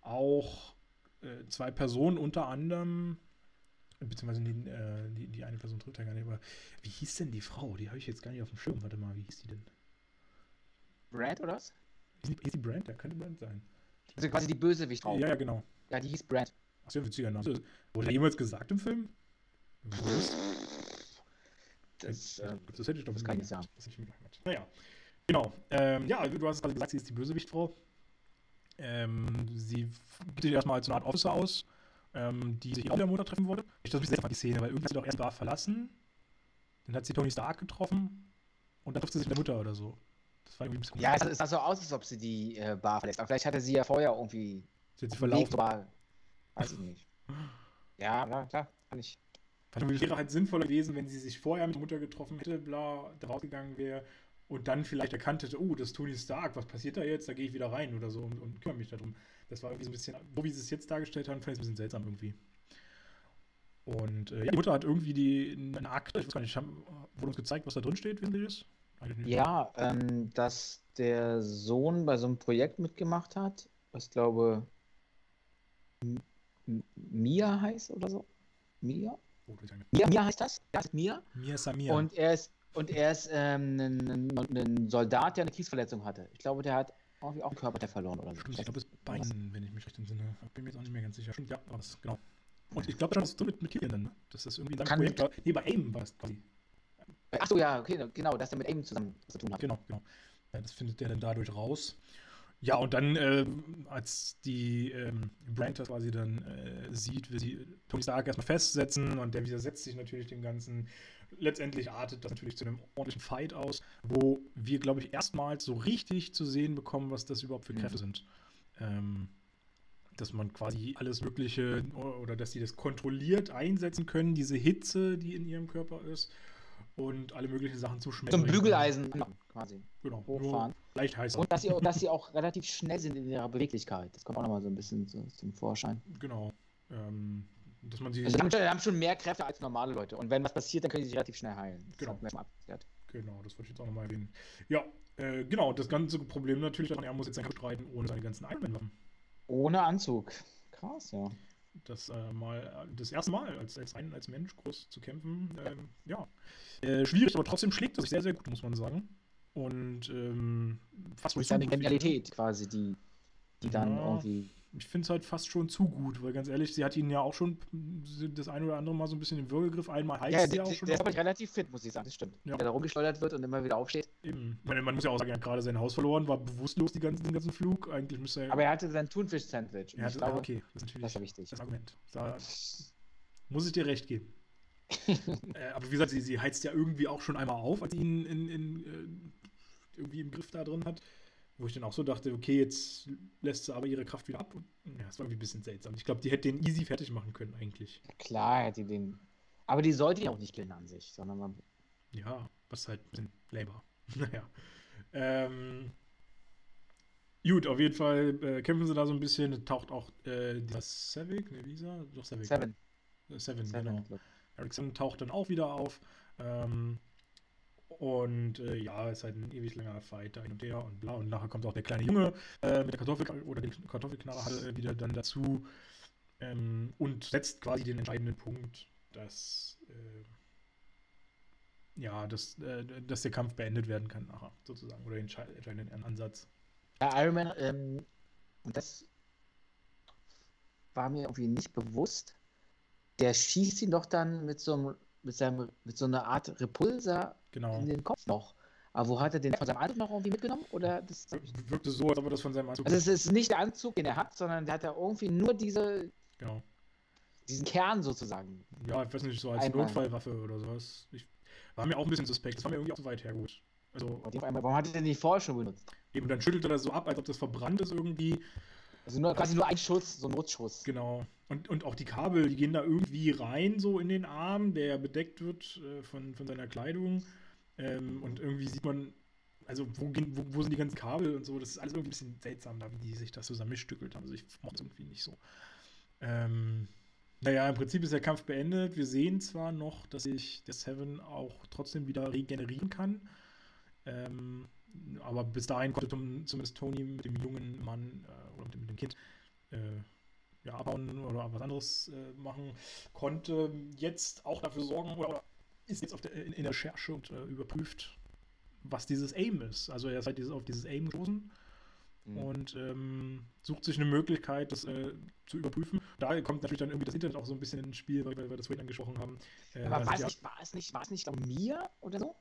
auch äh, zwei Personen, unter anderem, beziehungsweise die, äh, die, die eine Person trifft er gar nicht, aber wie hieß denn die Frau? Die habe ich jetzt gar nicht auf dem Schirm. Warte mal, wie hieß die denn? Brand oder was? Hieß die, hieß die Brand? Ja, könnte Brand sein. Also quasi die Bösewicht Ja, ja, genau. Ja, die hieß Brand. Achso, ja, witziger Name. Wurde er jemals gesagt im Film? Das, Ja, äh, das hätte ich doch das kann ich sagen. Das hätte ich mitgedacht. Naja. Genau. Ähm, ja, du hast gerade gesagt, sie ist die Bösewichtfrau. Ähm, sie gibt sich erstmal als so eine Art Officer aus, ähm, die sich auch der Mutter treffen wollte. Ich das ein bisschen seltsam, die Szene, weil irgendwie hat sie doch erst die Bar verlassen. Dann hat sie Tony Stark getroffen. Und dann trifft sie sich mit der Mutter oder so. Das war irgendwie ein bisschen ja, es, es sah so aus, als ob sie die äh, Bar verlässt. Aber vielleicht hatte sie ja vorher irgendwie Sie hat Weg verlaufen. Bar. Weiß ich nicht. Ja, ja, klar, kann ich. Fand wäre halt sinnvoller gewesen, wenn sie sich vorher mit der Mutter getroffen hätte, bla, da rausgegangen wäre und dann vielleicht erkannt hätte, oh, das ist Tony Stark, was passiert da jetzt? Da gehe ich wieder rein oder so und, und kümmere mich darum. Das war irgendwie so ein bisschen, so wie sie es jetzt dargestellt haben, fand ich es ein bisschen seltsam irgendwie. Und äh, ja, die Mutter hat irgendwie die, eine Akte, ich weiß gar nicht, haben, wurde uns gezeigt, was da drin steht, wissen Sie das? Ja, ähm, dass der Sohn bei so einem Projekt mitgemacht hat, was glaube Mia heißt oder so. Mia? Oh, das ist Mia, Mia heißt das? Ja, heißt Mia. Mia Samir. Und er ist und er ist ähm, ein, ein, ein Soldat, der eine Kriegsverletzung hatte. Ich glaube, der hat irgendwie auch einen Körperteil verloren oder so. Stimmt, ich glaube, es ist Bein, wenn ich mich recht entsinne. Bin mir jetzt auch nicht mehr ganz sicher. Stimmt, ja, war das, genau. Und ich glaube, das ist so mit, mit Killian dann, ne? das irgendwie in Kann Projekt war. Nee, bei AIM war es quasi. Achso, ja, okay, genau, dass er mit Aim zusammen zu tun hat. Genau, genau. Ja, das findet der dann dadurch raus. Ja, und dann, äh, als die ähm, Brand das quasi dann äh, sieht, will sie Tony Stark erstmal festsetzen und der widersetzt sich natürlich dem Ganzen. Letztendlich artet das natürlich zu einem ordentlichen Fight aus, wo wir, glaube ich, erstmals so richtig zu sehen bekommen, was das überhaupt für Kräfte Mhm. sind. Ähm, dass man quasi alles Mögliche oder dass die das kontrolliert einsetzen können, diese Hitze, die in ihrem Körper ist und alle möglichen Sachen zu schmecken. Zum Bügeleisen quasi. genau, hochfahren. Leicht heißer. Und dass sie, dass sie auch relativ schnell sind in ihrer Beweglichkeit. Das kommt auch nochmal so ein bisschen zu, zum Vorschein. Genau. Ähm, dass man sie. Also haben, haben schon mehr Kräfte als normale Leute. Und wenn was passiert, dann können sie sich relativ schnell heilen. Das Genau. genau, das wollte ich jetzt auch nochmal erwähnen. Ja, äh, genau, das ganze Problem natürlich, er muss jetzt sein Kampf streiten ohne seine ganzen Ironman-Waffen. Ohne Anzug. Krass, ja. Das äh, mal das erste Mal als, als ein als Mensch groß zu kämpfen. Ähm, ja. Äh, schwierig, aber trotzdem schlägt er sich sehr, sehr gut, muss man sagen. Und ähm, fast Durch seine. Genialität quasi, die, die dann Ja. irgendwie. Ich finde es halt fast schon zu gut, weil ganz ehrlich, sie hat ihn ja auch schon das ein oder andere Mal so ein bisschen im Würgegriff. Einmal heißt Ja, sie ja auch schon. der ist aber relativ fit, muss ich sagen. Das stimmt. Ja. Der da rumgeschleudert wird und immer wieder aufsteht. Eben. Meine, man muss ja auch sagen, er hat gerade sein Haus verloren, war bewusstlos die ganzen, den ganzen Flug. Eigentlich müsste er. Aber er hatte sein Thunfisch-Sandwich. Er hatte, glaube, okay, das ist natürlich das ist ja wichtig. das Argument. Da muss ich dir recht geben. äh, aber wie gesagt, sie, sie heizt ja irgendwie auch schon einmal auf, als sie ihn in, in, äh, irgendwie im Griff da drin hat. Wo ich dann auch so dachte, okay, jetzt lässt sie aber ihre Kraft wieder ab. Und, ja, das war irgendwie ein bisschen seltsam. Ich glaube, die hätte den easy fertig machen können, eigentlich. Klar, hätte die den. Aber die sollte ihn auch nicht killen an sich, sondern man. Ja, was halt ein bisschen labor. naja. Ähm, gut, auf jeden Fall äh, kämpfen sie da so ein bisschen. Es Taucht auch äh, dieser Savick, ne, wie ist er? Doch, Savick. Seven. Äh, Seven, Seven. genau. Ericsson taucht dann auch wieder auf. Ähm, und äh, ja, ist halt ein ewig langer Fight da hin und her und bla. Und nachher kommt auch der kleine Junge äh, mit der Kartoffel oder dem Kartoffelknarrer halt, äh, wieder dann dazu ähm, und setzt quasi den entscheidenden Punkt, dass, äh, ja, dass, äh, dass der Kampf beendet werden kann nachher, sozusagen. Oder den entschei- entscheidenden Ansatz. Ja, Iron Man, ähm, und das war mir irgendwie nicht bewusst. Der schießt ihn doch dann mit so einem, mit seinem, mit so einer Art Repulsor Genau. in den Kopf noch. Aber wo hat er den von seinem Anzug noch irgendwie mitgenommen? Oder das, Wirkte so, als ob er das von seinem Anzug. also es ist nicht der Anzug, den er hat, sondern der hat ja irgendwie nur diese, genau. diesen Kern sozusagen. Ja, ich weiß nicht, so als Einmal. Notfallwaffe oder sowas. Ich, war mir auch ein bisschen suspekt. Das war mir irgendwie auch so weit hergeholt. Also, Und auf einmal, warum hat er den nicht vorher schon benutzt? eben dann schüttelt er das so ab, als ob das verbrannt ist irgendwie. Also nur, quasi nur ein Schuss, so ein Notschuss. Genau. Und, und auch die Kabel, die gehen da irgendwie rein, so in den Arm, der bedeckt wird äh, von, von seiner Kleidung. Ähm, und irgendwie sieht man, also wo, gehen, wo, wo sind die ganzen Kabel und so, das ist alles irgendwie ein bisschen seltsam, da, wie die sich das zusammenstückelt haben. Also ich mochte es irgendwie nicht so. Ähm, naja, im Prinzip ist der Kampf beendet. Wir sehen zwar noch, dass sich der Seven auch trotzdem wieder regenerieren kann. Ähm, aber bis dahin konnte zumindest Tony mit dem jungen Mann äh, oder mit dem, mit dem Kind äh, ja, abhauen oder was anderes äh, machen, konnte jetzt auch dafür sorgen oder ist jetzt auf der, in, in der Recherche und äh, überprüft, was dieses Aim ist. Also er ist halt dieses, auf dieses Aim gestoßen Mhm. und ähm, sucht sich eine Möglichkeit, das äh, zu überprüfen. Da kommt natürlich dann irgendwie das Internet auch so ein bisschen ins Spiel, weil, weil wir das vorhin angesprochen haben. Äh, Aber weil war es, nicht, war es nicht, war es nicht glaub, Mia oder so?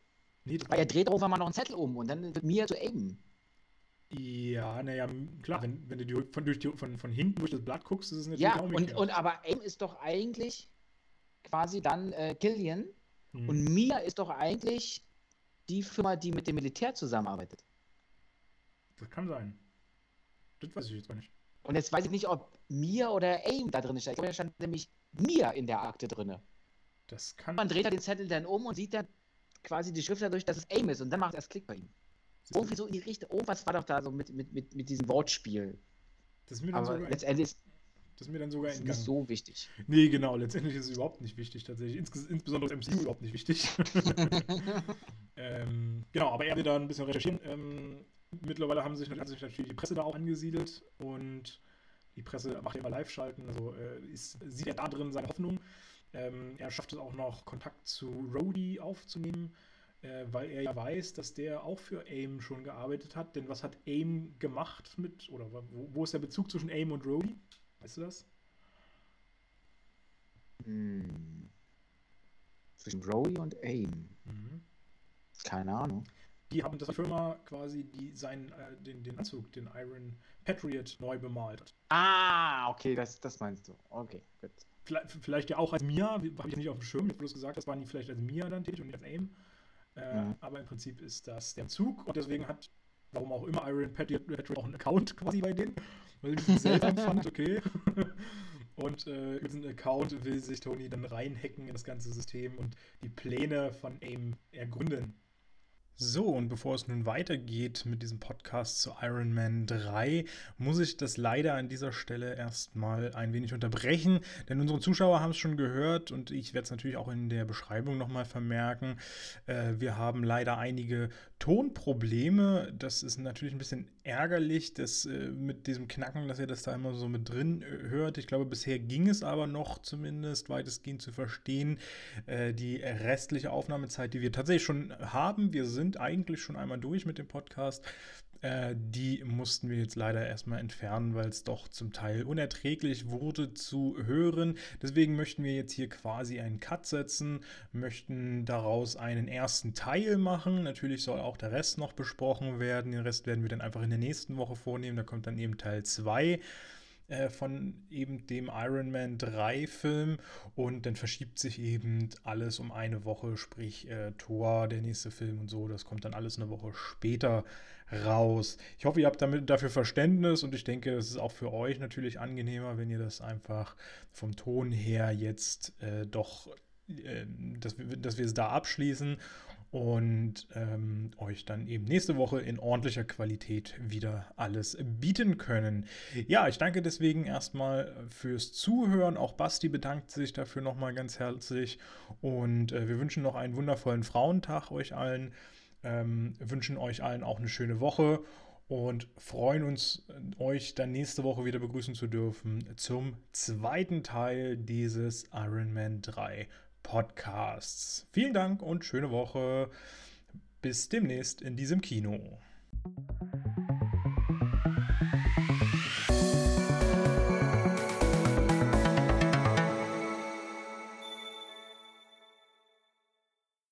nee, das Weil er dreht darauf mal noch einen Zettel um und dann wird Mia zu Aim. Ja, naja, klar, wenn, wenn du die, von, durch die, von, von hinten durch das Blatt guckst, ist es natürlich Ja, auch und, und aber Aim ist doch eigentlich quasi dann äh, Killian Hm. und Mia ist doch eigentlich die Firma, die mit dem Militär zusammenarbeitet. Das kann sein. Das weiß ich jetzt gar nicht. Und jetzt weiß ich nicht, ob Mia oder Aim da drin steht. Ich glaube, da stand nämlich Mia in der Akte drin. Das kann. Man dreht da den Zettel dann um und sieht dann quasi die Schrift dadurch, dass es Aim ist und dann macht es erst Klick bei ihm. Irgendwie so in die Richtung. Irgendwas war doch da so mit, mit, mit, mit diesem Wortspiel. Das ist mir dann Aber sogar, letztendlich ist das ist mir dann sogar es nicht entgangen. so wichtig. Nee, genau, letztendlich ist es überhaupt nicht wichtig, tatsächlich. Insges insbesondere das MCU überhaupt nicht wichtig. ähm, genau, aber er will da ein bisschen recherchieren. Ähm, mittlerweile haben sich, hat sich natürlich die Presse da auch angesiedelt und die Presse macht ja immer Live-Schalten, also äh, ist, sieht er da drin seine Hoffnung. Ähm, er schafft es auch noch, Kontakt zu Rhodey aufzunehmen, äh, weil er ja weiß, dass der auch für AIM schon gearbeitet hat. Denn was hat AIM gemacht mit, oder wo, wo ist der Bezug zwischen AIM und Rhodey? Weißt du das? Hm. Zwischen Rhodey und AIM. Mhm. Keine Ahnung. Die haben das Firma quasi, die seinen, äh, den, den Anzug, den Iron Patriot, neu bemalt hat. Ah, okay, das, das meinst du. Okay, gut. Vielleicht, vielleicht ja auch als Mia, habe ich nicht auf dem Schirm, ich habe bloß gesagt, das waren die vielleicht als Mia dann tätig und nicht als AIM. Äh, mhm. Aber im Prinzip ist das der Zug und deswegen hat, warum auch immer, Iron Patriot auch einen Account quasi bei denen, weil ich es seltsam fand, okay. Und äh, über diesen Account will sich Tony dann reinhacken in das ganze System und die Pläne von AIM ergründen. So, und bevor es nun weitergeht mit diesem Podcast zu Iron Man 3, muss ich das leider an dieser Stelle erstmal ein wenig unterbrechen, denn unsere Zuschauer haben es schon gehört und ich werde es natürlich auch in der Beschreibung nochmal vermerken. Äh, wir haben leider einige Tonprobleme. Das ist natürlich ein bisschen ärgerlich, dass äh, mit diesem Knacken, dass ihr das da immer so mit drin äh, hört. Ich glaube, bisher ging es aber noch zumindest weitestgehend zu verstehen. Äh, die restliche Aufnahmezeit, die wir tatsächlich schon haben, wir sind sind eigentlich schon einmal durch mit dem Podcast. Äh, die mussten wir jetzt leider erstmal entfernen, weil es doch zum Teil unerträglich wurde zu hören. Deswegen möchten wir jetzt hier quasi einen Cut setzen, möchten daraus einen ersten Teil machen. Natürlich soll auch der Rest noch besprochen werden. Den Rest werden wir dann einfach in der nächsten Woche vornehmen. Da kommt dann eben Teil 2 äh, von eben dem Iron Man 3 Film. Und dann verschiebt sich eben alles um eine Woche, sprich äh, Thor, der nächste Film und so, das kommt dann alles eine Woche später raus. Ich hoffe, ihr habt damit dafür Verständnis. Und ich denke, es ist auch für euch natürlich angenehmer, wenn ihr das einfach vom Ton her jetzt äh, doch, äh, dass, dass wir es da abschließen und ähm, euch dann eben nächste Woche in ordentlicher Qualität wieder alles bieten können. Ja, ich danke deswegen erstmal fürs Zuhören. Auch Basti bedankt sich dafür nochmal ganz herzlich und äh, wir wünschen noch einen wundervollen Frauentag euch allen, ähm, wünschen euch allen auch eine schöne Woche und freuen uns, euch dann nächste Woche wieder begrüßen zu dürfen zum zweiten Teil dieses Iron Man 3 Podcasts. Vielen Dank und schöne Woche. Bis demnächst in diesem Kino.